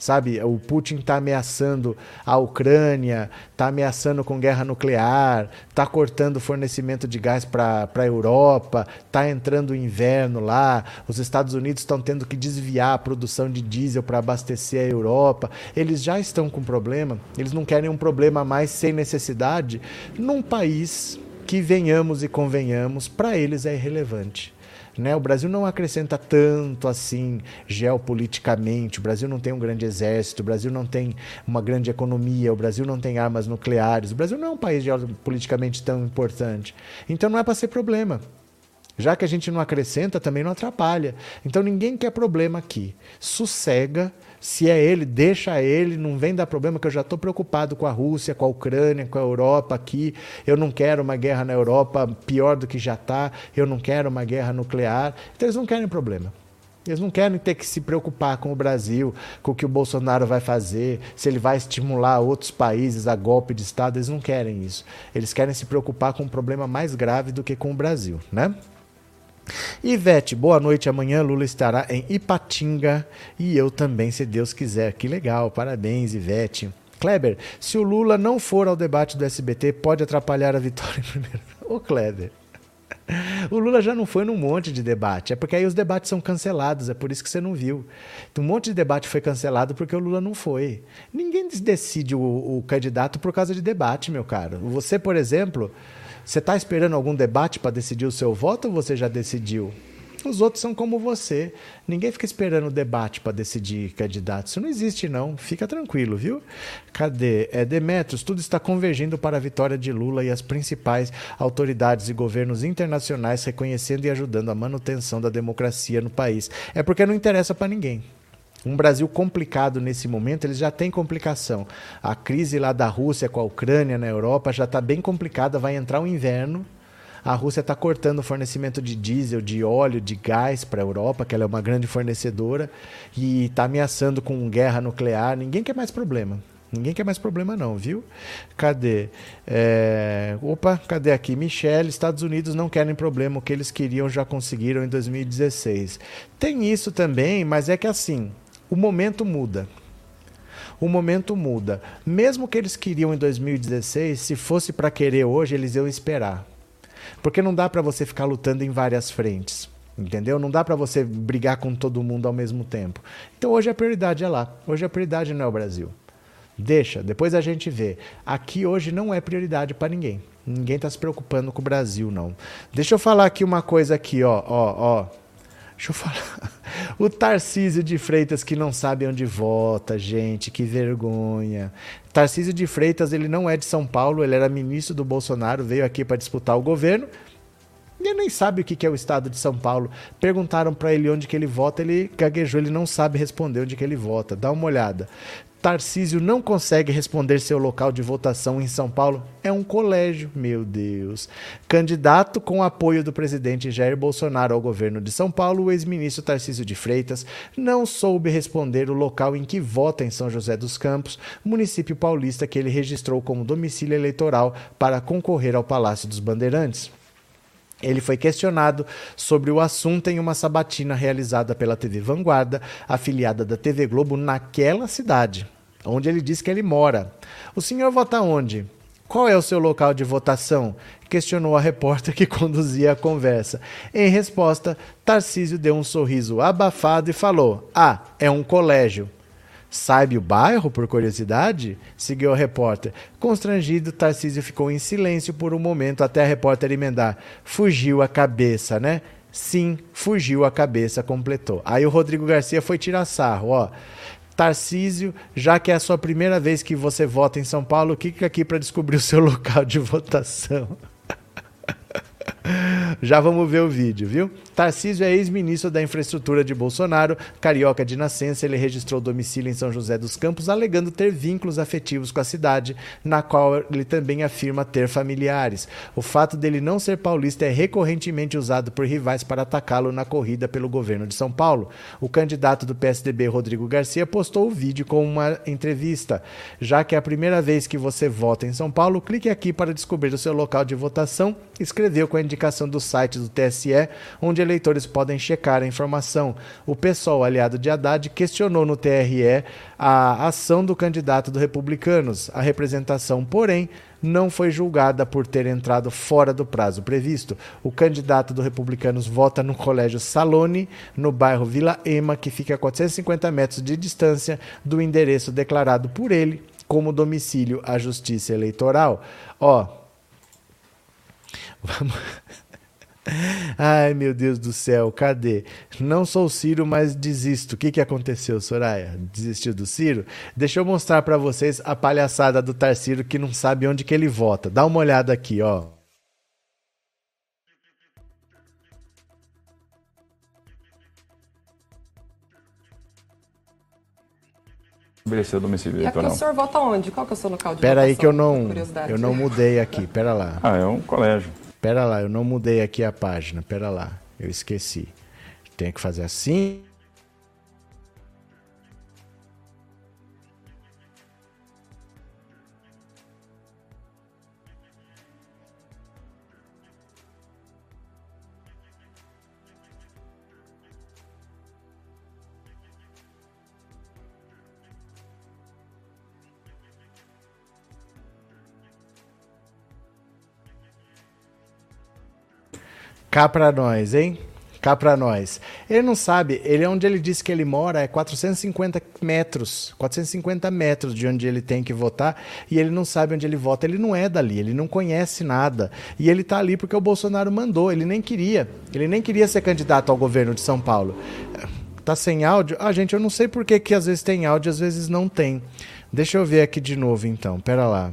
Sabe, o Putin está ameaçando a Ucrânia, está ameaçando com guerra nuclear, está cortando fornecimento de gás para a Europa, está entrando o inverno lá, os Estados Unidos estão tendo que desviar a produção de diesel para abastecer a Europa. Eles já estão com problema, eles não querem um problema mais sem necessidade num país que venhamos e convenhamos, para eles é irrelevante. Né? O Brasil não acrescenta tanto assim geopoliticamente. O Brasil não tem um grande exército, o Brasil não tem uma grande economia, o Brasil não tem armas nucleares. O Brasil não é um país geopoliticamente tão importante. Então não é para ser problema. Já que a gente não acrescenta, também não atrapalha. Então ninguém quer problema aqui. Sossega. Se é ele, deixa ele, não vem dar problema, que eu já estou preocupado com a Rússia, com a Ucrânia, com a Europa aqui. Eu não quero uma guerra na Europa pior do que já está. Eu não quero uma guerra nuclear. Então eles não querem problema. Eles não querem ter que se preocupar com o Brasil, com o que o Bolsonaro vai fazer, se ele vai estimular outros países a golpe de Estado. Eles não querem isso. Eles querem se preocupar com um problema mais grave do que com o Brasil, né? Ivete, boa noite. Amanhã Lula estará em Ipatinga e eu também, se Deus quiser. Que legal, parabéns, Ivete. Kleber, se o Lula não for ao debate do SBT, pode atrapalhar a vitória primeiro. Ô, Kleber. O Lula já não foi num monte de debate. É porque aí os debates são cancelados, é por isso que você não viu. Um monte de debate foi cancelado porque o Lula não foi. Ninguém decide o, o candidato por causa de debate, meu caro. Você, por exemplo, você está esperando algum debate para decidir o seu voto ou você já decidiu? Os outros são como você. Ninguém fica esperando o debate para decidir candidato. Isso não existe, não. Fica tranquilo, viu? Cadê? É, Demetrios, tudo está convergindo para a vitória de Lula e as principais autoridades e governos internacionais reconhecendo e ajudando a manutenção da democracia no país. É porque não interessa para ninguém. Um Brasil complicado nesse momento, eles já têm complicação. A crise lá da Rússia com a Ucrânia na Europa já está bem complicada, vai entrar o inverno. A Rússia está cortando o fornecimento de diesel, de óleo, de gás para a Europa, que ela é uma grande fornecedora, e está ameaçando com guerra nuclear. Ninguém quer mais problema. Ninguém quer mais problema, não, viu? Cadê? É... Opa, cadê aqui? Michelle, Estados Unidos não querem problema. O que eles queriam já conseguiram em 2016. Tem isso também, mas é que assim, o momento muda. O momento muda. Mesmo que eles queriam em 2016, se fosse para querer hoje, eles iam esperar. Porque não dá para você ficar lutando em várias frentes. Entendeu? Não dá para você brigar com todo mundo ao mesmo tempo. Então hoje a prioridade é lá. Hoje a prioridade não é o Brasil. Deixa, depois a gente vê. Aqui hoje não é prioridade para ninguém. Ninguém está se preocupando com o Brasil, não. Deixa eu falar aqui uma coisa aqui, ó, ó, ó. Deixa eu falar. O Tarcísio de Freitas que não sabe onde vota, gente, que vergonha. Tarcísio de Freitas, ele não é de São Paulo, ele era ministro do Bolsonaro, veio aqui para disputar o governo. Ele nem sabe o que é o estado de São Paulo. Perguntaram para ele onde que ele vota, ele gaguejou, ele não sabe responder onde que ele vota. Dá uma olhada. Tarcísio não consegue responder seu local de votação em São Paulo? É um colégio, meu Deus. Candidato com apoio do presidente Jair Bolsonaro ao governo de São Paulo, o ex-ministro Tarcísio de Freitas não soube responder o local em que vota em São José dos Campos, município paulista que ele registrou como domicílio eleitoral para concorrer ao Palácio dos Bandeirantes. Ele foi questionado sobre o assunto em uma sabatina realizada pela TV Vanguarda, afiliada da TV Globo, naquela cidade, onde ele diz que ele mora. O senhor vota onde? Qual é o seu local de votação? Questionou a repórter que conduzia a conversa. Em resposta, Tarcísio deu um sorriso abafado e falou: Ah, é um colégio. Sabe o bairro, por curiosidade? Seguiu a repórter. Constrangido, Tarcísio ficou em silêncio por um momento até a repórter emendar. Fugiu a cabeça, né? Sim, fugiu a cabeça, completou. Aí o Rodrigo Garcia foi tirar sarro, ó. Tarcísio, já que é a sua primeira vez que você vota em São Paulo, clique aqui para descobrir o seu local de votação. Já vamos ver o vídeo, viu? Tarcísio é ex-ministro da Infraestrutura de Bolsonaro, carioca de nascença, ele registrou domicílio em São José dos Campos, alegando ter vínculos afetivos com a cidade, na qual ele também afirma ter familiares. O fato dele não ser paulista é recorrentemente usado por rivais para atacá-lo na corrida pelo governo de São Paulo. O candidato do PSDB, Rodrigo Garcia, postou o vídeo com uma entrevista. Já que é a primeira vez que você vota em São Paulo, clique aqui para descobrir o seu local de votação. Escreveu com a indicação do site do TSE, onde eleitores podem checar a informação. O PSOL, aliado de Haddad, questionou no TRE a ação do candidato do Republicanos. A representação, porém, não foi julgada por ter entrado fora do prazo previsto. O candidato do Republicanos vota no Colégio Salone, no bairro Vila Ema, que fica a 450 metros de distância do endereço declarado por ele como domicílio à Justiça Eleitoral. Ó, vamos Ai, meu Deus do céu, cadê? Não sou o Ciro, mas desisto. O que, que aconteceu, Soraya? Desistiu do Ciro? Deixa eu mostrar para vocês a palhaçada do Tarcísio que não sabe onde que ele vota. Dá uma olhada aqui, ó. estabelecer o domicílio E aqui eleitoral. o senhor vota onde? Qual que é o seu local de Pera aí votação? que eu não, eu não mudei aqui. Pera lá. Ah, é um colégio. Pera lá, eu não mudei aqui a página. Pera lá, eu esqueci. Tem que fazer assim. Cá pra nós, hein? Cá pra nós. Ele não sabe, ele onde ele disse que ele mora é 450 metros, 450 metros de onde ele tem que votar, e ele não sabe onde ele vota. Ele não é dali, ele não conhece nada. E ele tá ali porque o Bolsonaro mandou, ele nem queria. Ele nem queria ser candidato ao governo de São Paulo. Tá sem áudio? Ah, gente, eu não sei por que, que às vezes tem áudio, às vezes não tem. Deixa eu ver aqui de novo então. Pera lá.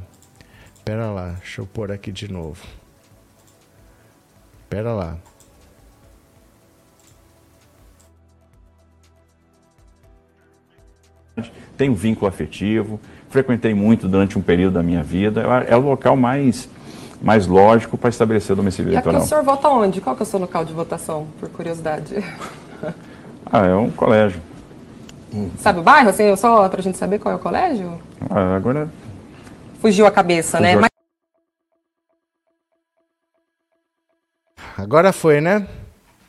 Pera lá, deixa eu pôr aqui de novo. Pera lá. Tenho vínculo afetivo, frequentei muito durante um período da minha vida. É o local mais, mais lógico para estabelecer o domicílio E aqui eleitoral. o senhor vota onde? Qual que é o seu local de votação, por curiosidade? Ah, é um colégio. Sabe o bairro, assim, só pra gente saber qual é o colégio? Ah, agora Fugiu a cabeça, né? Fugiu a- Mas Agora foi, né?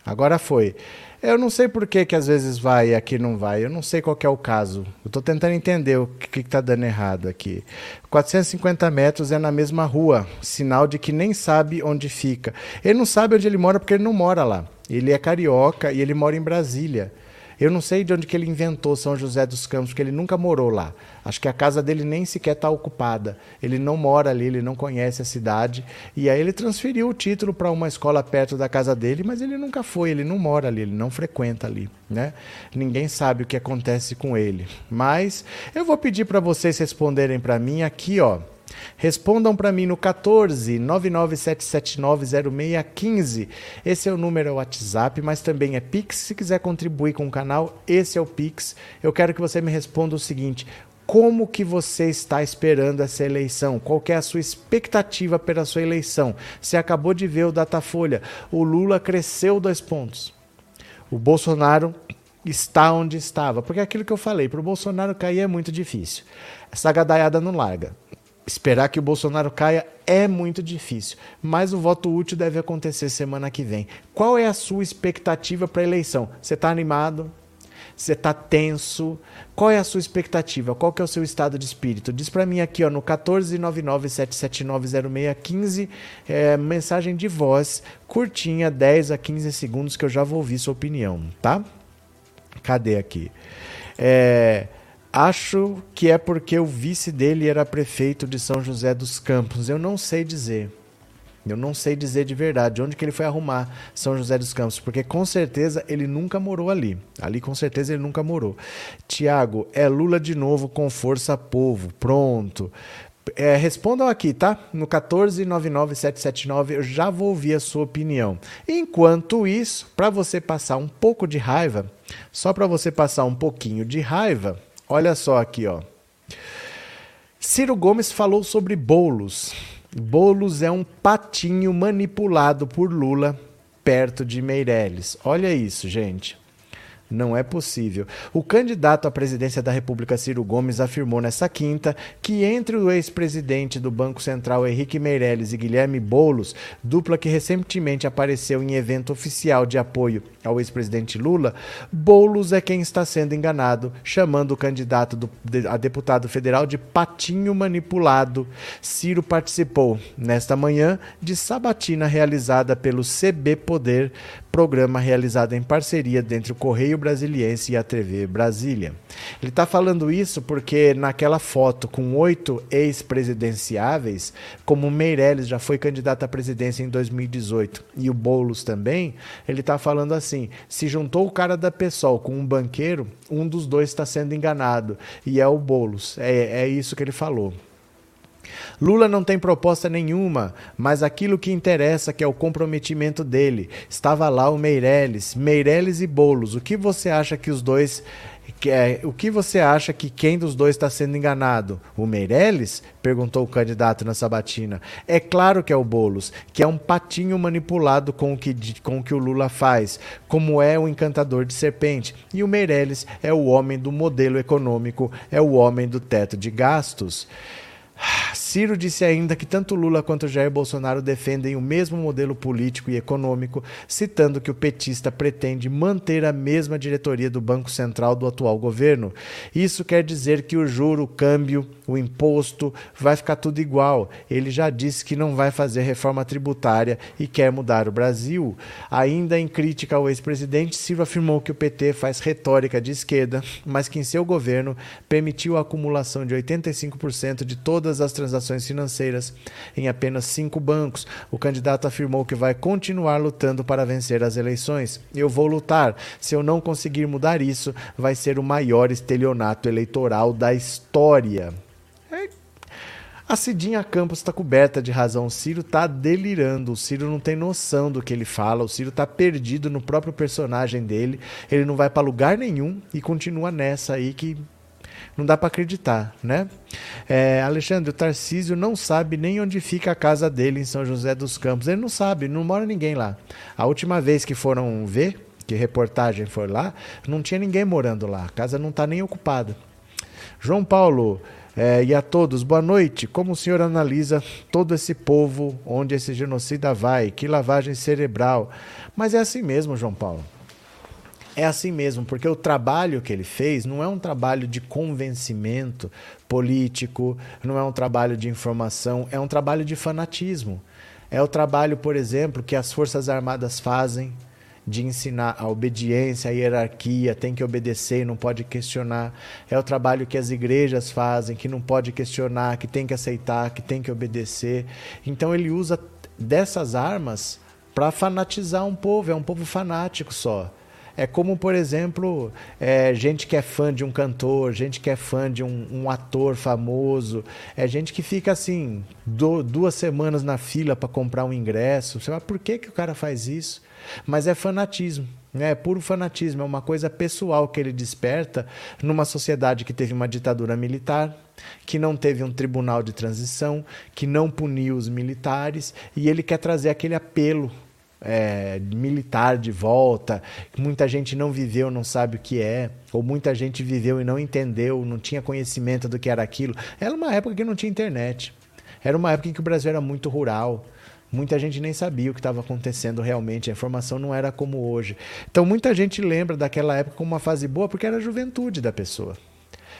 Agora foi. Eu não sei por que, que às vezes vai e aqui não vai. Eu não sei qual é o caso. Eu tô tentando entender o que, que tá dando errado aqui. 450 metros é na mesma rua. Sinal de que nem sabe onde fica. Ele não sabe onde ele mora porque ele não mora lá. Ele é carioca e ele mora em Brasília. Eu não sei de onde que ele inventou São José dos Campos, porque ele nunca morou lá. Acho que a casa dele nem sequer está ocupada. Ele não mora ali, ele não conhece a cidade. E aí ele transferiu o título para uma escola perto da casa dele, mas ele nunca foi, ele não mora ali, ele não frequenta ali. Né? Ninguém sabe o que acontece com ele. Mas eu vou pedir para vocês responderem para mim aqui, ó. Respondam para mim no 14 997790615. Esse é o número WhatsApp, mas também é Pix. Se quiser contribuir com o canal, esse é o Pix. Eu quero que você me responda o seguinte: como que você está esperando essa eleição? Qual é a sua expectativa pela sua eleição? Você acabou de ver o Datafolha. O Lula cresceu dois pontos. O Bolsonaro está onde estava. Porque é aquilo que eu falei, para o Bolsonaro cair é muito difícil. Essa gadaiada não larga. Esperar que o Bolsonaro caia é muito difícil, mas o voto útil deve acontecer semana que vem. Qual é a sua expectativa para a eleição? Você está animado? Você está tenso? Qual é a sua expectativa? Qual que é o seu estado de espírito? Diz para mim aqui ó, no 14997790615, é, mensagem de voz curtinha, 10 a 15 segundos, que eu já vou ouvir sua opinião, tá? Cadê aqui? É, acho que é porque o vice dele era prefeito de São José dos Campos. Eu não sei dizer. Eu não sei dizer de verdade onde que ele foi arrumar São José dos Campos, porque com certeza ele nunca morou ali. Ali com certeza ele nunca morou. Tiago, é Lula de novo com força povo. Pronto. É, respondam aqui, tá? No 1499779 eu já vou ouvir a sua opinião. Enquanto isso, para você passar um pouco de raiva, só para você passar um pouquinho de raiva, olha só aqui, ó. Ciro Gomes falou sobre bolos. Boulos é um patinho manipulado por Lula perto de Meirelles. Olha isso, gente. Não é possível. O candidato à presidência da República, Ciro Gomes, afirmou nesta quinta que entre o ex-presidente do Banco Central, Henrique Meirelles, e Guilherme Boulos, dupla que recentemente apareceu em evento oficial de apoio ao ex-presidente Lula, Boulos é quem está sendo enganado, chamando o candidato do, de, a deputado federal de patinho manipulado. Ciro participou, nesta manhã, de sabatina realizada pelo CB Poder programa realizado em parceria entre o Correio Brasiliense e a TV Brasília. Ele está falando isso porque naquela foto com oito ex-presidenciáveis, como Meirelles já foi candidato à presidência em 2018 e o Boulos também, ele está falando assim: se juntou o cara da PSOL com um banqueiro, um dos dois está sendo enganado e é o Boulos. É, é isso que ele falou. Lula não tem proposta nenhuma, mas aquilo que interessa que é o comprometimento dele. Estava lá o Meirelles, Meirelles e Bolos. O que você acha que os dois que é, o que você acha que quem dos dois está sendo enganado? O Meirelles? Perguntou o candidato na sabatina. É claro que é o Bolos, que é um patinho manipulado com o que, com o, que o Lula faz, como é o encantador de serpente. E o Meirelles é o homem do modelo econômico, é o homem do teto de gastos. Ciro disse ainda que tanto Lula quanto Jair Bolsonaro defendem o mesmo modelo político e econômico, citando que o petista pretende manter a mesma diretoria do Banco Central do atual governo. Isso quer dizer que o juro, o câmbio, o imposto, vai ficar tudo igual. Ele já disse que não vai fazer reforma tributária e quer mudar o Brasil. Ainda em crítica ao ex-presidente, Ciro afirmou que o PT faz retórica de esquerda, mas que em seu governo permitiu a acumulação de 85% de todas as transações transações financeiras em apenas cinco bancos. O candidato afirmou que vai continuar lutando para vencer as eleições. Eu vou lutar. Se eu não conseguir mudar isso, vai ser o maior estelionato eleitoral da história. É a Cidinha Campos está coberta de razão. O Ciro está delirando. O Ciro não tem noção do que ele fala. O Ciro está perdido no próprio personagem dele. Ele não vai para lugar nenhum e continua nessa aí que não dá para acreditar, né? É, Alexandre, o Tarcísio não sabe nem onde fica a casa dele em São José dos Campos. Ele não sabe, não mora ninguém lá. A última vez que foram ver, que reportagem foi lá, não tinha ninguém morando lá. A casa não está nem ocupada. João Paulo, é, e a todos, boa noite. Como o senhor analisa todo esse povo onde esse genocida vai? Que lavagem cerebral. Mas é assim mesmo, João Paulo é assim mesmo, porque o trabalho que ele fez não é um trabalho de convencimento político, não é um trabalho de informação, é um trabalho de fanatismo. É o trabalho, por exemplo, que as Forças Armadas fazem de ensinar a obediência, a hierarquia, tem que obedecer, não pode questionar. É o trabalho que as igrejas fazem, que não pode questionar, que tem que aceitar, que tem que obedecer. Então ele usa dessas armas para fanatizar um povo, é um povo fanático só. É como, por exemplo, é, gente que é fã de um cantor, gente que é fã de um, um ator famoso, é gente que fica assim, do, duas semanas na fila para comprar um ingresso. Você fala, por que, que o cara faz isso? Mas é fanatismo. Né? É puro fanatismo, é uma coisa pessoal que ele desperta numa sociedade que teve uma ditadura militar, que não teve um tribunal de transição, que não puniu os militares, e ele quer trazer aquele apelo é, militar de volta, muita gente não viveu, não sabe o que é, ou muita gente viveu e não entendeu, não tinha conhecimento do que era aquilo. Era uma época que não tinha internet. Era uma época em que o Brasil era muito rural. Muita gente nem sabia o que estava acontecendo realmente, a informação não era como hoje. Então muita gente lembra daquela época como uma fase boa porque era a juventude da pessoa.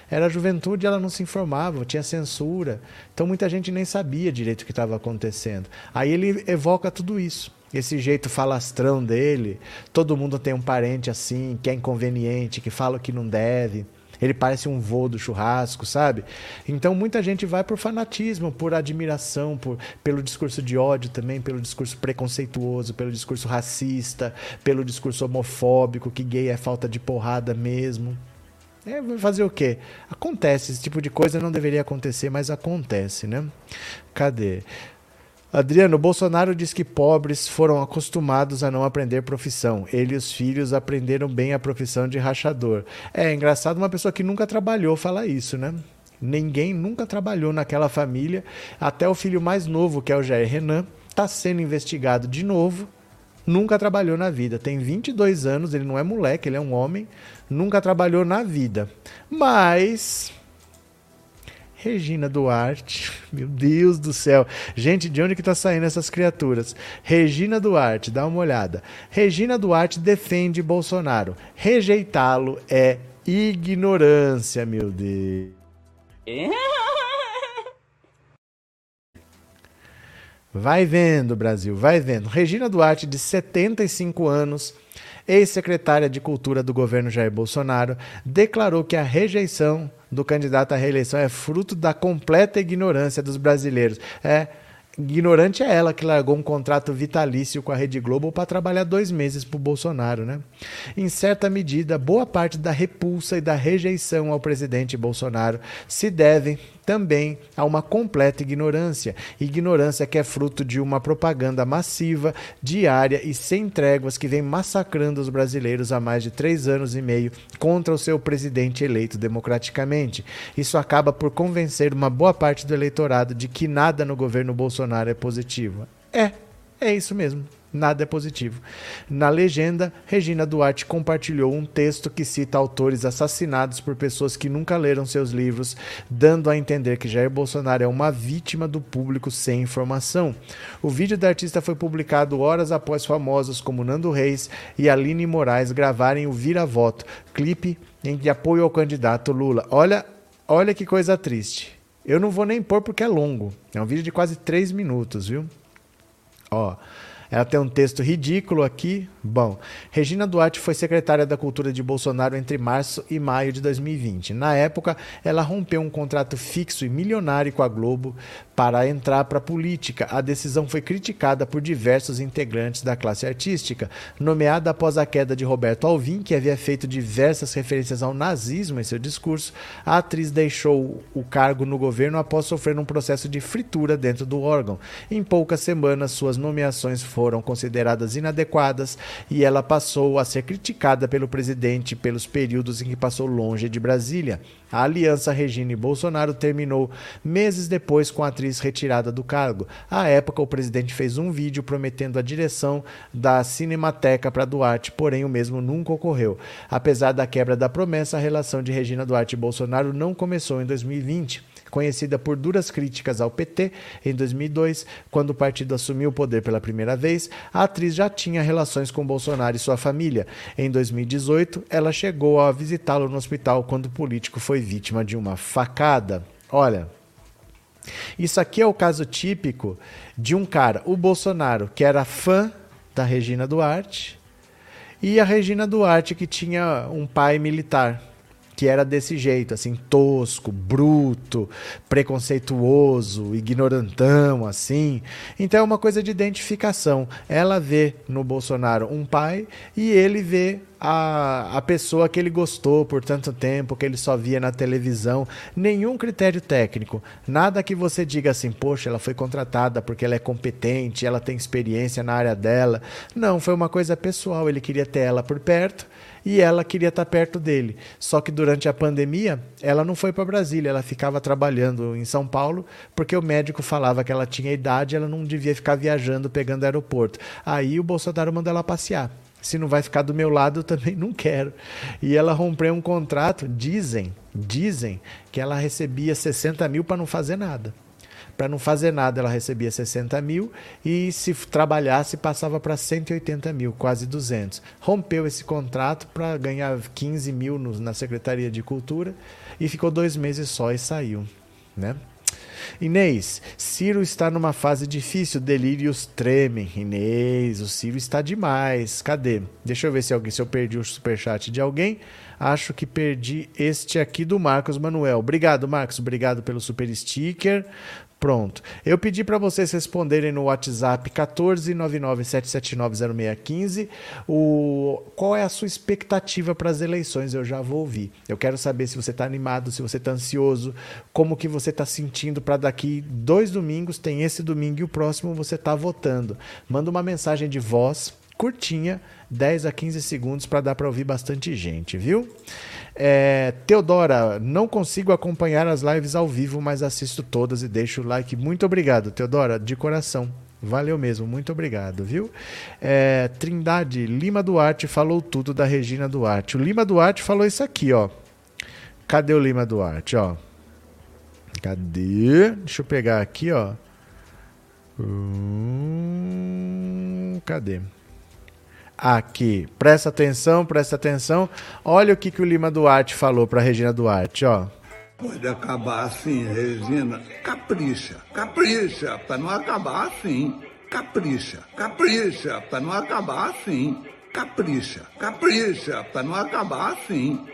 Era a juventude, ela não se informava, tinha censura. Então muita gente nem sabia direito o que estava acontecendo. Aí ele evoca tudo isso esse jeito falastrão dele. Todo mundo tem um parente assim, que é inconveniente, que fala o que não deve. Ele parece um vô do churrasco, sabe? Então muita gente vai por fanatismo, por admiração, por, pelo discurso de ódio também, pelo discurso preconceituoso, pelo discurso racista, pelo discurso homofóbico, que gay é falta de porrada mesmo. É, fazer o quê? Acontece, esse tipo de coisa não deveria acontecer, mas acontece, né? Cadê? Adriano, Bolsonaro diz que pobres foram acostumados a não aprender profissão. Ele e os filhos aprenderam bem a profissão de rachador. É engraçado uma pessoa que nunca trabalhou falar isso, né? Ninguém nunca trabalhou naquela família. Até o filho mais novo, que é o Jair Renan, está sendo investigado de novo. Nunca trabalhou na vida. Tem 22 anos, ele não é moleque, ele é um homem. Nunca trabalhou na vida. Mas Regina Duarte, meu Deus do céu. Gente, de onde que tá saindo essas criaturas? Regina Duarte, dá uma olhada. Regina Duarte defende Bolsonaro. Rejeitá-lo é ignorância, meu Deus. Vai vendo, Brasil, vai vendo. Regina Duarte, de 75 anos, ex-secretária de Cultura do governo Jair Bolsonaro, declarou que a rejeição do candidato à reeleição é fruto da completa ignorância dos brasileiros. É. Ignorante é ela que largou um contrato vitalício com a Rede Globo para trabalhar dois meses para o Bolsonaro, né? Em certa medida, boa parte da repulsa e da rejeição ao presidente Bolsonaro se devem também a uma completa ignorância. Ignorância que é fruto de uma propaganda massiva, diária e sem tréguas que vem massacrando os brasileiros há mais de três anos e meio contra o seu presidente eleito democraticamente. Isso acaba por convencer uma boa parte do eleitorado de que nada no governo Bolsonaro é positivo. É, é isso mesmo nada é positivo. Na legenda, Regina Duarte compartilhou um texto que cita autores assassinados por pessoas que nunca leram seus livros, dando a entender que Jair Bolsonaro é uma vítima do público sem informação. O vídeo da artista foi publicado horas após famosos como Nando Reis e Aline Moraes gravarem o Vira-Voto, clipe em de apoio ao candidato Lula. Olha, olha que coisa triste. Eu não vou nem pôr porque é longo. É um vídeo de quase três minutos, viu? Ó. Ela tem um texto ridículo aqui. Bom, Regina Duarte foi secretária da Cultura de Bolsonaro entre março e maio de 2020. Na época, ela rompeu um contrato fixo e milionário com a Globo para entrar para a política. A decisão foi criticada por diversos integrantes da classe artística. Nomeada após a queda de Roberto Alvim, que havia feito diversas referências ao nazismo em seu discurso, a atriz deixou o cargo no governo após sofrer um processo de fritura dentro do órgão. Em poucas semanas, suas nomeações foram foram consideradas inadequadas e ela passou a ser criticada pelo presidente pelos períodos em que passou longe de Brasília. A aliança Regina e Bolsonaro terminou meses depois com a atriz retirada do cargo. À época, o presidente fez um vídeo prometendo a direção da Cinemateca para Duarte, porém o mesmo nunca ocorreu. Apesar da quebra da promessa, a relação de Regina Duarte e Bolsonaro não começou em 2020 conhecida por duras críticas ao PT, em 2002, quando o partido assumiu o poder pela primeira vez, a atriz já tinha relações com Bolsonaro e sua família. Em 2018, ela chegou a visitá-lo no hospital quando o político foi vítima de uma facada. Olha, isso aqui é o caso típico de um cara, o Bolsonaro, que era fã da Regina Duarte, e a Regina Duarte, que tinha um pai militar que era desse jeito, assim, tosco, bruto, preconceituoso, ignorantão, assim. Então é uma coisa de identificação. Ela vê no Bolsonaro um pai e ele vê a, a pessoa que ele gostou por tanto tempo, que ele só via na televisão. Nenhum critério técnico. Nada que você diga assim, poxa, ela foi contratada porque ela é competente, ela tem experiência na área dela. Não, foi uma coisa pessoal. Ele queria ter ela por perto e ela queria estar perto dele. Só que durante a pandemia, ela não foi para Brasília, ela ficava trabalhando em São Paulo, porque o médico falava que ela tinha idade, ela não devia ficar viajando pegando aeroporto. Aí o Bolsonaro mandou ela passear. Se não vai ficar do meu lado, eu também não quero. E ela rompeu um contrato, dizem, dizem que ela recebia 60 mil para não fazer nada. Para não fazer nada, ela recebia 60 mil e se trabalhasse, passava para 180 mil, quase 200. Rompeu esse contrato para ganhar 15 mil no, na Secretaria de Cultura e ficou dois meses só e saiu. Né? Inês, Ciro está numa fase difícil, delírios tremem. Inês, o Ciro está demais. Cadê? Deixa eu ver se alguém, se eu perdi o superchat de alguém. Acho que perdi este aqui do Marcos Manuel. Obrigado, Marcos. Obrigado pelo super sticker. Pronto. Eu pedi para vocês responderem no WhatsApp 14997790615 o qual é a sua expectativa para as eleições. Eu já vou ouvir. Eu quero saber se você está animado, se você está ansioso, como que você está sentindo para daqui dois domingos, tem esse domingo e o próximo você está votando. Manda uma mensagem de voz curtinha, 10 a 15 segundos para dar para ouvir bastante gente, viu? É, Teodora, não consigo acompanhar as lives ao vivo, mas assisto todas e deixo o like. Muito obrigado, Teodora, de coração. Valeu mesmo, muito obrigado, viu? É, Trindade, Lima Duarte falou tudo da Regina Duarte. O Lima Duarte falou isso aqui, ó. Cadê o Lima Duarte, ó? Cadê? Deixa eu pegar aqui, ó. Hum, cadê? Aqui. Presta atenção, presta atenção. Olha o que, que o Lima Duarte falou para Regina Duarte, ó. Pode acabar assim, Regina. Capricha, capricha, para não acabar assim. Capricha, capricha, para não acabar assim. Capricha, capricha, para não acabar assim.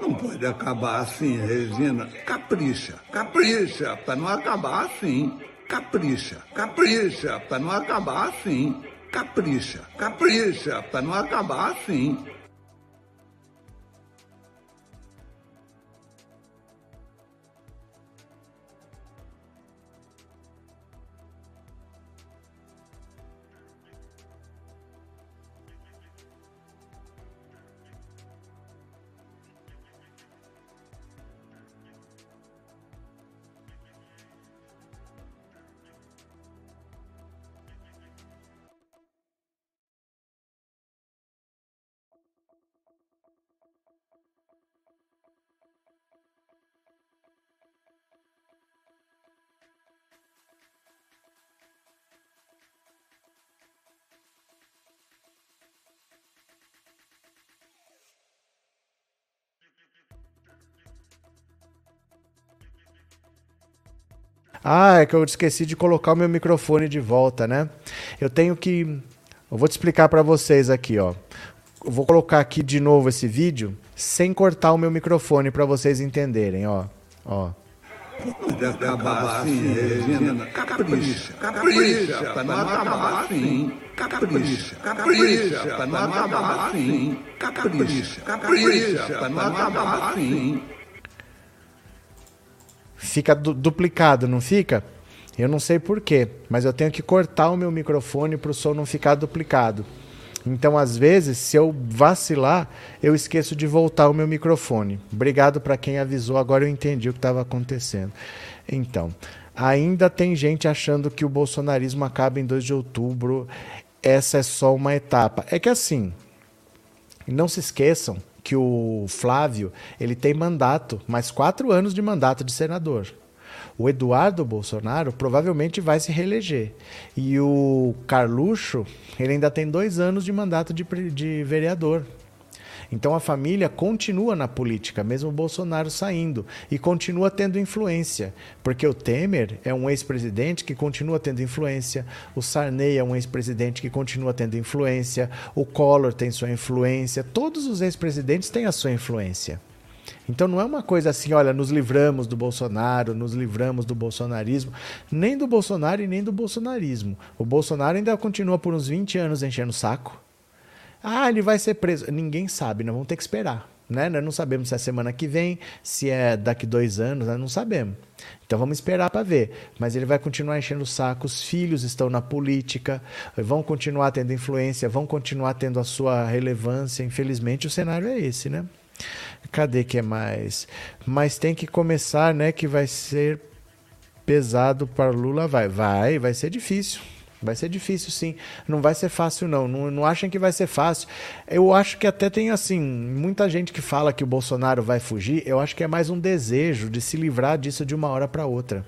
Não pode acabar assim, Regina. Capricha, capricha, para não acabar assim. Capricha, capricha, para não acabar assim. Capricha, capricha, para não acabar assim. Ah, é que eu esqueci de colocar o meu microfone de volta, né? Eu tenho que. Eu vou te explicar para vocês aqui, ó. Eu vou colocar aqui de novo esse vídeo sem cortar o meu microfone para vocês entenderem, ó. Ó. Pode acabar assim, Regina. Capricha, capricha, para não acabar assim. Capricha, capricha, para não acabar assim. Capricha, capricha, para não acabar assim. Fica du duplicado, não fica? Eu não sei porquê, mas eu tenho que cortar o meu microfone para o som não ficar duplicado. Então, às vezes, se eu vacilar, eu esqueço de voltar o meu microfone. Obrigado para quem avisou, agora eu entendi o que estava acontecendo. Então, ainda tem gente achando que o bolsonarismo acaba em 2 de outubro. Essa é só uma etapa. É que assim, não se esqueçam que o Flávio ele tem mandato, mais quatro anos de mandato de senador. O Eduardo Bolsonaro provavelmente vai se reeleger. E o Carluxo, ele ainda tem dois anos de mandato de, de vereador. Então a família continua na política, mesmo o Bolsonaro saindo, e continua tendo influência, porque o Temer é um ex-presidente que continua tendo influência, o Sarney é um ex-presidente que continua tendo influência, o Collor tem sua influência, todos os ex-presidentes têm a sua influência. Então não é uma coisa assim, olha, nos livramos do Bolsonaro, nos livramos do bolsonarismo, nem do Bolsonaro e nem do bolsonarismo. O Bolsonaro ainda continua por uns 20 anos enchendo o saco. Ah, ele vai ser preso. Ninguém sabe, nós vamos ter que esperar. Né? Nós não sabemos se é semana que vem, se é daqui dois anos, nós não sabemos. Então vamos esperar para ver. Mas ele vai continuar enchendo o saco, os filhos estão na política, vão continuar tendo influência, vão continuar tendo a sua relevância. Infelizmente o cenário é esse, né? Cadê que é mais? Mas tem que começar, né? Que vai ser pesado para Lula. Vai, vai, vai ser difícil. Vai ser difícil, sim. Não vai ser fácil, não. não. Não achem que vai ser fácil. Eu acho que até tem, assim, muita gente que fala que o Bolsonaro vai fugir. Eu acho que é mais um desejo de se livrar disso de uma hora para outra.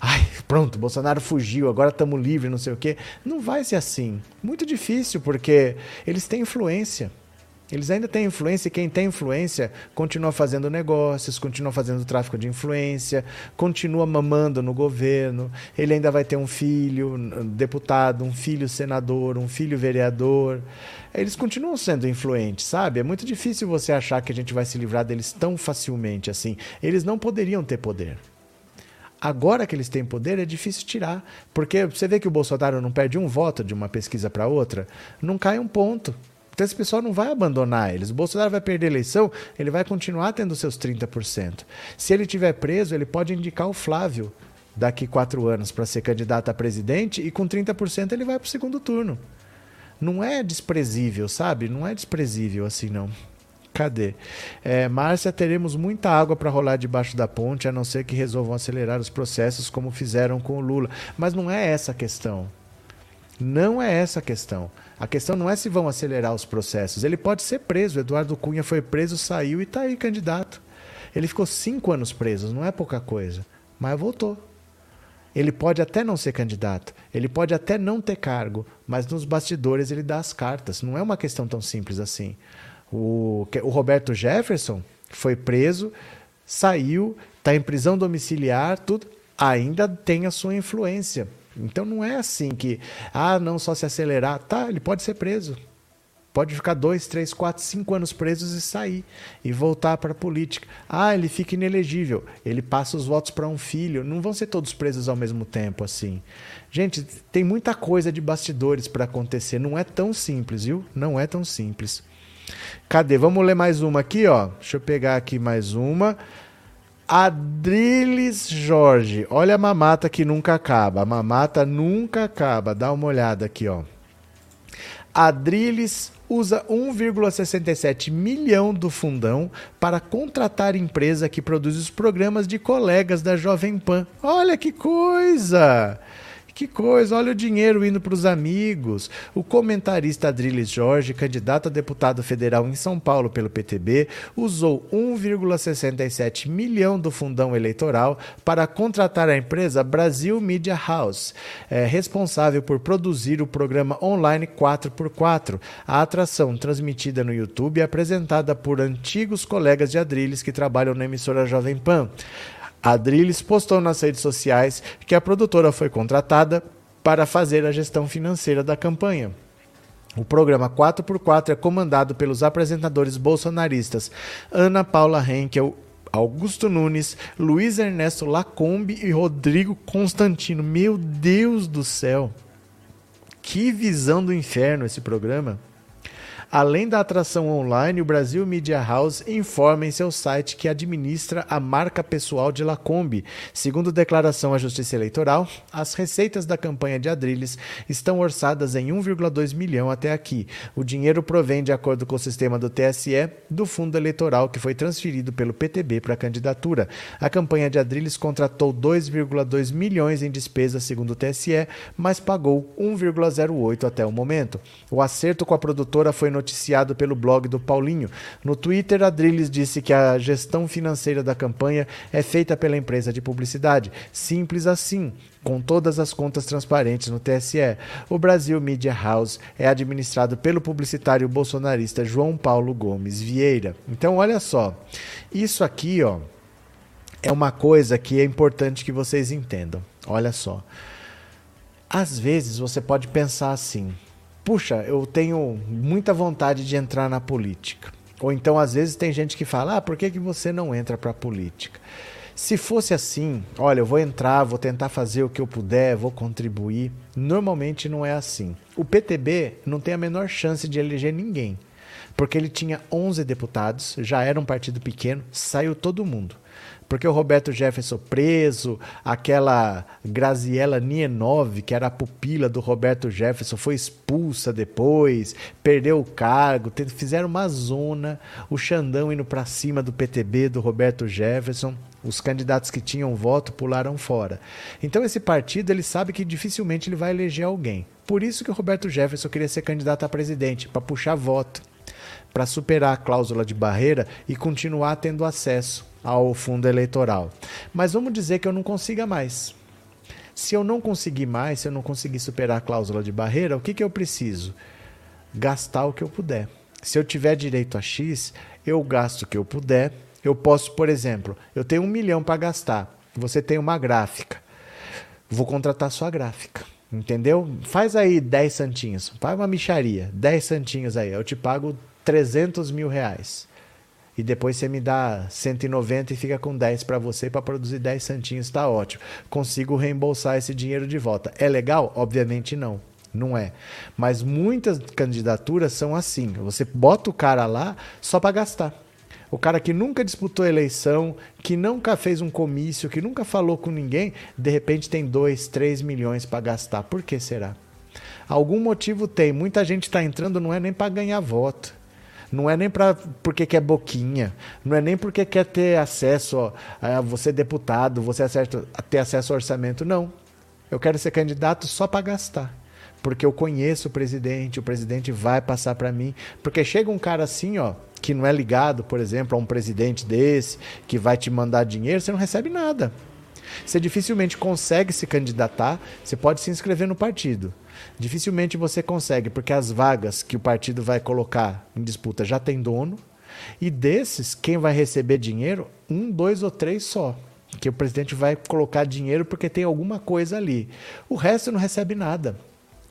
Ai, pronto, Bolsonaro fugiu, agora estamos livres, não sei o quê. Não vai ser assim. Muito difícil, porque eles têm influência. Eles ainda têm influência e quem tem influência continua fazendo negócios, continua fazendo tráfico de influência, continua mamando no governo. Ele ainda vai ter um filho deputado, um filho senador, um filho vereador. Eles continuam sendo influentes, sabe? É muito difícil você achar que a gente vai se livrar deles tão facilmente assim. Eles não poderiam ter poder. Agora que eles têm poder, é difícil tirar. Porque você vê que o Bolsonaro não perde um voto de uma pesquisa para outra, não cai um ponto. Então esse pessoal não vai abandonar eles. O Bolsonaro vai perder a eleição, ele vai continuar tendo seus 30%. Se ele tiver preso, ele pode indicar o Flávio daqui quatro anos para ser candidato a presidente e com 30% ele vai para o segundo turno. Não é desprezível, sabe? Não é desprezível assim, não. Cadê? É, Márcia, teremos muita água para rolar debaixo da ponte, a não ser que resolvam acelerar os processos como fizeram com o Lula. Mas não é essa a questão. Não é essa a questão. A questão não é se vão acelerar os processos. Ele pode ser preso. Eduardo Cunha foi preso, saiu e está aí candidato. Ele ficou cinco anos preso, não é pouca coisa. Mas voltou. Ele pode até não ser candidato, ele pode até não ter cargo, mas nos bastidores ele dá as cartas. Não é uma questão tão simples assim. O, o Roberto Jefferson, foi preso, saiu, está em prisão domiciliar, tudo, ainda tem a sua influência. Então não é assim que, ah, não, só se acelerar. Tá, ele pode ser preso. Pode ficar dois, três, quatro, cinco anos presos e sair e voltar para a política. Ah, ele fica inelegível. Ele passa os votos para um filho. Não vão ser todos presos ao mesmo tempo assim. Gente, tem muita coisa de bastidores para acontecer. Não é tão simples, viu? Não é tão simples. Cadê? Vamos ler mais uma aqui, ó. Deixa eu pegar aqui mais uma. Adriles Jorge. Olha a mamata que nunca acaba. A mamata nunca acaba. Dá uma olhada aqui, ó. Adriles usa 1,67 milhão do fundão para contratar empresa que produz os programas de colegas da Jovem Pan. Olha que coisa! Que coisa, olha o dinheiro indo para os amigos. O comentarista Adriles Jorge, candidato a deputado federal em São Paulo pelo PTB, usou 1,67 milhão do fundão eleitoral para contratar a empresa Brasil Media House, é, responsável por produzir o programa online 4x4. A atração transmitida no YouTube é apresentada por antigos colegas de Adriles que trabalham na emissora Jovem Pan. Adrilles postou nas redes sociais que a produtora foi contratada para fazer a gestão financeira da campanha. O programa 4x4 é comandado pelos apresentadores bolsonaristas Ana Paula Henkel, Augusto Nunes, Luiz Ernesto Lacombe e Rodrigo Constantino. Meu Deus do céu! Que visão do inferno esse programa! Além da atração online, o Brasil Media House informa em seu site que administra a marca pessoal de Lacombe. Segundo declaração à Justiça Eleitoral, as receitas da campanha de Adrilles estão orçadas em 1,2 milhão até aqui. O dinheiro provém, de acordo com o sistema do TSE, do fundo eleitoral que foi transferido pelo PTB para a candidatura. A campanha de Adrilles contratou 2,2 milhões em despesas, segundo o TSE, mas pagou 1,08 até o momento. O acerto com a produtora foi noticiado pelo blog do Paulinho. No Twitter, Adrilles disse que a gestão financeira da campanha é feita pela empresa de publicidade. Simples assim com todas as contas transparentes no TSE. O Brasil Media House é administrado pelo publicitário bolsonarista João Paulo Gomes Vieira. Então, olha só, isso aqui, ó, é uma coisa que é importante que vocês entendam. Olha só. Às vezes você pode pensar assim: puxa, eu tenho muita vontade de entrar na política. Ou então, às vezes, tem gente que fala: ah, por que, que você não entra para a política? Se fosse assim, olha, eu vou entrar, vou tentar fazer o que eu puder, vou contribuir. Normalmente não é assim. O PTB não tem a menor chance de eleger ninguém, porque ele tinha 11 deputados, já era um partido pequeno, saiu todo mundo porque o Roberto Jefferson preso, aquela Graziella Nienov, que era a pupila do Roberto Jefferson, foi expulsa depois, perdeu o cargo, fizeram uma zona, o Xandão indo para cima do PTB do Roberto Jefferson. Os candidatos que tinham voto pularam fora. Então esse partido ele sabe que dificilmente ele vai eleger alguém. Por isso que o Roberto Jefferson queria ser candidato a presidente, para puxar voto, para superar a cláusula de barreira e continuar tendo acesso ao fundo eleitoral. Mas vamos dizer que eu não consiga mais. Se eu não conseguir mais, se eu não conseguir superar a cláusula de barreira, o que, que eu preciso? Gastar o que eu puder. Se eu tiver direito a X, eu gasto o que eu puder. Eu posso, por exemplo, eu tenho um milhão para gastar. Você tem uma gráfica. Vou contratar sua gráfica. Entendeu? Faz aí 10 santinhos. Faz uma micharia. 10 santinhos aí. Eu te pago 300 mil reais e depois você me dá 190 e fica com 10 para você para produzir 10 santinhos, está ótimo. Consigo reembolsar esse dinheiro de volta. É legal? Obviamente não. Não é. Mas muitas candidaturas são assim. Você bota o cara lá só para gastar. O cara que nunca disputou eleição, que nunca fez um comício, que nunca falou com ninguém, de repente tem 2, 3 milhões para gastar. Por que será? Algum motivo tem. Muita gente está entrando, não é nem para ganhar voto não é nem pra, porque quer boquinha. Não é nem porque quer ter acesso ó, a você deputado, você acerta, ter acesso ao orçamento. Não. Eu quero ser candidato só para gastar. Porque eu conheço o presidente, o presidente vai passar para mim. Porque chega um cara assim, ó, que não é ligado, por exemplo, a um presidente desse, que vai te mandar dinheiro, você não recebe nada. Você dificilmente consegue se candidatar, você pode se inscrever no partido. Dificilmente você consegue, porque as vagas que o partido vai colocar em disputa já tem dono. E desses, quem vai receber dinheiro? Um, dois ou três só. Que o presidente vai colocar dinheiro porque tem alguma coisa ali. O resto não recebe nada.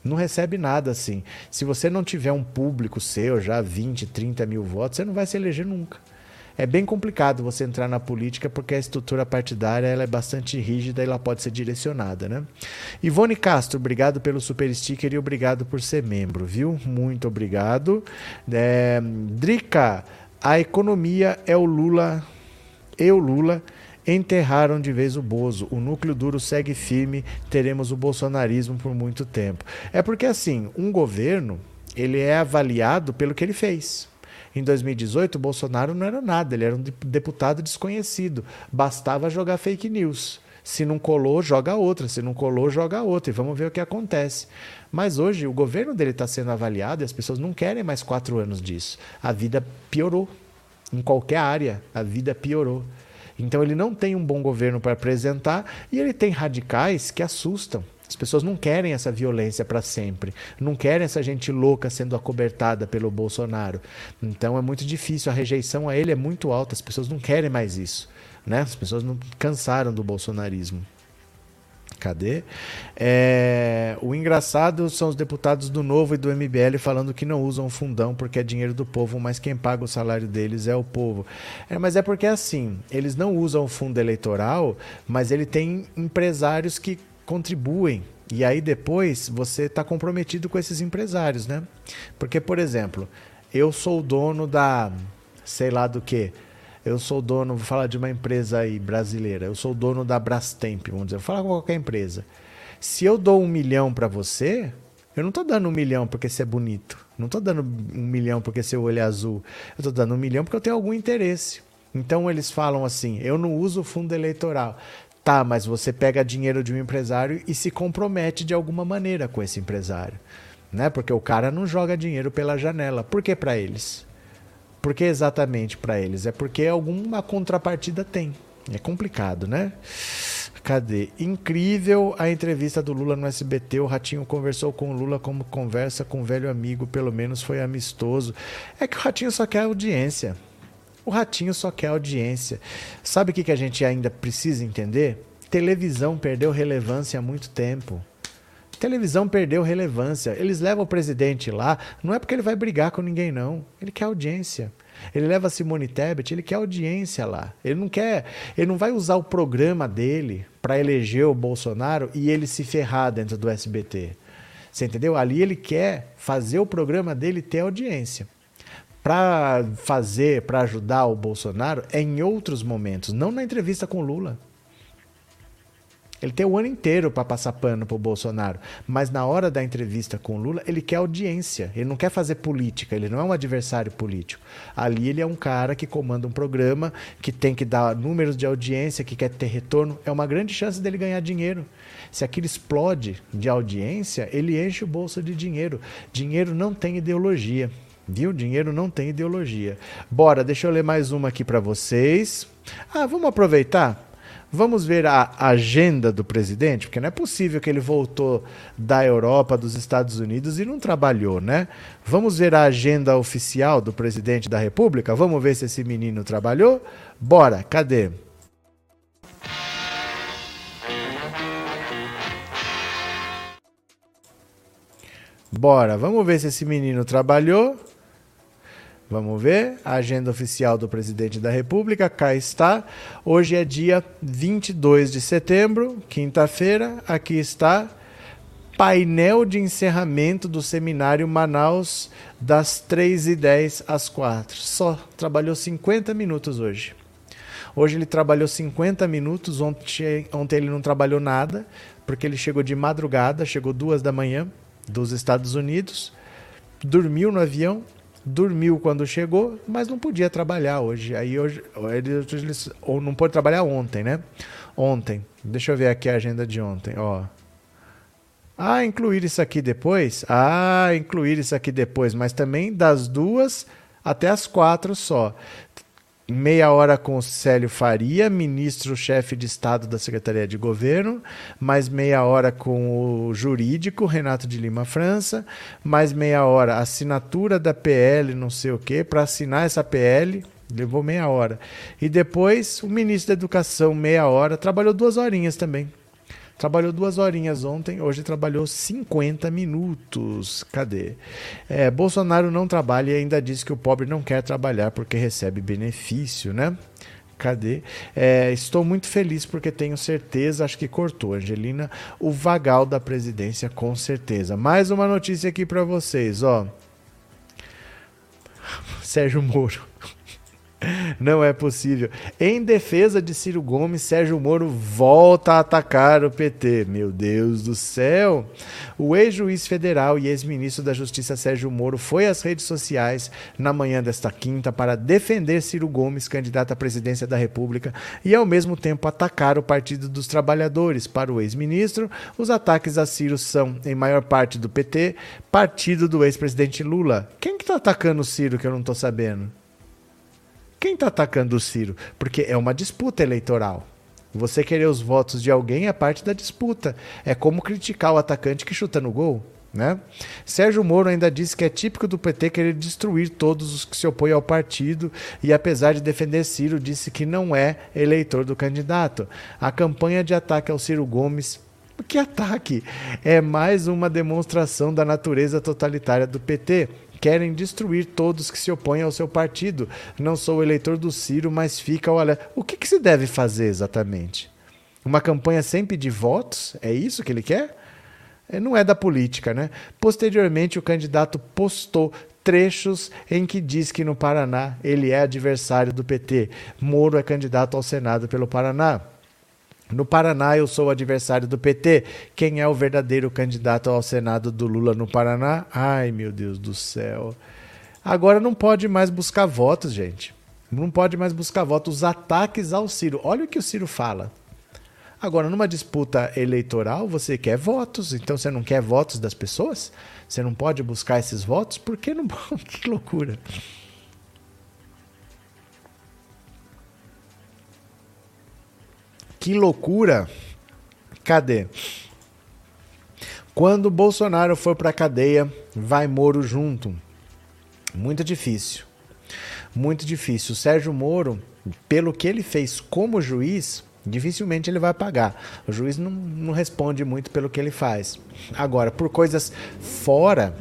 Não recebe nada assim. Se você não tiver um público seu, já 20, 30 mil votos, você não vai se eleger nunca. É bem complicado você entrar na política porque a estrutura partidária ela é bastante rígida e ela pode ser direcionada, né? Ivone Castro, obrigado pelo super sticker e obrigado por ser membro, viu? Muito obrigado. É, Drica, a economia é o Lula, eu Lula enterraram de vez o Bozo. O núcleo duro segue firme, teremos o bolsonarismo por muito tempo. É porque assim, um governo, ele é avaliado pelo que ele fez. Em 2018, o Bolsonaro não era nada, ele era um deputado desconhecido. Bastava jogar fake news. Se não colou, joga outra. Se não colou, joga outra. E vamos ver o que acontece. Mas hoje o governo dele está sendo avaliado e as pessoas não querem mais quatro anos disso. A vida piorou. Em qualquer área, a vida piorou. Então ele não tem um bom governo para apresentar e ele tem radicais que assustam. As pessoas não querem essa violência para sempre, não querem essa gente louca sendo acobertada pelo Bolsonaro. Então é muito difícil, a rejeição a ele é muito alta, as pessoas não querem mais isso. Né? As pessoas não cansaram do bolsonarismo. Cadê? É, o engraçado são os deputados do Novo e do MBL falando que não usam fundão porque é dinheiro do povo, mas quem paga o salário deles é o povo. É, mas é porque assim, eles não usam o fundo eleitoral, mas ele tem empresários que contribuem. E aí depois você está comprometido com esses empresários, né? Porque, por exemplo, eu sou o dono da, sei lá do que, eu sou dono, vou falar de uma empresa aí brasileira, eu sou dono da Brastemp, vamos dizer, vou falar com qualquer empresa. Se eu dou um milhão para você, eu não estou dando um milhão porque você é bonito, não estou dando um milhão porque seu olho é azul, eu estou dando um milhão porque eu tenho algum interesse. Então eles falam assim: eu não uso fundo eleitoral. Tá, mas você pega dinheiro de um empresário e se compromete de alguma maneira com esse empresário. Né? Porque o cara não joga dinheiro pela janela. Por que para eles? Por que exatamente para eles? É porque alguma contrapartida tem. É complicado, né? Cadê? Incrível a entrevista do Lula no SBT. O Ratinho conversou com o Lula como conversa com um velho amigo, pelo menos foi amistoso. É que o Ratinho só quer audiência. O ratinho só quer audiência. Sabe o que, que a gente ainda precisa entender? Televisão perdeu relevância há muito tempo. Televisão perdeu relevância. Eles levam o presidente lá, não é porque ele vai brigar com ninguém, não. Ele quer audiência. Ele leva Simone Tebet, ele quer audiência lá. Ele não quer, ele não vai usar o programa dele para eleger o Bolsonaro e ele se ferrar dentro do SBT. Você entendeu? Ali ele quer fazer o programa dele ter audiência para fazer, para ajudar o Bolsonaro é em outros momentos, não na entrevista com Lula. Ele tem o ano inteiro para passar pano para o Bolsonaro, mas na hora da entrevista com Lula, ele quer audiência, ele não quer fazer política, ele não é um adversário político. Ali ele é um cara que comanda um programa, que tem que dar números de audiência, que quer ter retorno, é uma grande chance dele ganhar dinheiro. Se aquilo explode de audiência, ele enche o bolso de dinheiro. Dinheiro não tem ideologia. Viu? Dinheiro não tem ideologia. Bora, deixa eu ler mais uma aqui para vocês. Ah, vamos aproveitar? Vamos ver a agenda do presidente, porque não é possível que ele voltou da Europa, dos Estados Unidos e não trabalhou, né? Vamos ver a agenda oficial do presidente da República? Vamos ver se esse menino trabalhou? Bora, cadê? Bora, vamos ver se esse menino trabalhou. Vamos ver. A agenda oficial do presidente da República, cá está. Hoje é dia 22 de setembro, quinta-feira. Aqui está. Painel de encerramento do seminário Manaus, das 3h10 às 4 Só trabalhou 50 minutos hoje. Hoje ele trabalhou 50 minutos, ontem, ontem ele não trabalhou nada, porque ele chegou de madrugada, chegou duas da manhã dos Estados Unidos, dormiu no avião, dormiu quando chegou, mas não podia trabalhar hoje. Aí hoje, ele, ou não pôde trabalhar ontem, né? Ontem. Deixa eu ver aqui a agenda de ontem, ó. Ah, incluir isso aqui depois? Ah, incluir isso aqui depois, mas também das duas até as quatro só. Meia hora com Célio Faria, ministro-chefe de Estado da Secretaria de Governo, mais meia hora com o jurídico, Renato de Lima França, mais meia hora assinatura da PL, não sei o quê, para assinar essa PL, levou meia hora. E depois o ministro da Educação, meia hora, trabalhou duas horinhas também. Trabalhou duas horinhas ontem, hoje trabalhou 50 minutos. Cadê? É, Bolsonaro não trabalha e ainda diz que o pobre não quer trabalhar porque recebe benefício, né? Cadê? É, estou muito feliz porque tenho certeza, acho que cortou, Angelina, o vagal da presidência, com certeza. Mais uma notícia aqui para vocês, ó. Sérgio Moro não é possível. Em defesa de Ciro Gomes, Sérgio Moro volta a atacar o PT. Meu Deus do céu! O ex-juiz federal e ex-ministro da Justiça Sérgio Moro foi às redes sociais na manhã desta quinta para defender Ciro Gomes, candidato à presidência da República, e ao mesmo tempo atacar o Partido dos Trabalhadores. Para o ex-ministro, os ataques a Ciro são, em maior parte, do PT, partido do ex-presidente Lula. Quem que está atacando o Ciro que eu não estou sabendo? Quem está atacando o Ciro? Porque é uma disputa eleitoral. Você querer os votos de alguém é parte da disputa. É como criticar o atacante que chuta no gol. Né? Sérgio Moro ainda disse que é típico do PT querer destruir todos os que se opõem ao partido e, apesar de defender Ciro, disse que não é eleitor do candidato. A campanha de ataque ao Ciro Gomes que ataque? É mais uma demonstração da natureza totalitária do PT querem destruir todos que se opõem ao seu partido. Não sou eleitor do Ciro, mas fica olha. O que, que se deve fazer exatamente? Uma campanha sem pedir votos? É isso que ele quer? É, não é da política, né? Posteriormente, o candidato postou trechos em que diz que no Paraná ele é adversário do PT. Moro é candidato ao Senado pelo Paraná. No Paraná, eu sou adversário do PT. Quem é o verdadeiro candidato ao Senado do Lula no Paraná? Ai, meu Deus do céu. Agora não pode mais buscar votos, gente. Não pode mais buscar votos. Os ataques ao Ciro. Olha o que o Ciro fala. Agora, numa disputa eleitoral, você quer votos. Então, você não quer votos das pessoas? Você não pode buscar esses votos? Por que não? que loucura. Que loucura! Cadê? Quando Bolsonaro for para cadeia, vai Moro junto. Muito difícil. Muito difícil. O Sérgio Moro, pelo que ele fez como juiz, dificilmente ele vai pagar. O juiz não, não responde muito pelo que ele faz. Agora, por coisas fora,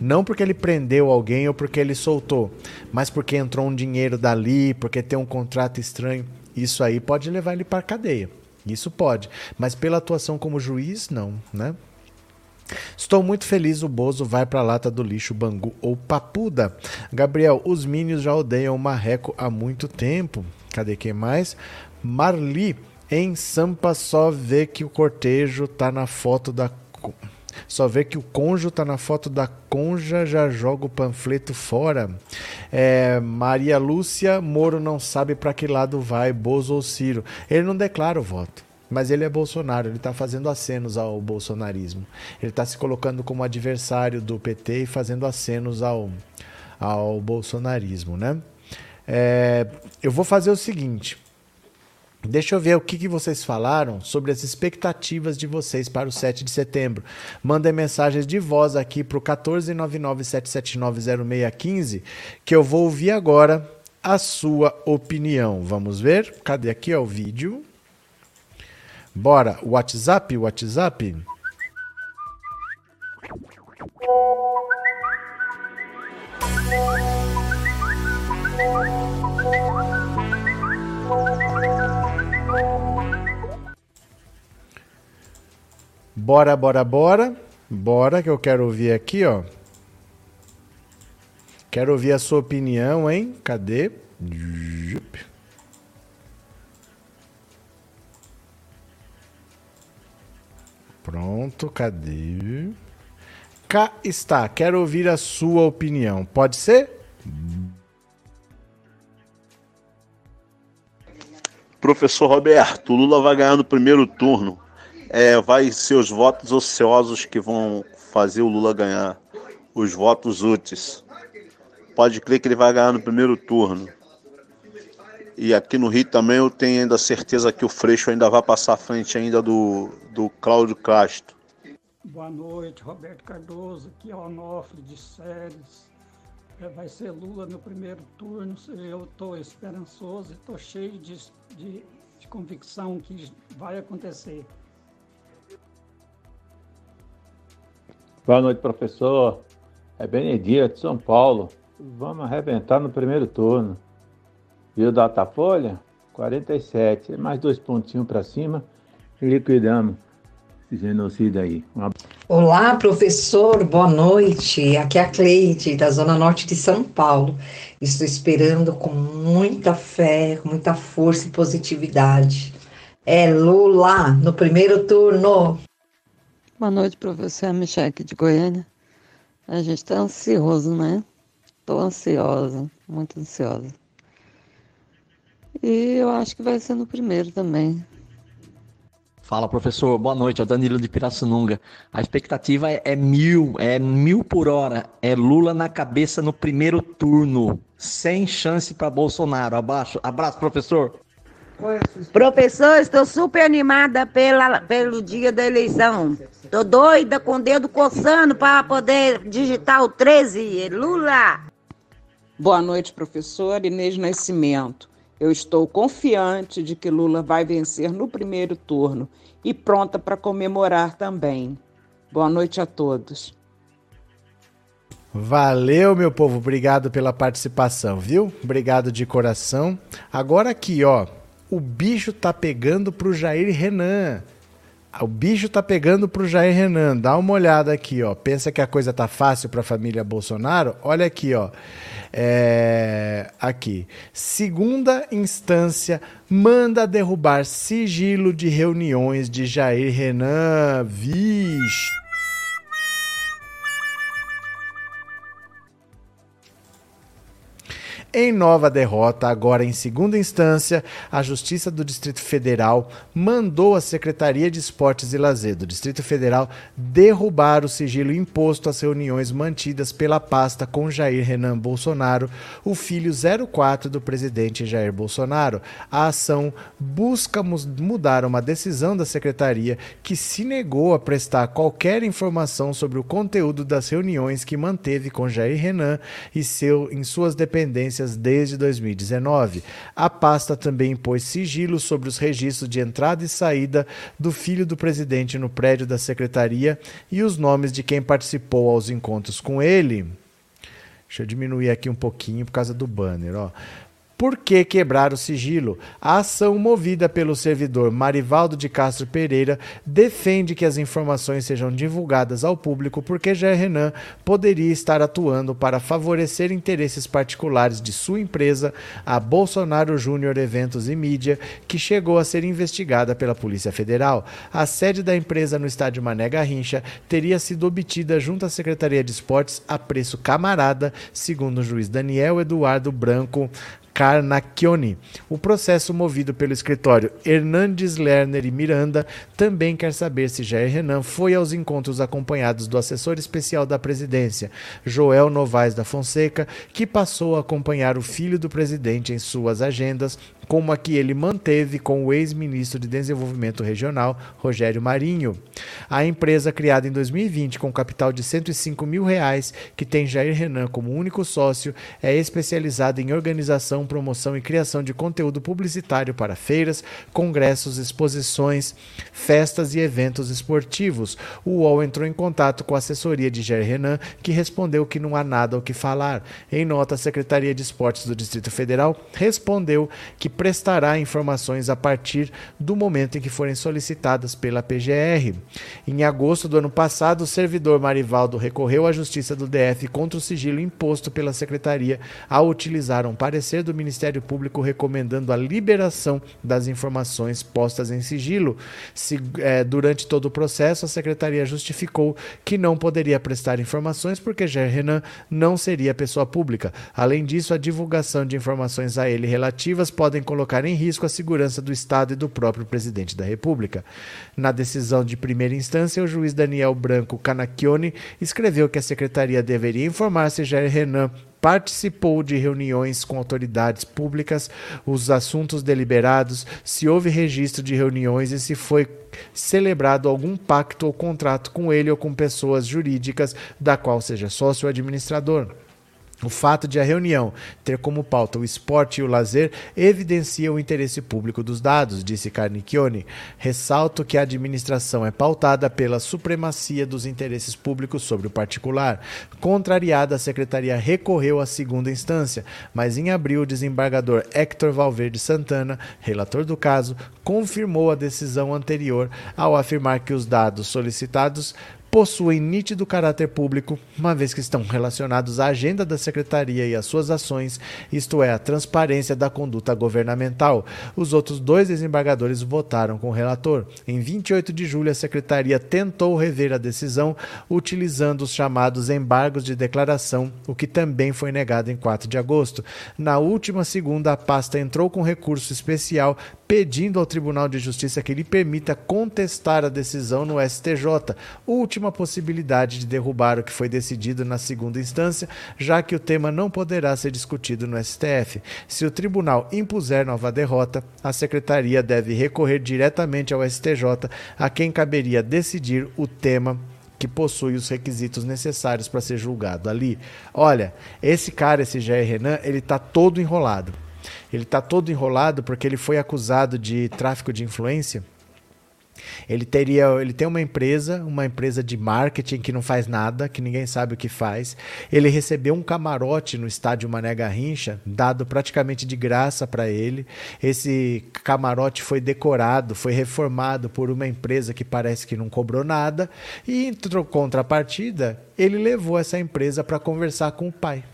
não porque ele prendeu alguém ou porque ele soltou, mas porque entrou um dinheiro dali, porque tem um contrato estranho. Isso aí pode levar ele para cadeia. Isso pode. Mas pela atuação como juiz, não, né? Estou muito feliz, o Bozo vai para a lata do lixo Bangu ou Papuda. Gabriel, os Minions já odeiam o Marreco há muito tempo. Cadê quem mais? Marli, em Sampa só vê que o cortejo tá na foto da só vê que o conjo tá na foto da conja, já joga o panfleto fora. É, Maria Lúcia Moro não sabe para que lado vai, Bozo ou Ciro. Ele não declara o voto. Mas ele é Bolsonaro, ele está fazendo acenos ao bolsonarismo. Ele está se colocando como adversário do PT e fazendo acenos ao, ao bolsonarismo, né? É, eu vou fazer o seguinte: Deixa eu ver o que, que vocês falaram sobre as expectativas de vocês para o 7 de setembro. Mandem mensagens de voz aqui para o 14997790615 que eu vou ouvir agora a sua opinião. Vamos ver? Cadê aqui ó, o vídeo? Bora, WhatsApp, WhatsApp. Bora, bora, bora. Bora que eu quero ouvir aqui, ó. Quero ouvir a sua opinião, hein? Cadê? Pronto, cadê? Cá está. Quero ouvir a sua opinião. Pode ser? Professor Roberto, Lula vai ganhar no primeiro turno é, vai ser os votos ociosos que vão fazer o Lula ganhar, os votos úteis. Pode crer que ele vai ganhar no primeiro turno. E aqui no Rio também eu tenho ainda certeza que o Freixo ainda vai passar à frente ainda do, do Cláudio Castro. Boa noite, Roberto Cardoso, aqui é o Onofre de Séries. É, vai ser Lula no primeiro turno. Eu estou esperançoso, estou cheio de, de, de convicção que vai acontecer. Boa noite, professor. É Benedito, de São Paulo. Vamos arrebentar no primeiro turno. Viu o Datafolha? 47. Mais dois pontinhos para cima e liquidamos esse genocídio aí. Uma... Olá, professor. Boa noite. Aqui é a Cleide, da Zona Norte de São Paulo. Estou esperando com muita fé, com muita força e positividade. É Lula no primeiro turno. Boa noite, professor Michele de Goiânia. A gente está ansioso, né? Estou ansiosa, muito ansiosa. E eu acho que vai ser no primeiro também. Fala, professor. Boa noite. É o Danilo de Pirassununga. A expectativa é, é, mil, é mil por hora. É Lula na cabeça no primeiro turno. Sem chance para Bolsonaro. Abaixo. Abraço, professor. Professor, estou super animada pela, pelo dia da eleição. Tô doida com o dedo coçando para poder digitar o 13. Lula! Boa noite, professor Inês Nascimento. Eu estou confiante de que Lula vai vencer no primeiro turno e pronta para comemorar também. Boa noite a todos. Valeu, meu povo. Obrigado pela participação, viu? Obrigado de coração. Agora aqui, ó. O bicho tá pegando pro Jair Renan. O bicho tá pegando pro Jair Renan. Dá uma olhada aqui, ó. Pensa que a coisa tá fácil para a família Bolsonaro? Olha aqui, ó. É, aqui. Segunda instância manda derrubar sigilo de reuniões de Jair Renan. Vixe. Em nova derrota, agora em segunda instância, a Justiça do Distrito Federal mandou a Secretaria de Esportes e Lazer do Distrito Federal derrubar o sigilo imposto às reuniões mantidas pela pasta com Jair Renan Bolsonaro, o filho 04 do presidente Jair Bolsonaro. A ação busca mudar uma decisão da secretaria que se negou a prestar qualquer informação sobre o conteúdo das reuniões que manteve com Jair Renan e seu em suas dependências desde 2019. A pasta também impôs sigilo sobre os registros de entrada e saída do filho do presidente no prédio da secretaria e os nomes de quem participou aos encontros com ele. Deixa eu diminuir aqui um pouquinho por causa do banner, ó. Por que quebrar o sigilo? A ação movida pelo servidor Marivaldo de Castro Pereira defende que as informações sejam divulgadas ao público porque Jair Renan poderia estar atuando para favorecer interesses particulares de sua empresa, a Bolsonaro Júnior Eventos e Mídia, que chegou a ser investigada pela Polícia Federal. A sede da empresa no estádio Mané Garrincha teria sido obtida junto à Secretaria de Esportes a preço camarada, segundo o juiz Daniel Eduardo Branco Carnacchioni. O processo movido pelo escritório Hernandes Lerner e Miranda também quer saber se Jair Renan foi aos encontros acompanhados do assessor especial da presidência, Joel Novaes da Fonseca, que passou a acompanhar o filho do presidente em suas agendas como a que ele manteve com o ex-ministro de Desenvolvimento Regional, Rogério Marinho. A empresa, criada em 2020 com capital de 105 mil reais, que tem Jair Renan como único sócio, é especializada em organização, promoção e criação de conteúdo publicitário para feiras, congressos, exposições, festas e eventos esportivos. O UOL entrou em contato com a assessoria de Jair Renan, que respondeu que não há nada ao que falar. Em nota, a Secretaria de Esportes do Distrito Federal respondeu que prestará informações a partir do momento em que forem solicitadas pela PGR. Em agosto do ano passado, o servidor Marivaldo recorreu à Justiça do DF contra o sigilo imposto pela Secretaria ao utilizar um parecer do Ministério Público recomendando a liberação das informações postas em sigilo. Se, é, durante todo o processo, a Secretaria justificou que não poderia prestar informações porque Jair Renan não seria pessoa pública. Além disso, a divulgação de informações a ele relativas podem podem colocar em risco a segurança do Estado e do próprio presidente da República. Na decisão de primeira instância, o juiz Daniel Branco Canacchione escreveu que a secretaria deveria informar se Jair Renan participou de reuniões com autoridades públicas, os assuntos deliberados, se houve registro de reuniões e se foi celebrado algum pacto ou contrato com ele ou com pessoas jurídicas da qual seja sócio ou administrador. O fato de a reunião ter como pauta o esporte e o lazer evidencia o interesse público dos dados, disse Carnicchione. Ressalto que a administração é pautada pela supremacia dos interesses públicos sobre o particular. Contrariada, a secretaria recorreu à segunda instância, mas em abril o desembargador Héctor Valverde Santana, relator do caso, confirmou a decisão anterior ao afirmar que os dados solicitados possuem nítido caráter público, uma vez que estão relacionados à agenda da Secretaria e às suas ações, isto é, a transparência da conduta governamental. Os outros dois desembargadores votaram com o relator. Em 28 de julho, a Secretaria tentou rever a decisão utilizando os chamados embargos de declaração, o que também foi negado em 4 de agosto. Na última segunda, a pasta entrou com recurso especial pedindo ao Tribunal de Justiça que lhe permita contestar a decisão no STJ, última possibilidade de derrubar o que foi decidido na segunda instância, já que o tema não poderá ser discutido no STF. Se o tribunal impuser nova derrota, a secretaria deve recorrer diretamente ao STJ, a quem caberia decidir o tema que possui os requisitos necessários para ser julgado ali. Olha, esse cara, esse Jair Renan, ele está todo enrolado. Ele está todo enrolado porque ele foi acusado de tráfico de influência. Ele teria, ele tem uma empresa, uma empresa de marketing que não faz nada, que ninguém sabe o que faz. Ele recebeu um camarote no estádio Mané Garrincha, dado praticamente de graça para ele. Esse camarote foi decorado, foi reformado por uma empresa que parece que não cobrou nada e em contrapartida, ele levou essa empresa para conversar com o pai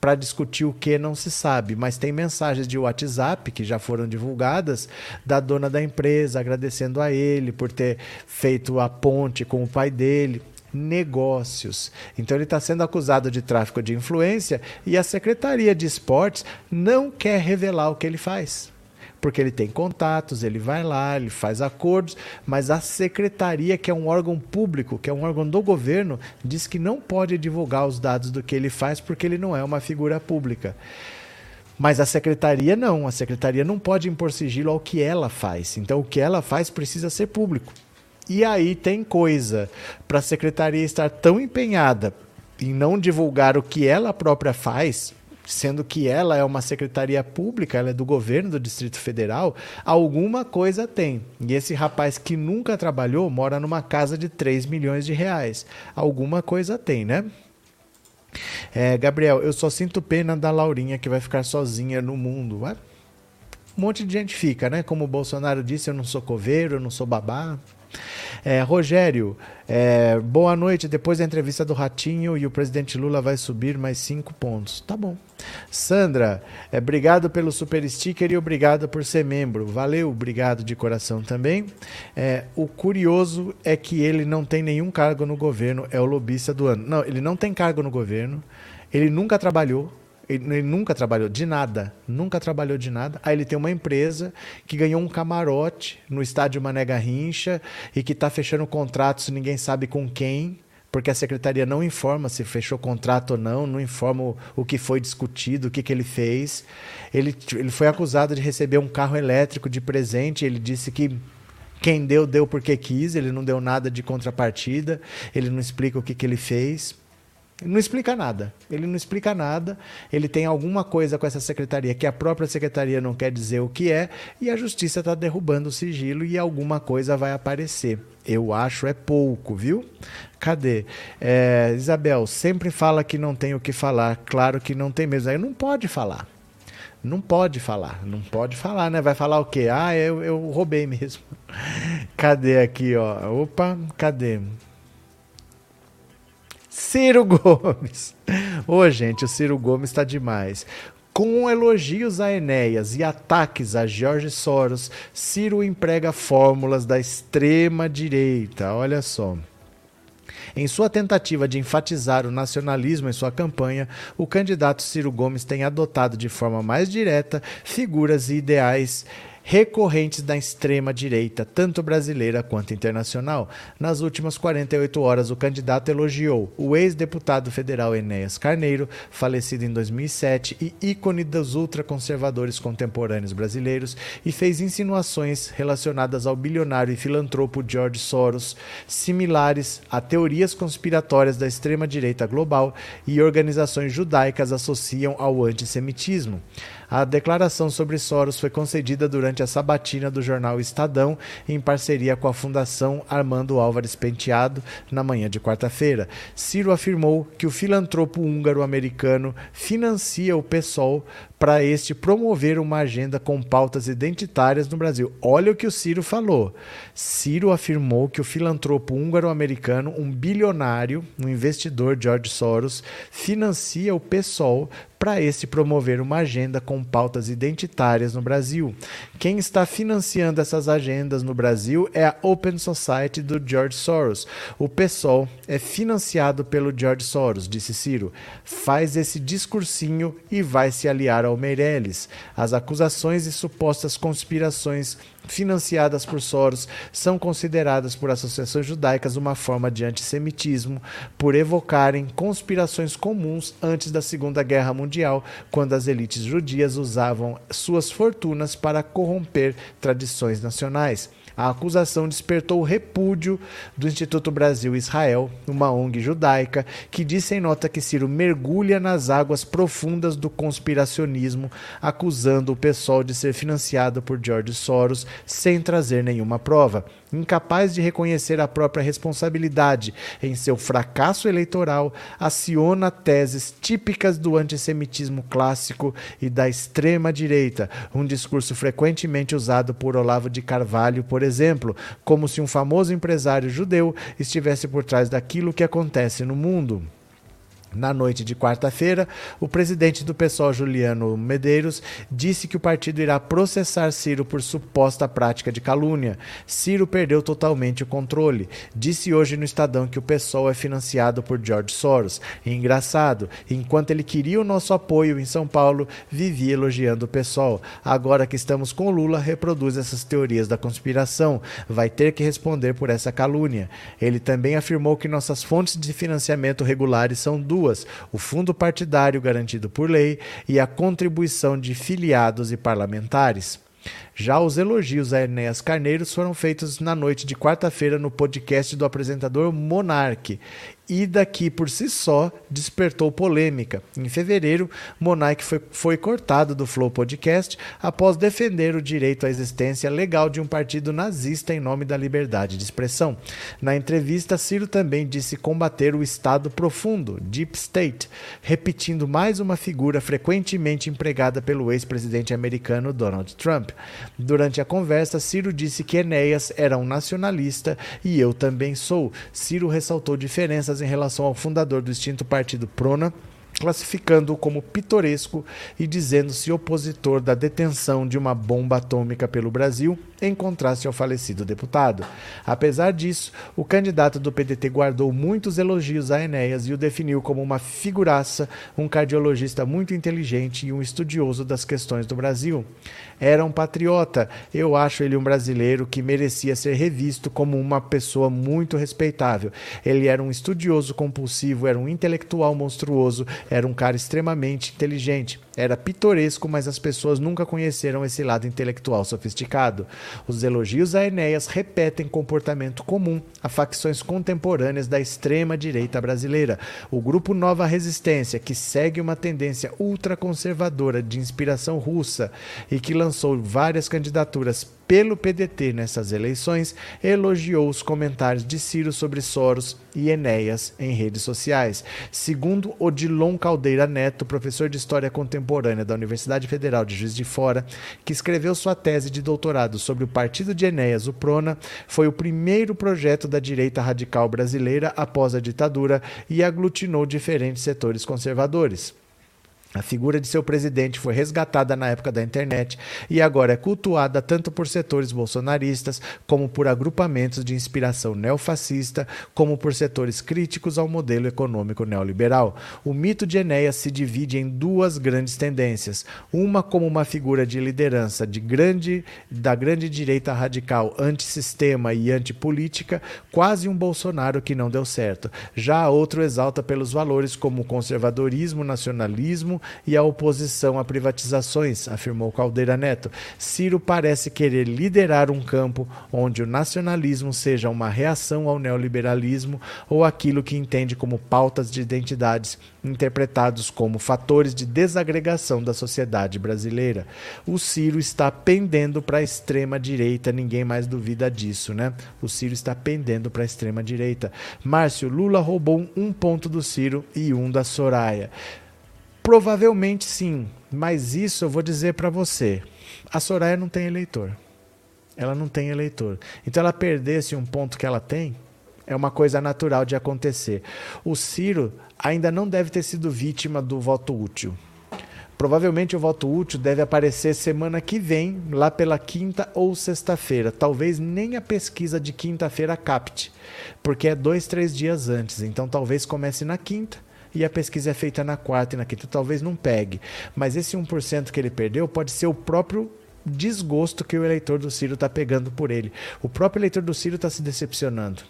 para discutir o que não se sabe, mas tem mensagens de WhatsApp que já foram divulgadas da dona da empresa agradecendo a ele por ter feito a ponte com o pai dele. Negócios. Então ele está sendo acusado de tráfico de influência e a Secretaria de Esportes não quer revelar o que ele faz porque ele tem contatos, ele vai lá, ele faz acordos, mas a secretaria, que é um órgão público, que é um órgão do governo, diz que não pode divulgar os dados do que ele faz porque ele não é uma figura pública. Mas a secretaria não, a secretaria não pode impor sigilo ao que ela faz. Então o que ela faz precisa ser público. E aí tem coisa para a secretaria estar tão empenhada em não divulgar o que ela própria faz, sendo que ela é uma secretaria pública, ela é do governo do Distrito Federal, alguma coisa tem. E esse rapaz que nunca trabalhou mora numa casa de 3 milhões de reais. Alguma coisa tem, né? É, Gabriel, eu só sinto pena da Laurinha que vai ficar sozinha no mundo. Um monte de gente fica, né? Como o Bolsonaro disse, eu não sou coveiro, eu não sou babá. É, Rogério, é, boa noite. Depois da entrevista do Ratinho e o presidente Lula vai subir mais cinco pontos. Tá bom. Sandra, é, obrigado pelo super sticker e obrigado por ser membro. Valeu, obrigado de coração também. É, o curioso é que ele não tem nenhum cargo no governo, é o lobista do ano. Não, ele não tem cargo no governo, ele nunca trabalhou ele, ele, nunca trabalhou de nada, nunca trabalhou de nada. Aí ele tem uma empresa que ganhou um camarote no estádio Mané Garrincha e que está fechando contratos, ninguém sabe com quem, porque a secretaria não informa se fechou contrato ou não, não informa o, o que foi discutido, o que, que ele fez. Ele, ele foi acusado de receber um carro elétrico de presente. Ele disse que quem deu, deu porque quis, ele não deu nada de contrapartida, ele não explica o que, que ele fez. Não explica nada. Ele não explica nada. Ele tem alguma coisa com essa secretaria que a própria secretaria não quer dizer o que é e a justiça está derrubando o sigilo e alguma coisa vai aparecer. Eu acho é pouco, viu? Cadê? É, Isabel, sempre fala que não tem o que falar. Claro que não tem mesmo. Aí não pode falar. Não pode falar, não pode falar, né? Vai falar o quê? Ah, eu, eu roubei mesmo. Cadê aqui, ó? Opa, cadê? Ciro Gomes. Ô, oh, gente, o Ciro Gomes está demais. Com elogios a Enéas e ataques a Jorge Soros, Ciro emprega fórmulas da extrema direita. Olha só. Em sua tentativa de enfatizar o nacionalismo em sua campanha, o candidato Ciro Gomes tem adotado de forma mais direta figuras e ideais recorrentes da extrema-direita, tanto brasileira quanto internacional. Nas últimas 48 horas, o candidato elogiou o ex-deputado federal Enéas Carneiro, falecido em 2007 e ícone dos ultraconservadores contemporâneos brasileiros, e fez insinuações relacionadas ao bilionário e filantropo George Soros, similares a teorias conspiratórias da extrema-direita global e organizações judaicas associam ao antissemitismo. A declaração sobre Soros foi concedida durante a sabatina do jornal Estadão, em parceria com a Fundação Armando Álvares Penteado, na manhã de quarta-feira. Ciro afirmou que o filantropo húngaro-americano financia o PSOL para este promover uma agenda com pautas identitárias no Brasil. Olha o que o Ciro falou. Ciro afirmou que o filantropo húngaro-americano, um bilionário, um investidor George Soros, financia o PSOL para este promover uma agenda com pautas identitárias no Brasil. Quem está financiando essas agendas no Brasil é a Open Society do George Soros. O PSOL é financiado pelo George Soros, disse Ciro. Faz esse discursinho e vai se aliar ao Meirelles. As acusações e supostas conspirações financiadas por Soros são consideradas por associações judaicas uma forma de antissemitismo por evocarem conspirações comuns antes da Segunda Guerra Mundial, quando as elites judias usavam suas fortunas para corromper tradições nacionais. A acusação despertou o repúdio do Instituto Brasil-Israel, uma ONG judaica, que disse em nota que Ciro mergulha nas águas profundas do conspiracionismo, acusando o pessoal de ser financiado por George Soros sem trazer nenhuma prova. Incapaz de reconhecer a própria responsabilidade em seu fracasso eleitoral, aciona teses típicas do antissemitismo clássico e da extrema-direita, um discurso frequentemente usado por Olavo de Carvalho, por exemplo, como se um famoso empresário judeu estivesse por trás daquilo que acontece no mundo. Na noite de quarta-feira, o presidente do PSOL, Juliano Medeiros, disse que o partido irá processar Ciro por suposta prática de calúnia. Ciro perdeu totalmente o controle. Disse hoje no Estadão que o PSOL é financiado por George Soros. Engraçado, enquanto ele queria o nosso apoio em São Paulo, vivia elogiando o PSOL. Agora que estamos com Lula, reproduz essas teorias da conspiração. Vai ter que responder por essa calúnia. Ele também afirmou que nossas fontes de financiamento regulares são duas duas: o fundo partidário garantido por lei e a contribuição de filiados e parlamentares. Já os elogios a Enéas Carneiros foram feitos na noite de quarta-feira no podcast do apresentador Monarque e daqui por si só despertou polêmica. Em fevereiro, Monark foi, foi cortado do Flow Podcast após defender o direito à existência legal de um partido nazista em nome da liberdade de expressão. Na entrevista, Ciro também disse combater o Estado profundo, Deep State, repetindo mais uma figura frequentemente empregada pelo ex-presidente americano Donald Trump. Durante a conversa, Ciro disse que Enéas era um nacionalista e eu também sou. Ciro ressaltou diferenças em relação ao fundador do extinto partido Prona, classificando-o como pitoresco e dizendo-se opositor da detenção de uma bomba atômica pelo Brasil, em contraste ao falecido deputado. Apesar disso, o candidato do PDT guardou muitos elogios a Enéas e o definiu como uma figuraça, um cardiologista muito inteligente e um estudioso das questões do Brasil. Era um patriota, eu acho ele um brasileiro que merecia ser revisto como uma pessoa muito respeitável. Ele era um estudioso compulsivo, era um intelectual monstruoso, era um cara extremamente inteligente. Era pitoresco, mas as pessoas nunca conheceram esse lado intelectual sofisticado. Os elogios a Enéas repetem comportamento comum a facções contemporâneas da extrema-direita brasileira. O grupo Nova Resistência, que segue uma tendência ultraconservadora de inspiração russa e que lançou várias candidaturas pelo PDT nessas eleições, elogiou os comentários de Ciro sobre Soros e Enéas em redes sociais. Segundo Odilon Caldeira Neto, professor de História Contemporânea da Universidade Federal de Juiz de Fora, que escreveu sua tese de doutorado sobre o partido de Enéas, o Prona, foi o primeiro projeto da direita radical brasileira após a ditadura e aglutinou diferentes setores conservadores. A figura de seu presidente foi resgatada na época da internet e agora é cultuada tanto por setores bolsonaristas, como por agrupamentos de inspiração neofascista, como por setores críticos ao modelo econômico neoliberal. O mito de Enéas se divide em duas grandes tendências: uma como uma figura de liderança de grande, da grande direita radical antissistema e antipolítica, quase um Bolsonaro que não deu certo. Já a outra exalta pelos valores como conservadorismo, nacionalismo e a oposição a privatizações, afirmou Caldeira Neto. Ciro parece querer liderar um campo onde o nacionalismo seja uma reação ao neoliberalismo ou aquilo que entende como pautas de identidades interpretados como fatores de desagregação da sociedade brasileira. O Ciro está pendendo para a extrema direita, ninguém mais duvida disso, né? O Ciro está pendendo para a extrema direita. Márcio Lula roubou um ponto do Ciro e um da Soraya. Provavelmente sim, mas isso eu vou dizer para você. A Soraya não tem eleitor. Ela não tem eleitor. Então ela perdesse um ponto que ela tem, é uma coisa natural de acontecer. O Ciro ainda não deve ter sido vítima do voto útil. Provavelmente o voto útil deve aparecer semana que vem, lá pela quinta ou sexta-feira. Talvez nem a pesquisa de quinta-feira capte, porque é dois, três dias antes. Então talvez comece na quinta e a pesquisa é feita na quarta e na quinta. Talvez não pegue. Mas esse 1% que ele perdeu pode ser o próprio desgosto que o eleitor do Ciro está pegando por ele. O próprio eleitor do Ciro está se decepcionando.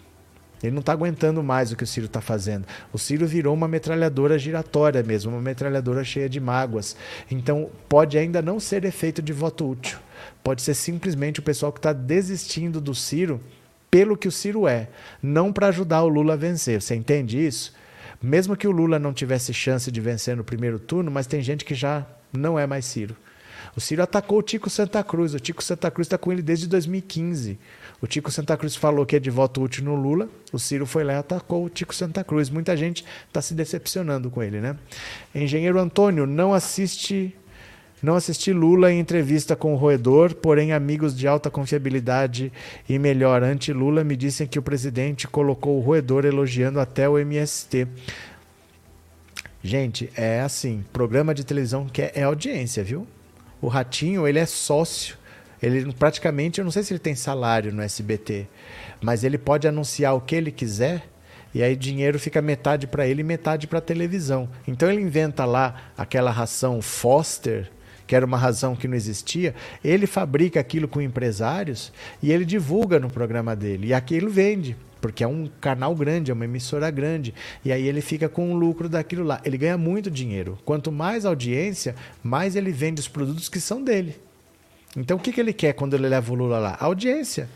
Ele não está aguentando mais o que o Ciro está fazendo. O Ciro virou uma metralhadora giratória mesmo, uma metralhadora cheia de mágoas. Então, pode ainda não ser efeito de voto útil. Pode ser simplesmente o pessoal que está desistindo do Ciro pelo que o Ciro é, não para ajudar o Lula a vencer. Você entende isso? Mesmo que o Lula não tivesse chance de vencer no primeiro turno, mas tem gente que já não é mais Ciro. O Ciro atacou o Tico Santa Cruz. O Tico Santa Cruz está com ele desde 2015. O Tico Santa Cruz falou que é de voto útil no Lula. O Ciro foi lá e atacou o Tico Santa Cruz. Muita gente está se decepcionando com ele, né? Engenheiro Antônio não assiste. Não assisti Lula em entrevista com o roedor, porém amigos de alta confiabilidade e melhor anti-Lula me dizem que o presidente colocou o roedor elogiando até o MST. Gente, é assim, programa de televisão que é, audiência, viu? O Ratinho, ele é sócio. Ele praticamente, eu não sei se ele tem salário no SBT, mas ele pode anunciar o que ele quiser e aí dinheiro fica metade para ele e metade para televisão. Então ele inventa lá aquela ração Foster, que era uma razão que não existia, ele fabrica aquilo com empresários e ele divulga no programa dele. E aquilo vende, porque é um canal grande, é uma emissora grande. E aí ele fica com o lucro daquilo lá. Ele ganha muito dinheiro. Quanto mais audiência, mais ele vende os produtos que são dele. Então o que, que ele quer quando ele leva o Lula lá? audiência.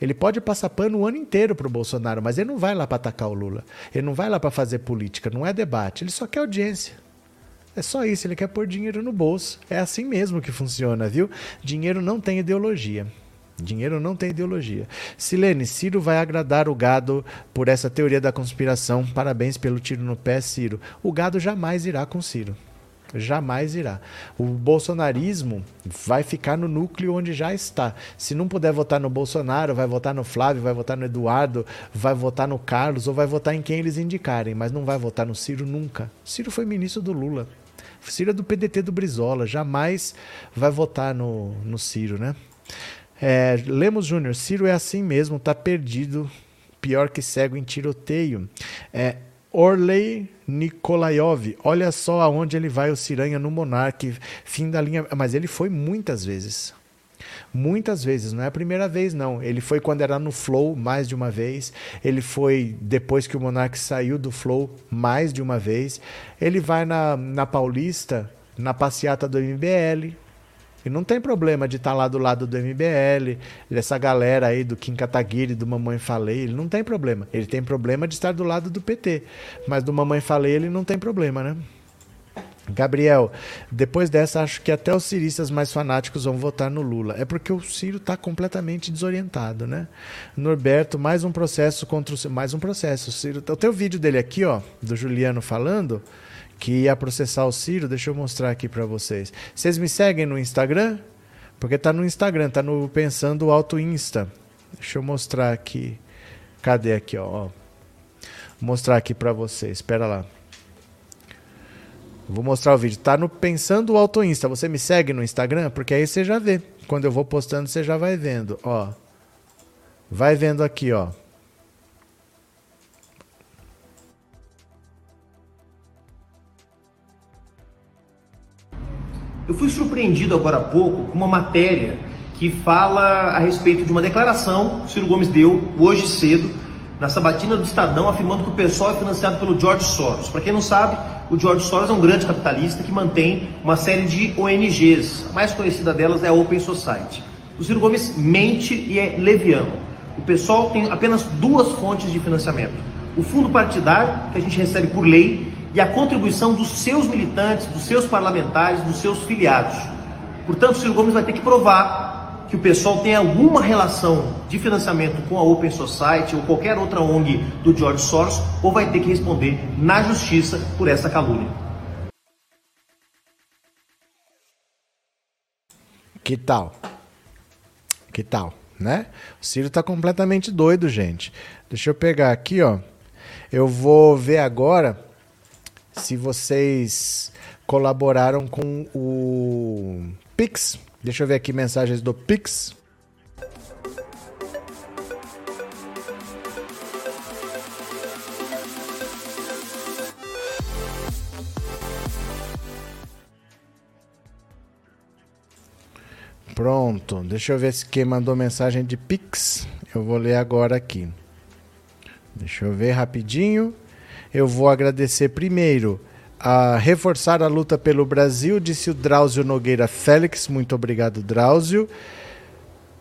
Ele pode passar pano o ano inteiro para o Bolsonaro, mas ele não vai lá para atacar o Lula. Ele não vai lá para fazer política, não é debate. Ele só quer audiência. É só isso, ele quer pôr dinheiro no bolso. É assim mesmo que funciona, viu? Dinheiro não tem ideologia. Dinheiro não tem ideologia. Silene, Ciro vai agradar o gado por essa teoria da conspiração. Parabéns pelo tiro no pé, Ciro. O gado jamais irá com Ciro. Jamais irá. O bolsonarismo vai ficar no núcleo onde já está. Se não puder votar no Bolsonaro, vai votar no Flávio, vai votar no Eduardo, vai votar no Carlos ou vai votar em quem eles indicarem, mas não vai votar no Ciro nunca. Ciro foi ministro do Lula. Ciro é do PDT do Brizola, jamais vai votar no, no Ciro, né? É, Lemos Júnior, Ciro é assim mesmo, tá perdido, pior que cego em tiroteio. É, Orley Nikolayov, olha só aonde ele vai, o Ciranha no Monark, fim da linha. Mas ele foi muitas vezes. Muitas vezes, não é a primeira vez, não. Ele foi quando era no Flow mais de uma vez. Ele foi depois que o Monark saiu do Flow mais de uma vez. Ele vai na, na Paulista, na passeata do MBL. E não tem problema de estar tá lá do lado do MBL, dessa galera aí do Kim Kataguiri, do Mamãe Falei, ele não tem problema. Ele tem problema de estar do lado do PT. Mas do Mamãe Falei ele não tem problema, né? Gabriel, depois dessa, acho que até os ciristas mais fanáticos vão votar no Lula. É porque o Ciro está completamente desorientado, né? Norberto, mais um processo contra o mais um processo. O Ciro, o teu vídeo dele aqui, ó, do Juliano falando que ia processar o Ciro. Deixa eu mostrar aqui para vocês. Vocês me seguem no Instagram? Porque tá no Instagram, tá no Pensando Auto Insta. Deixa eu mostrar aqui. Cadê aqui, ó? Vou mostrar aqui para vocês. Espera lá. Vou mostrar o vídeo. Tá no Pensando Auto Insta. Você me segue no Instagram? Porque aí você já vê. Quando eu vou postando, você já vai vendo. Ó. Vai vendo aqui, ó. Eu fui surpreendido agora há pouco com uma matéria que fala a respeito de uma declaração que o Ciro Gomes deu hoje cedo na sabatina do Estadão, afirmando que o pessoal é financiado pelo George Soros. Para quem não sabe, o George Soros é um grande capitalista que mantém uma série de ONGs. A mais conhecida delas é a Open Society. O Ciro Gomes mente e é leviano. O pessoal tem apenas duas fontes de financiamento: o fundo partidário, que a gente recebe por lei, e a contribuição dos seus militantes, dos seus parlamentares, dos seus filiados. Portanto, o Ciro Gomes vai ter que provar que o pessoal tem alguma relação de financiamento com a Open Society ou qualquer outra ONG do George Soros, ou vai ter que responder na justiça por essa calúnia. Que tal? Que tal, né? O Ciro tá completamente doido, gente. Deixa eu pegar aqui, ó. Eu vou ver agora se vocês colaboraram com o Pix. Deixa eu ver aqui mensagens do Pix. Pronto, deixa eu ver se quem mandou mensagem de Pix. Eu vou ler agora aqui. Deixa eu ver rapidinho. Eu vou agradecer primeiro a reforçar a luta pelo Brasil, disse o Drauzio Nogueira Félix. Muito obrigado, Drauzio.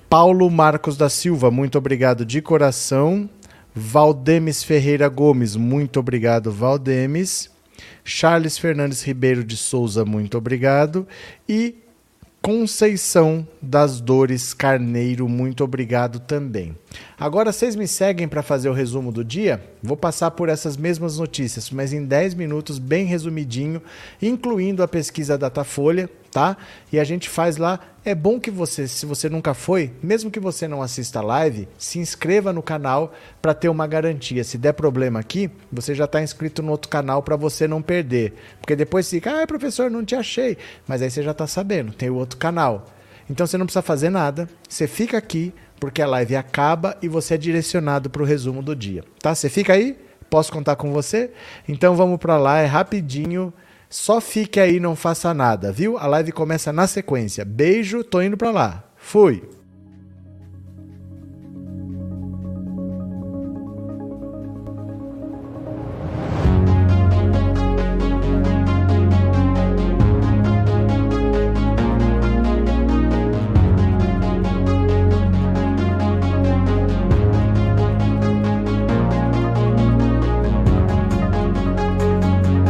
Paulo Marcos da Silva, muito obrigado de coração. Valdemes Ferreira Gomes, muito obrigado, Valdemes. Charles Fernandes Ribeiro de Souza, muito obrigado. E Conceição das Dores Carneiro, muito obrigado também. Agora vocês me seguem para fazer o resumo do dia? Vou passar por essas mesmas notícias, mas em 10 minutos, bem resumidinho, incluindo a pesquisa Datafolha, tá? E a gente faz lá. É bom que você, se você nunca foi, mesmo que você não assista a live, se inscreva no canal para ter uma garantia. Se der problema aqui, você já está inscrito no outro canal para você não perder. Porque depois fica, ah, professor, não te achei. Mas aí você já está sabendo, tem o outro canal. Então você não precisa fazer nada, você fica aqui, porque a live acaba e você é direcionado para o resumo do dia. Tá? Você fica aí? Posso contar com você? Então vamos para lá, é rapidinho. Só fique aí, não faça nada, viu? A live começa na sequência. Beijo, tô indo para lá. Fui.